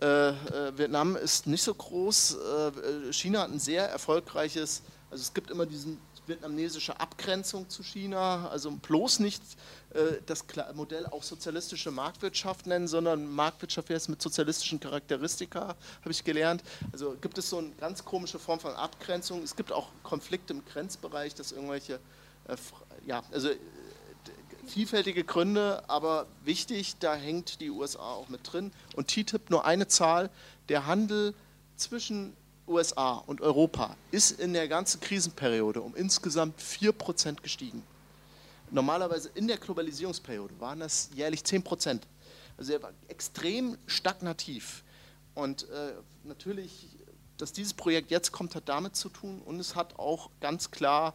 äh, äh, Vietnam ist nicht so groß, äh, China hat ein sehr erfolgreiches, also es gibt immer diesen vietnamesische Abgrenzung zu China, also bloß nicht äh, das Modell auch sozialistische Marktwirtschaft nennen, sondern Marktwirtschaft jetzt mit sozialistischen Charakteristika, habe ich gelernt. Also gibt es so eine ganz komische Form von Abgrenzung. Es gibt auch Konflikte im Grenzbereich, dass irgendwelche äh, ja, also vielfältige Gründe, aber wichtig, da hängt die USA auch mit drin. Und TTIP nur eine Zahl, der Handel zwischen USA und Europa ist in der ganzen Krisenperiode um insgesamt 4% gestiegen. Normalerweise in der Globalisierungsperiode waren das jährlich 10%. Also er war extrem stagnativ. Und äh, natürlich, dass dieses Projekt jetzt kommt, hat damit zu tun und es hat auch ganz klar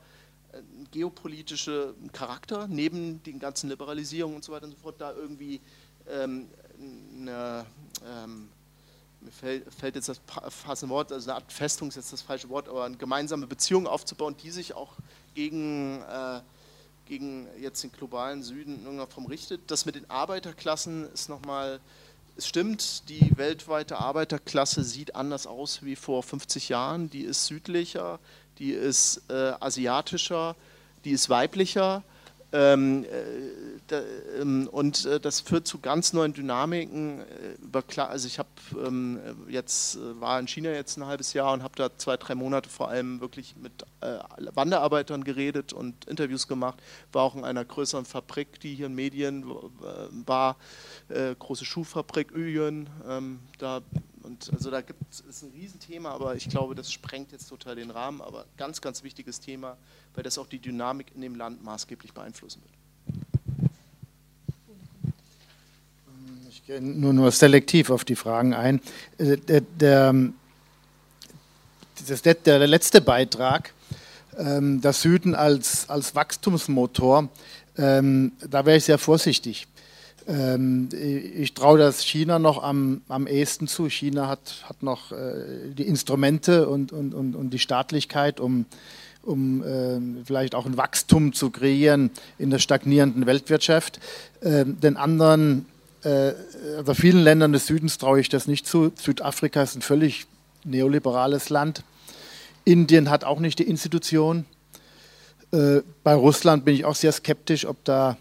geopolitische Charakter, neben den ganzen Liberalisierungen und so weiter und so fort, da irgendwie ähm, eine, ähm, mir fällt, fällt, jetzt das passende Wort, also eine Art Festung ist jetzt das falsche Wort, aber eine gemeinsame Beziehung aufzubauen, die sich auch gegen, äh, gegen jetzt den globalen Süden in irgendeiner Form richtet. Das mit den Arbeiterklassen ist nochmal, es stimmt, die weltweite Arbeiterklasse sieht anders aus wie vor 50 Jahren, die ist südlicher, die ist äh, asiatischer, die ist weiblicher. Ähm, äh, ähm, und äh, das führt zu ganz neuen Dynamiken. Äh, also ich habe ähm, jetzt war in China jetzt ein halbes Jahr und habe da zwei drei Monate vor allem wirklich mit Wanderarbeitern geredet und Interviews gemacht. War auch in einer größeren Fabrik, die hier in Medien war, große Schuhfabrik. Ähm, da und also da gibt es ein Riesenthema, aber ich glaube, das sprengt jetzt total den Rahmen. Aber ganz, ganz wichtiges Thema, weil das auch die Dynamik in dem Land maßgeblich beeinflussen wird. Ich gehe nur, nur selektiv auf die Fragen ein. Äh, der, der, der letzte Beitrag, ähm, das Süden als, als Wachstumsmotor, ähm, da wäre ich sehr vorsichtig. Ähm, ich traue das China noch am, am ehesten zu. China hat, hat noch äh, die Instrumente und, und, und, und die Staatlichkeit, um, um äh, vielleicht auch ein Wachstum zu kreieren in der stagnierenden Weltwirtschaft. Äh, den anderen, äh, also vielen Ländern des Südens traue ich das nicht zu. Südafrika ist ein völlig neoliberales Land. Indien hat auch nicht die Institution. Äh, bei Russland bin ich auch sehr skeptisch, ob da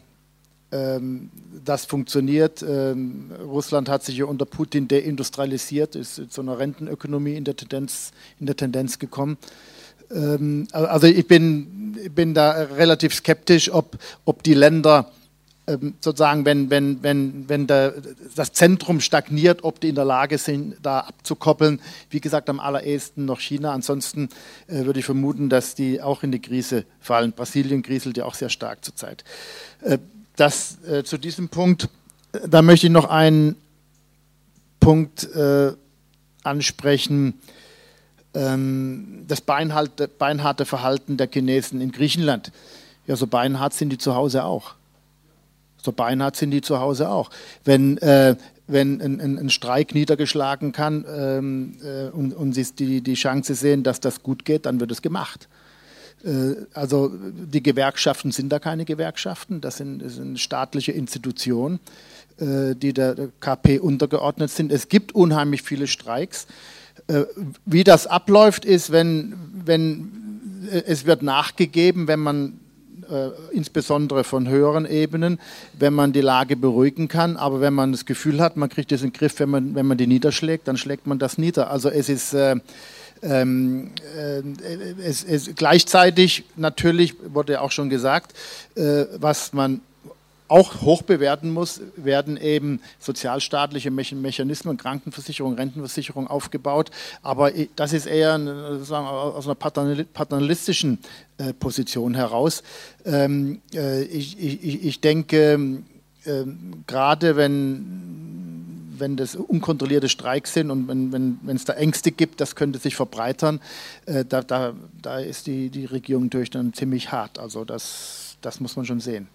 das funktioniert. Ähm, Russland hat sich ja unter Putin deindustrialisiert, ist zu einer Rentenökonomie in der Tendenz, in der Tendenz gekommen. Ähm, also ich bin, bin da relativ skeptisch, ob, ob die Länder sozusagen, wenn, wenn, wenn, wenn der, das Zentrum stagniert, ob die in der Lage sind, da abzukoppeln. Wie gesagt, am allerersten noch China. Ansonsten äh, würde ich vermuten, dass die auch in die Krise fallen. Brasilien kriselt ja auch sehr stark zurzeit. Äh, das äh, zu diesem Punkt, äh, da möchte ich noch einen Punkt äh, ansprechen, ähm, das beinharte, beinharte Verhalten der Chinesen in Griechenland. Ja, so beinhart sind die zu Hause auch. So beinhart sind die zu Hause auch. Wenn, äh, wenn ein, ein, ein, Streik niedergeschlagen kann ähm, äh, und, und sie die, die Chance sehen, dass das gut geht, dann wird es gemacht. Äh, also die Gewerkschaften sind da keine Gewerkschaften, das sind, das sind staatliche Institutionen, äh, die der KP untergeordnet sind. Es gibt unheimlich viele Streiks. Äh, wie das abläuft, ist, wenn, wenn es wird nachgegeben, wenn man insbesondere von höheren Ebenen, wenn man die Lage beruhigen kann. Aber wenn man das Gefühl hat, man kriegt das in den Griff, wenn man, wenn man die niederschlägt, dann schlägt man das nieder. Also es ist, äh, ähm, äh, es, es, gleichzeitig natürlich wurde auch schon gesagt, äh, was man auch hoch bewerten muss, werden eben sozialstaatliche Mechanismen, Krankenversicherung, Rentenversicherung aufgebaut. Aber das ist eher sagen, aus einer paternalistischen äh, Position heraus. Ähm, äh, ich denke, ähm, gerade wenn, wenn das unkontrollierte Streiks sind und wenn, wenn, wenn es da Ängste gibt, das könnte sich verbreitern, äh, da, da, da ist die, die Regierung natürlich dann ziemlich hart. Also das, das muss man schon sehen.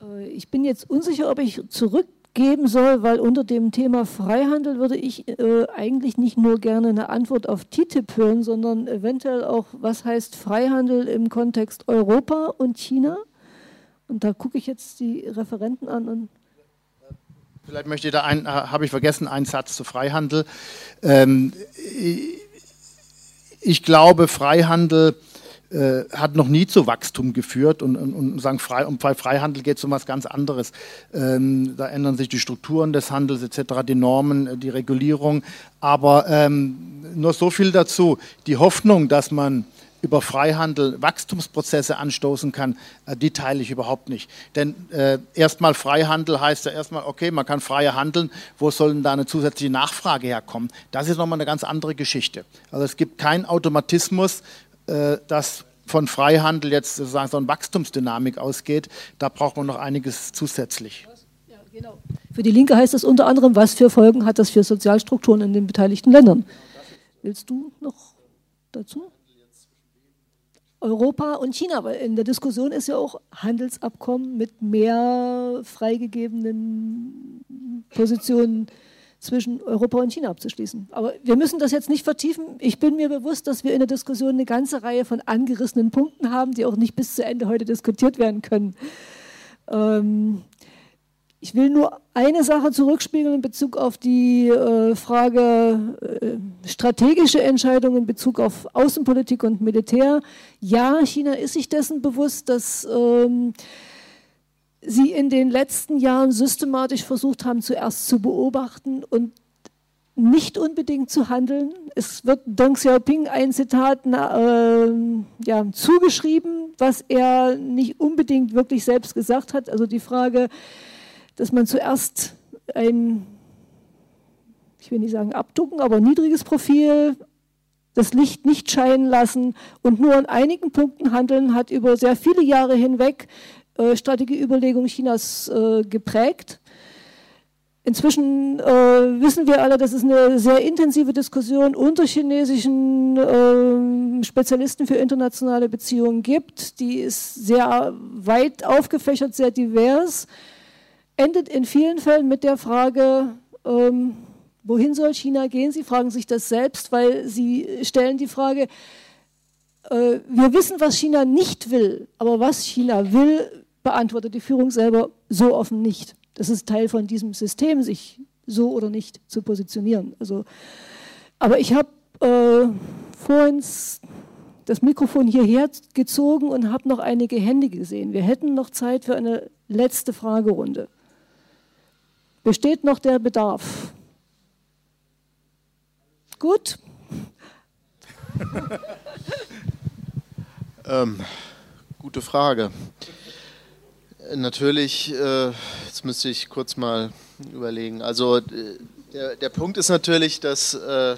Äh, ich bin jetzt unsicher, ob ich zurückgeben soll, weil unter dem Thema Freihandel würde ich äh, eigentlich nicht nur gerne eine Antwort auf TTIP hören, sondern eventuell auch, was heißt Freihandel im Kontext Europa und China? Und da gucke ich jetzt die Referenten an und Vielleicht möchte ich da ein, habe ich vergessen, einen Satz zu Freihandel. Ähm, ich glaube, Freihandel äh, hat noch nie zu Wachstum geführt und, und, und sagen, frei, um Freihandel geht es um was ganz anderes. Ähm, da ändern sich die Strukturen des Handels etc., die Normen, äh, die Regulierung. Aber ähm, nur so viel dazu. Die Hoffnung, dass man über Freihandel Wachstumsprozesse anstoßen kann, äh, die teile ich überhaupt nicht. Denn äh, erstmal Freihandel heißt ja erstmal, okay, man kann freier handeln, wo soll denn da eine zusätzliche Nachfrage herkommen? Das ist nochmal eine ganz andere Geschichte. Also es gibt keinen Automatismus, äh, dass von Freihandel jetzt sozusagen so eine Wachstumsdynamik ausgeht. Da braucht man noch einiges zusätzlich. Ja, genau. Für die Linke heißt das unter anderem, was für Folgen hat das für Sozialstrukturen in den beteiligten Ländern? Willst du noch dazu? Europa und China, weil in der Diskussion ist ja auch Handelsabkommen mit mehr freigegebenen Positionen zwischen Europa und China abzuschließen. Aber wir müssen das jetzt nicht vertiefen. Ich bin mir bewusst, dass wir in der Diskussion eine ganze Reihe von angerissenen Punkten haben, die auch nicht bis zu Ende heute diskutiert werden können. Ähm, ich will nur eine Sache zurückspiegeln in Bezug auf die äh, Frage äh, strategische Entscheidungen in Bezug auf Außenpolitik und Militär. Ja, China ist sich dessen bewusst, dass ähm, sie in den letzten Jahren systematisch versucht haben, zuerst zu beobachten und nicht unbedingt zu handeln. Es wird Deng Xiaoping ein Zitat äh, ja, zugeschrieben, was er nicht unbedingt wirklich selbst gesagt hat. Also die Frage, dass man zuerst ein, ich will nicht sagen abducken, aber niedriges Profil, das Licht nicht scheinen lassen und nur an einigen Punkten handeln, hat über sehr viele Jahre hinweg äh, Strategieüberlegungen Chinas äh, geprägt. Inzwischen äh, wissen wir alle, dass es eine sehr intensive Diskussion unter chinesischen äh, Spezialisten für internationale Beziehungen gibt. Die ist sehr weit aufgefächert, sehr divers, endet in vielen Fällen mit der Frage, ähm, wohin soll China gehen? Sie fragen sich das selbst, weil sie stellen die Frage, äh, wir wissen, was China nicht will, aber was China will, beantwortet die Führung selber so offen nicht. Das ist Teil von diesem System, sich so oder nicht zu positionieren. Also, aber ich habe äh, vorhin das Mikrofon hierher gezogen und habe noch einige Hände gesehen. Wir hätten noch Zeit für eine letzte Fragerunde. Besteht noch der Bedarf? Gut. (laughs) ähm, gute Frage. Natürlich, äh, jetzt müsste ich kurz mal überlegen. Also der, der Punkt ist natürlich, dass äh,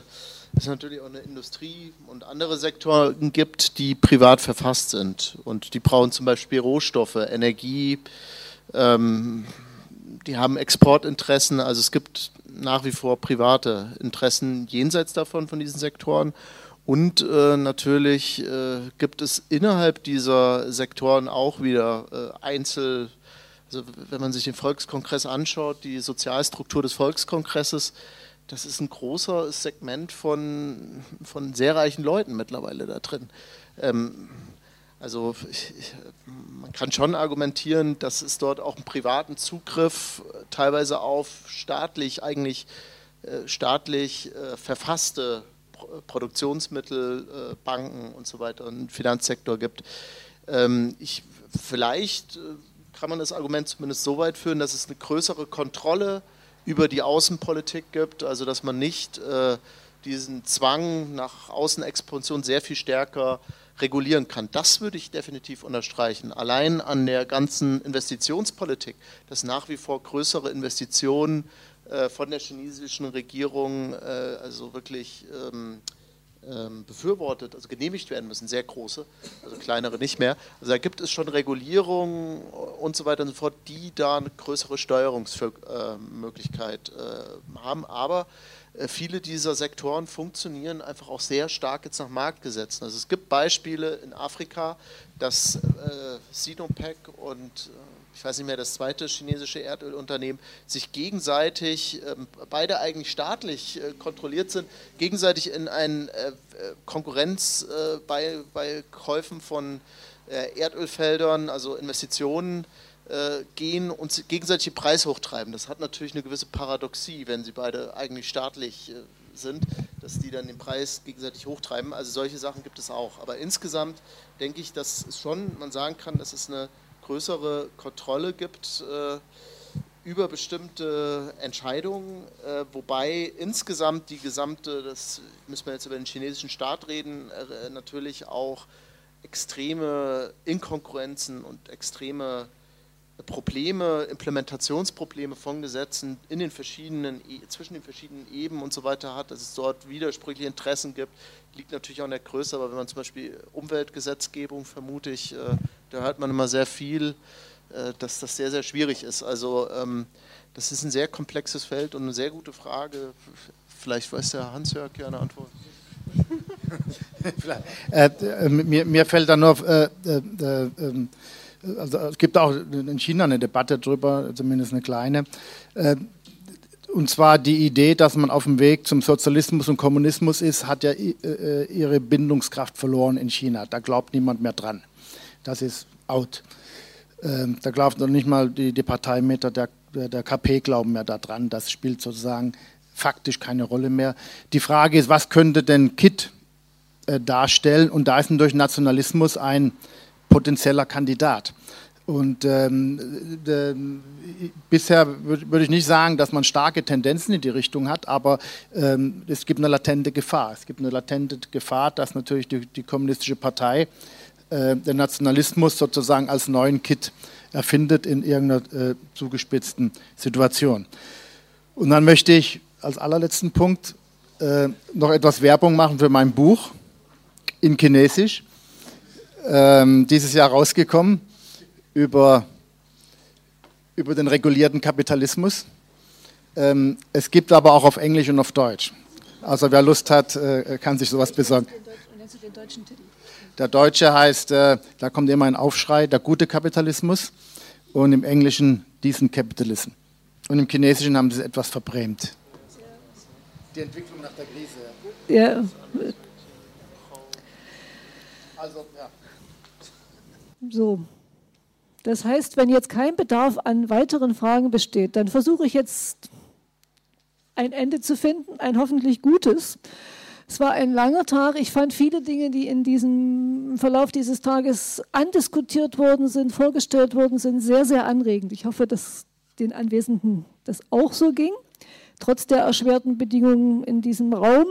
es natürlich auch eine Industrie und andere Sektoren gibt, die privat verfasst sind. Und die brauchen zum Beispiel Rohstoffe, Energie, ähm, die haben Exportinteressen. Also es gibt nach wie vor private Interessen jenseits davon, von diesen Sektoren. Und äh, natürlich äh, gibt es innerhalb dieser Sektoren auch wieder äh, Einzel, also wenn man sich den Volkskongress anschaut, die Sozialstruktur des Volkskongresses, das ist ein großer Segment von, von sehr reichen Leuten mittlerweile da drin. Ähm, also ich, ich, man kann schon argumentieren, dass es dort auch einen privaten Zugriff teilweise auf staatlich eigentlich äh, staatlich äh, verfasste Produktionsmittel, äh, Banken und so weiter und Finanzsektor gibt. Ähm, ich, vielleicht äh, kann man das Argument zumindest so weit führen, dass es eine größere Kontrolle über die Außenpolitik gibt, also dass man nicht äh, diesen Zwang nach Außenexpansion sehr viel stärker regulieren kann. Das würde ich definitiv unterstreichen. Allein an der ganzen Investitionspolitik, dass nach wie vor größere Investitionen äh, von der chinesischen Regierung äh, also wirklich ähm, ähm, befürwortet, also genehmigt werden müssen, sehr große, also kleinere nicht mehr. Also da gibt es schon Regulierungen und so weiter und so fort, die da eine größere Steuerungsmöglichkeit äh, haben. Aber viele dieser Sektoren funktionieren einfach auch sehr stark jetzt nach Marktgesetzen. Also es gibt Beispiele in Afrika, dass äh, Sinopec und äh, ich weiß nicht mehr, das zweite chinesische Erdölunternehmen sich gegenseitig, ähm, beide eigentlich staatlich äh, kontrolliert sind, gegenseitig in eine äh, Konkurrenz äh, bei, bei Käufen von äh, Erdölfeldern, also Investitionen äh, gehen und gegenseitig den Preis hochtreiben. Das hat natürlich eine gewisse Paradoxie, wenn sie beide eigentlich staatlich äh, sind, dass die dann den Preis gegenseitig hochtreiben. Also solche Sachen gibt es auch. Aber insgesamt denke ich, dass es schon, man sagen kann, dass es eine größere Kontrolle gibt äh, über bestimmte Entscheidungen, äh, wobei insgesamt die gesamte, das müssen wir jetzt über den chinesischen Staat reden, äh, natürlich auch extreme Inkonkurrenzen und extreme Probleme, Implementationsprobleme von Gesetzen in den verschiedenen, e, zwischen den verschiedenen Ebenen und so weiter hat, dass es dort widersprüchliche Interessen gibt, liegt natürlich auch in der Größe, aber wenn man zum Beispiel Umweltgesetzgebung, vermute ich, äh, da hört man immer sehr viel, äh, dass das sehr, sehr schwierig ist. Also ähm, das ist ein sehr komplexes Feld und eine sehr gute Frage. Vielleicht weiß der Hans-Jörg ja eine Antwort. äh, mir, mir, fällt da nur äh, äh, äh ähm, also es gibt auch in China eine Debatte darüber, zumindest eine kleine. Äh, und zwar die Idee, dass man auf dem Weg zum Sozialismus und Kommunismus ist, hat ja äh, ihre Bindungskraft verloren in China. Da glaubt niemand mehr dran. Das ist out. Ähm, da glaubt noch nicht mal die, Parteimeter der, der KP glauben mehr daran. Das spielt sozusagen faktisch keine Rolle mehr. Die Frage ist, was könnte denn KIT äh, darstellen? Und da ist durch Nationalismus ein potenzieller Kandidat. Und ähm, äh, bisher würde würd ich nicht sagen, dass man starke Tendenzen in die Richtung hat, aber ähm, es gibt eine latente Gefahr. Es gibt eine latente Gefahr, dass natürlich die, die kommunistische Partei äh, den Nationalismus sozusagen als neuen Kit erfindet in irgendeiner äh, zugespitzten Situation. Und dann möchte ich als allerletzten Punkt äh, noch etwas Werbung machen für mein Buch in Chinesisch ähm, dieses Jahr rausgekommen über, über den regulierten Kapitalismus. Ähm, es gibt aber auch auf Englisch und auf Deutsch. Also wer Lust hat, äh, kann sich sowas besorgen. Der deutsche heißt, äh, da kommt immer ein Aufschrei, der gute Kapitalismus und im Englischen Decent Capitalism. Und im Chinesischen haben sie es etwas verbrämt. Die Entwicklung nach der Krise. Ja. Also, ja. So. Das heißt, wenn jetzt kein Bedarf an weiteren Fragen besteht, dann versuche ich jetzt ein Ende zu finden, ein hoffentlich gutes. Es war ein langer Tag. Ich fand viele Dinge, die in diesem Verlauf dieses Tages andiskutiert worden sind, vorgestellt worden sind, sehr, sehr anregend. Ich hoffe, dass den Anwesenden das auch so ging, trotz der erschwerten Bedingungen in diesem Raum.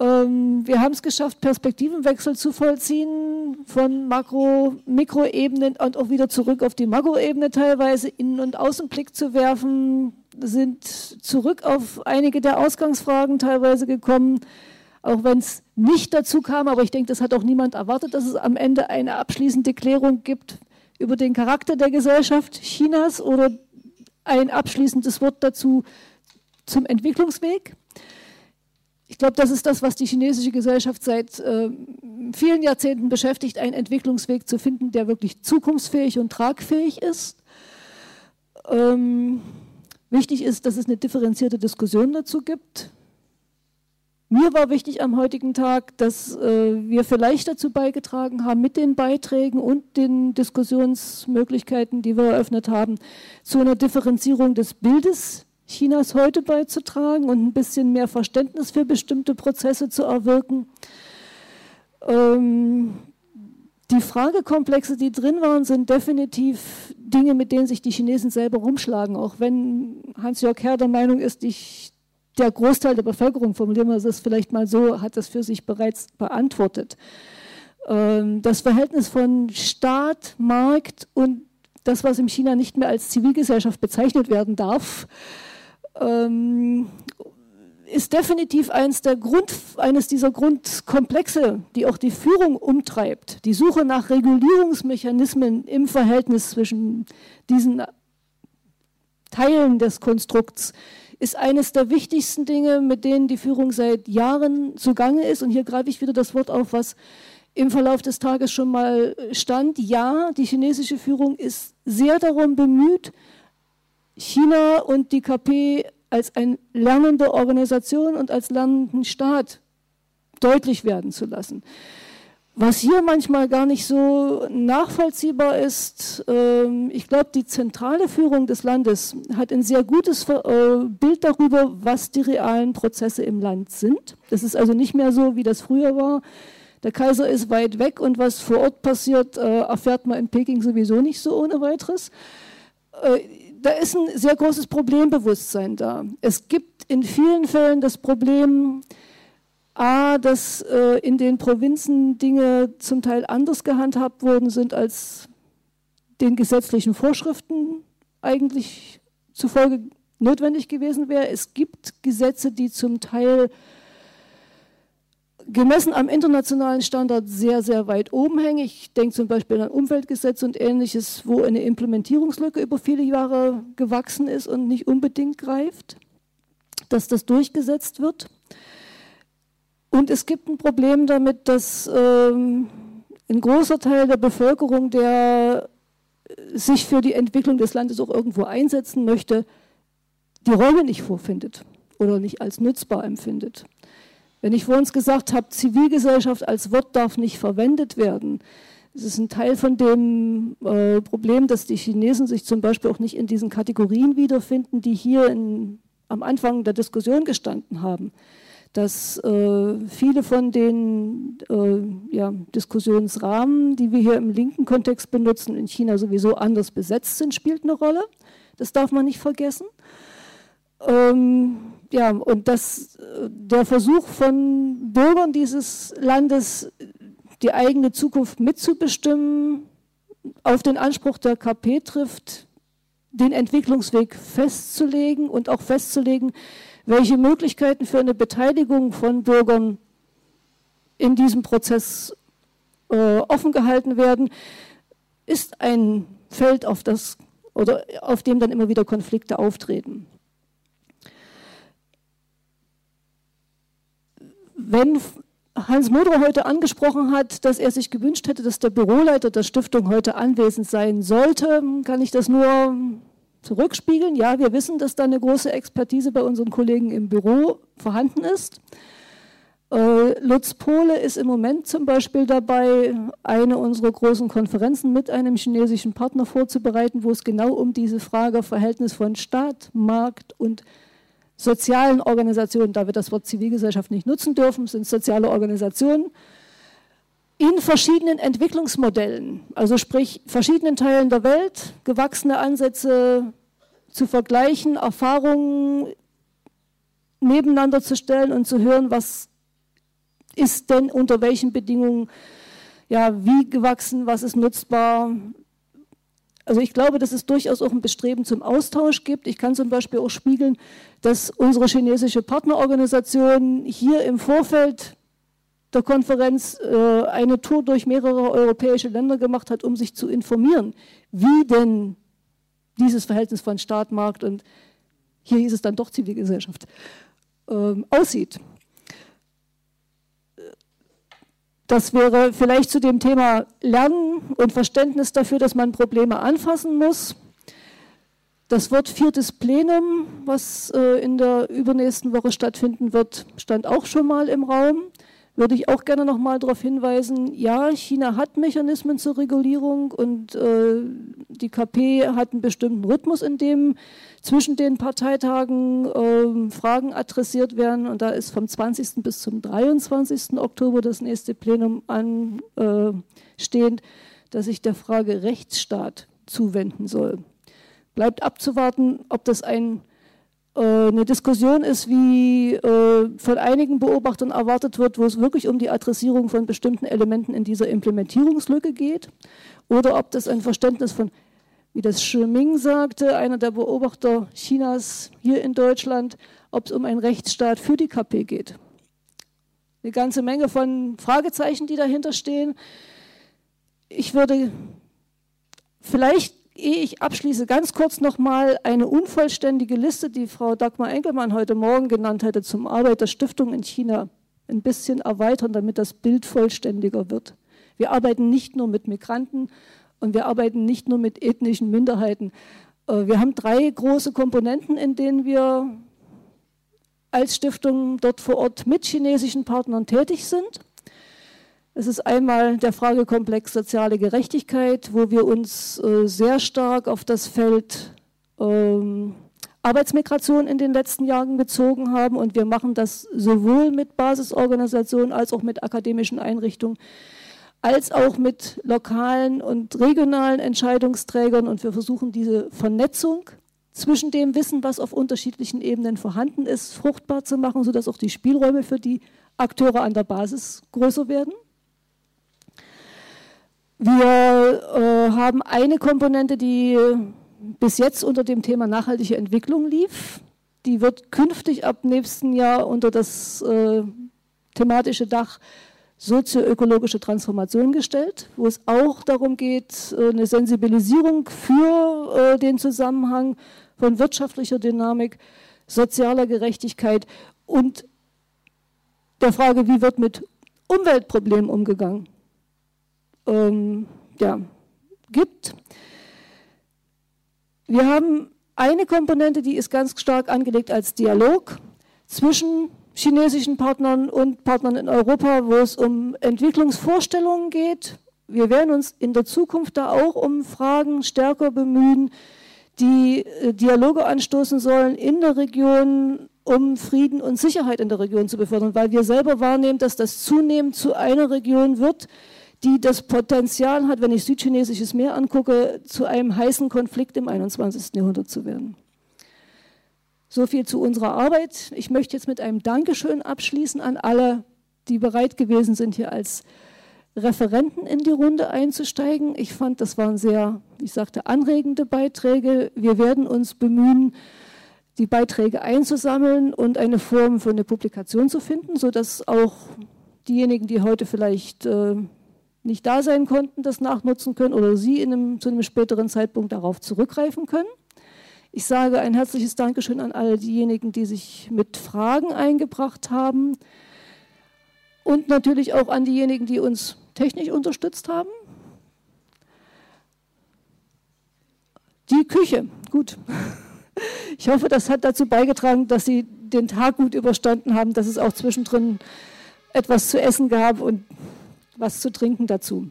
Ähm, wir haben es geschafft, Perspektivenwechsel zu vollziehen von Makro, Mikroebenen und auch wieder zurück auf die Makroebene teilweise Innen- und Außenblick zu werfen, sind zurück auf einige der Ausgangsfragen teilweise gekommen, auch wenn es nicht dazu kam, aber ich denke, das hat auch niemand erwartet, dass es am Ende eine abschließende Klärung gibt über den Charakter der Gesellschaft Chinas oder ein abschließendes Wort dazu zum Entwicklungsweg. Ich glaube, das ist das, was die chinesische Gesellschaft seit äh, vielen Jahrzehnten beschäftigt, einen Entwicklungsweg zu finden, der wirklich zukunftsfähig und tragfähig ist. Ähm, wichtig ist, dass es eine differenzierte Diskussion dazu gibt. Mir war wichtig am heutigen Tag, dass äh, wir vielleicht dazu beigetragen haben, mit den Beiträgen und den Diskussionsmöglichkeiten, die wir eröffnet haben, zu einer Differenzierung des Bildes Chinas heute beizutragen und ein bisschen mehr Verständnis für bestimmte Prozesse zu erwirken. Ähm, die Fragekomplexe, die drin waren, sind definitiv Dinge, mit denen sich die Chinesen selber rumschlagen. Auch wenn Hans-Jörg Herr der Meinung ist, ich der Großteil der Bevölkerung, formulieren wir das vielleicht mal so, hat das für sich bereits beantwortet. Ähm, das Verhältnis von Staat, Markt und das, was in China nicht mehr als Zivilgesellschaft bezeichnet werden darf, ähm, ist definitiv eines, der Grund, eines dieser Grundkomplexe, die auch die Führung umtreibt. Die Suche nach Regulierungsmechanismen im Verhältnis zwischen diesen Teilen des Konstrukts ist eines der wichtigsten Dinge, mit denen die Führung seit Jahren zugange ist. Und hier greife ich wieder das Wort auf, was im Verlauf des Tages schon mal stand. Ja, die chinesische Führung ist sehr darum bemüht, China und die KP als eine lernende Organisation und als lernenden Staat deutlich werden zu lassen. Was hier manchmal gar nicht so nachvollziehbar ist, ähm, ich glaube, die zentrale Führung des Landes hat ein sehr gutes äh, Bild darüber, was die realen Prozesse im Land sind. Das ist also nicht mehr so, wie das früher war. Der Kaiser ist weit weg und was vor Ort passiert, äh, erfährt man in Peking sowieso nicht so ohne weiteres. Da ist ein sehr großes Problembewusstsein da. Es gibt in vielen Fällen das Problem, A, dass äh, in den Provinzen Dinge zum Teil anders gehandhabt worden sind, als den gesetzlichen Vorschriften eigentlich zufolge notwendig gewesen wäre. Es gibt Gesetze, die zum Teil gemessen am internationalen Standard sehr, sehr weit oben hängen. Ich denke zum Beispiel an Umweltgesetze und ähnliches, wo eine Implementierungslücke über viele Jahre gewachsen ist und nicht unbedingt greift, dass das durchgesetzt wird. Und es gibt ein Problem damit, dass ähm, ein großer Teil der Bevölkerung, der sich für die Entwicklung des Landes auch irgendwo einsetzen möchte, die Räume nicht vorfindet oder nicht als nutzbar empfindet. Wenn ich vor uns gesagt habe, Zivilgesellschaft als Wort darf nicht verwendet werden, das ist ein Teil von dem äh, Problem, dass die Chinesen sich zum Beispiel auch nicht in diesen Kategorien wiederfinden, die hier in, am Anfang der Diskussion gestanden haben dass äh, viele von den äh, ja, Diskussionsrahmen, die wir hier im linken Kontext benutzen, in China sowieso anders besetzt sind, spielt eine Rolle. Das darf man nicht vergessen. Ähm, ja, und dass äh, der Versuch von Bürgern dieses Landes, die eigene Zukunft mitzubestimmen, auf den Anspruch der KP trifft, den Entwicklungsweg festzulegen und auch festzulegen, welche Möglichkeiten für eine Beteiligung von Bürgern in diesem Prozess äh, offen gehalten werden, ist ein Feld, auf, das, oder auf dem dann immer wieder Konflikte auftreten. Wenn Hans Modrow heute angesprochen hat, dass er sich gewünscht hätte, dass der Büroleiter der Stiftung heute anwesend sein sollte, kann ich das nur zurückspiegeln. Ja, wir wissen, dass da eine große Expertise bei unseren Kollegen im Büro vorhanden ist. Äh, Lutz Pohle ist im Moment zum Beispiel dabei, eine unserer großen Konferenzen mit einem chinesischen Partner vorzubereiten, wo es genau um diese Frage Verhältnis von Staat, Markt und sozialen Organisationen, da wir das Wort Zivilgesellschaft nicht nutzen dürfen, sind soziale Organisationen, in verschiedenen Entwicklungsmodellen, also sprich verschiedenen Teilen der Welt, gewachsene Ansätze zu vergleichen, Erfahrungen nebeneinander zu stellen und zu hören, was ist denn unter welchen Bedingungen ja, wie gewachsen, was ist nutzbar. Also ich glaube, dass es durchaus auch ein Bestreben zum Austausch gibt. Ich kann zum Beispiel auch spiegeln, dass unsere chinesische Partnerorganisation hier im Vorfeld der Konferenz äh, eine Tour durch mehrere europäische Länder gemacht hat, um sich zu informieren, wie denn dieses Verhältnis von Staat, Markt und hier hieß es dann doch Zivilgesellschaft ähm, aussieht. Das wäre vielleicht zu dem Thema Lernen und Verständnis dafür, dass man Probleme anfassen muss. Das Wort viertes Plenum, was äh, in der übernächsten Woche stattfinden wird, stand auch schon mal im Raum würde ich auch gerne noch mal darauf hinweisen, ja, China hat Mechanismen zur Regulierung und äh, die KP hat einen bestimmten Rhythmus, in dem zwischen den Parteitagen äh, Fragen adressiert werden. Und da ist vom 20. bis zum 23. Oktober das nächste Plenum anstehend, äh, das sich der Frage Rechtsstaat zuwenden soll. Bleibt abzuwarten, ob das ein eine Diskussion ist, wie äh, von einigen Beobachtern erwartet wird, wo es wirklich um die Adressierung von bestimmten Elementen in dieser Implementierungslücke geht, oder ob das ein Verständnis von, wie das Ming sagte, einer der Beobachter Chinas hier in Deutschland, ob es um einen Rechtsstaat für die KP geht. Eine ganze Menge von Fragezeichen, die dahinter stehen. Ich würde vielleicht ehe ich abschließe, ganz kurz nochmal eine unvollständige Liste, die Frau Dagmar Enkelmann heute Morgen genannt hatte, zum Arbeit der Stiftung in China ein bisschen erweitern, damit das Bild vollständiger wird. Wir arbeiten nicht nur mit Migranten und wir arbeiten nicht nur mit ethnischen Minderheiten. Äh, wir haben drei große Komponenten, in denen wir als Stiftung dort vor Ort mit chinesischen Partnern tätig sind. Es ist einmal der Fragekomplex soziale Gerechtigkeit, wo wir uns äh, sehr stark auf das Feld ähm, Arbeitsmigration in den letzten Jahren bezogen haben. Und wir machen das sowohl mit Basisorganisationen als auch mit akademischen Einrichtungen, als auch mit lokalen und regionalen Entscheidungsträgern. Und wir versuchen diese Vernetzung zwischen dem Wissen, was auf unterschiedlichen Ebenen vorhanden ist, fruchtbar zu machen, sodass auch die Spielräume für die Akteure an der Basis größer werden. Wir äh, haben eine Komponente, die bis jetzt unter dem Thema nachhaltige Entwicklung lief. Die wird künftig ab nächsten Jahr unter das äh, thematische Dach sozioökologische Transformation gestellt, wo es auch darum geht, äh, eine Sensibilisierung für äh, den Zusammenhang von wirtschaftlicher Dynamik, sozialer Gerechtigkeit und der Frage, wie wird mit Umweltproblemen umgegangen ähm, ja, gibt. Wir haben eine Komponente, die ist ganz stark angelegt als Dialog zwischen chinesischen Partnern und Partnern in Europa, wo es um Entwicklungsvorstellungen geht. Wir werden uns in der Zukunft da auch um Fragen stärker bemühen, die äh, Dialoge anstoßen sollen in der Region, um Frieden und Sicherheit in der Region zu befördern, weil wir selber wahrnehmen, dass das zunehmend zu einer Region wird, die das Potenzial hat, wenn ich südchinesisches Meer angucke, zu einem heißen Konflikt im 21. Jahrhundert zu werden. So viel zu unserer Arbeit. Ich möchte jetzt mit einem Dankeschön abschließen an alle, die bereit gewesen sind, hier als Referenten in die Runde einzusteigen. Ich fand, das waren sehr, ich sagte, anregende Beiträge. Wir werden uns bemühen, die Beiträge einzusammeln und eine Form für eine Publikation zu finden, sodass auch diejenigen, die heute vielleicht äh, nicht da sein konnten, das nachnutzen können oder Sie in einem, zu einem späteren Zeitpunkt darauf zurückgreifen können. Ich sage ein herzliches Dankeschön an all diejenigen, die sich mit Fragen eingebracht haben und natürlich auch an diejenigen, die uns technisch unterstützt haben. Die Küche, gut. (laughs) Ich hoffe, das hat dazu beigetragen, dass Sie den Tag gut überstanden haben, dass es auch zwischendrin etwas zu essen gab und was zu trinken dazu.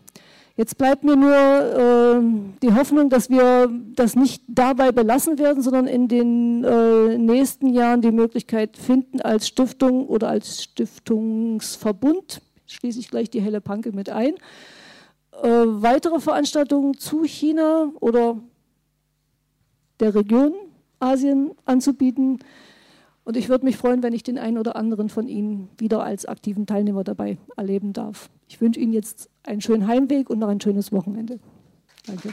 Jetzt bleibt mir nur äh, die Hoffnung, dass wir das nicht dabei belassen werden, sondern in den äh, nächsten Jahren die Möglichkeit finden, als Stiftung oder als Stiftungsverbund, schließe ich gleich die helle Panke mit ein, äh, weitere Veranstaltungen zu China oder der Region Asien anzubieten. Und ich würde mich freuen, wenn ich den einen oder anderen von Ihnen wieder als aktiven Teilnehmer dabei erleben darf. Ich wünsche Ihnen jetzt einen schönen Heimweg und noch ein schönes Wochenende. Danke.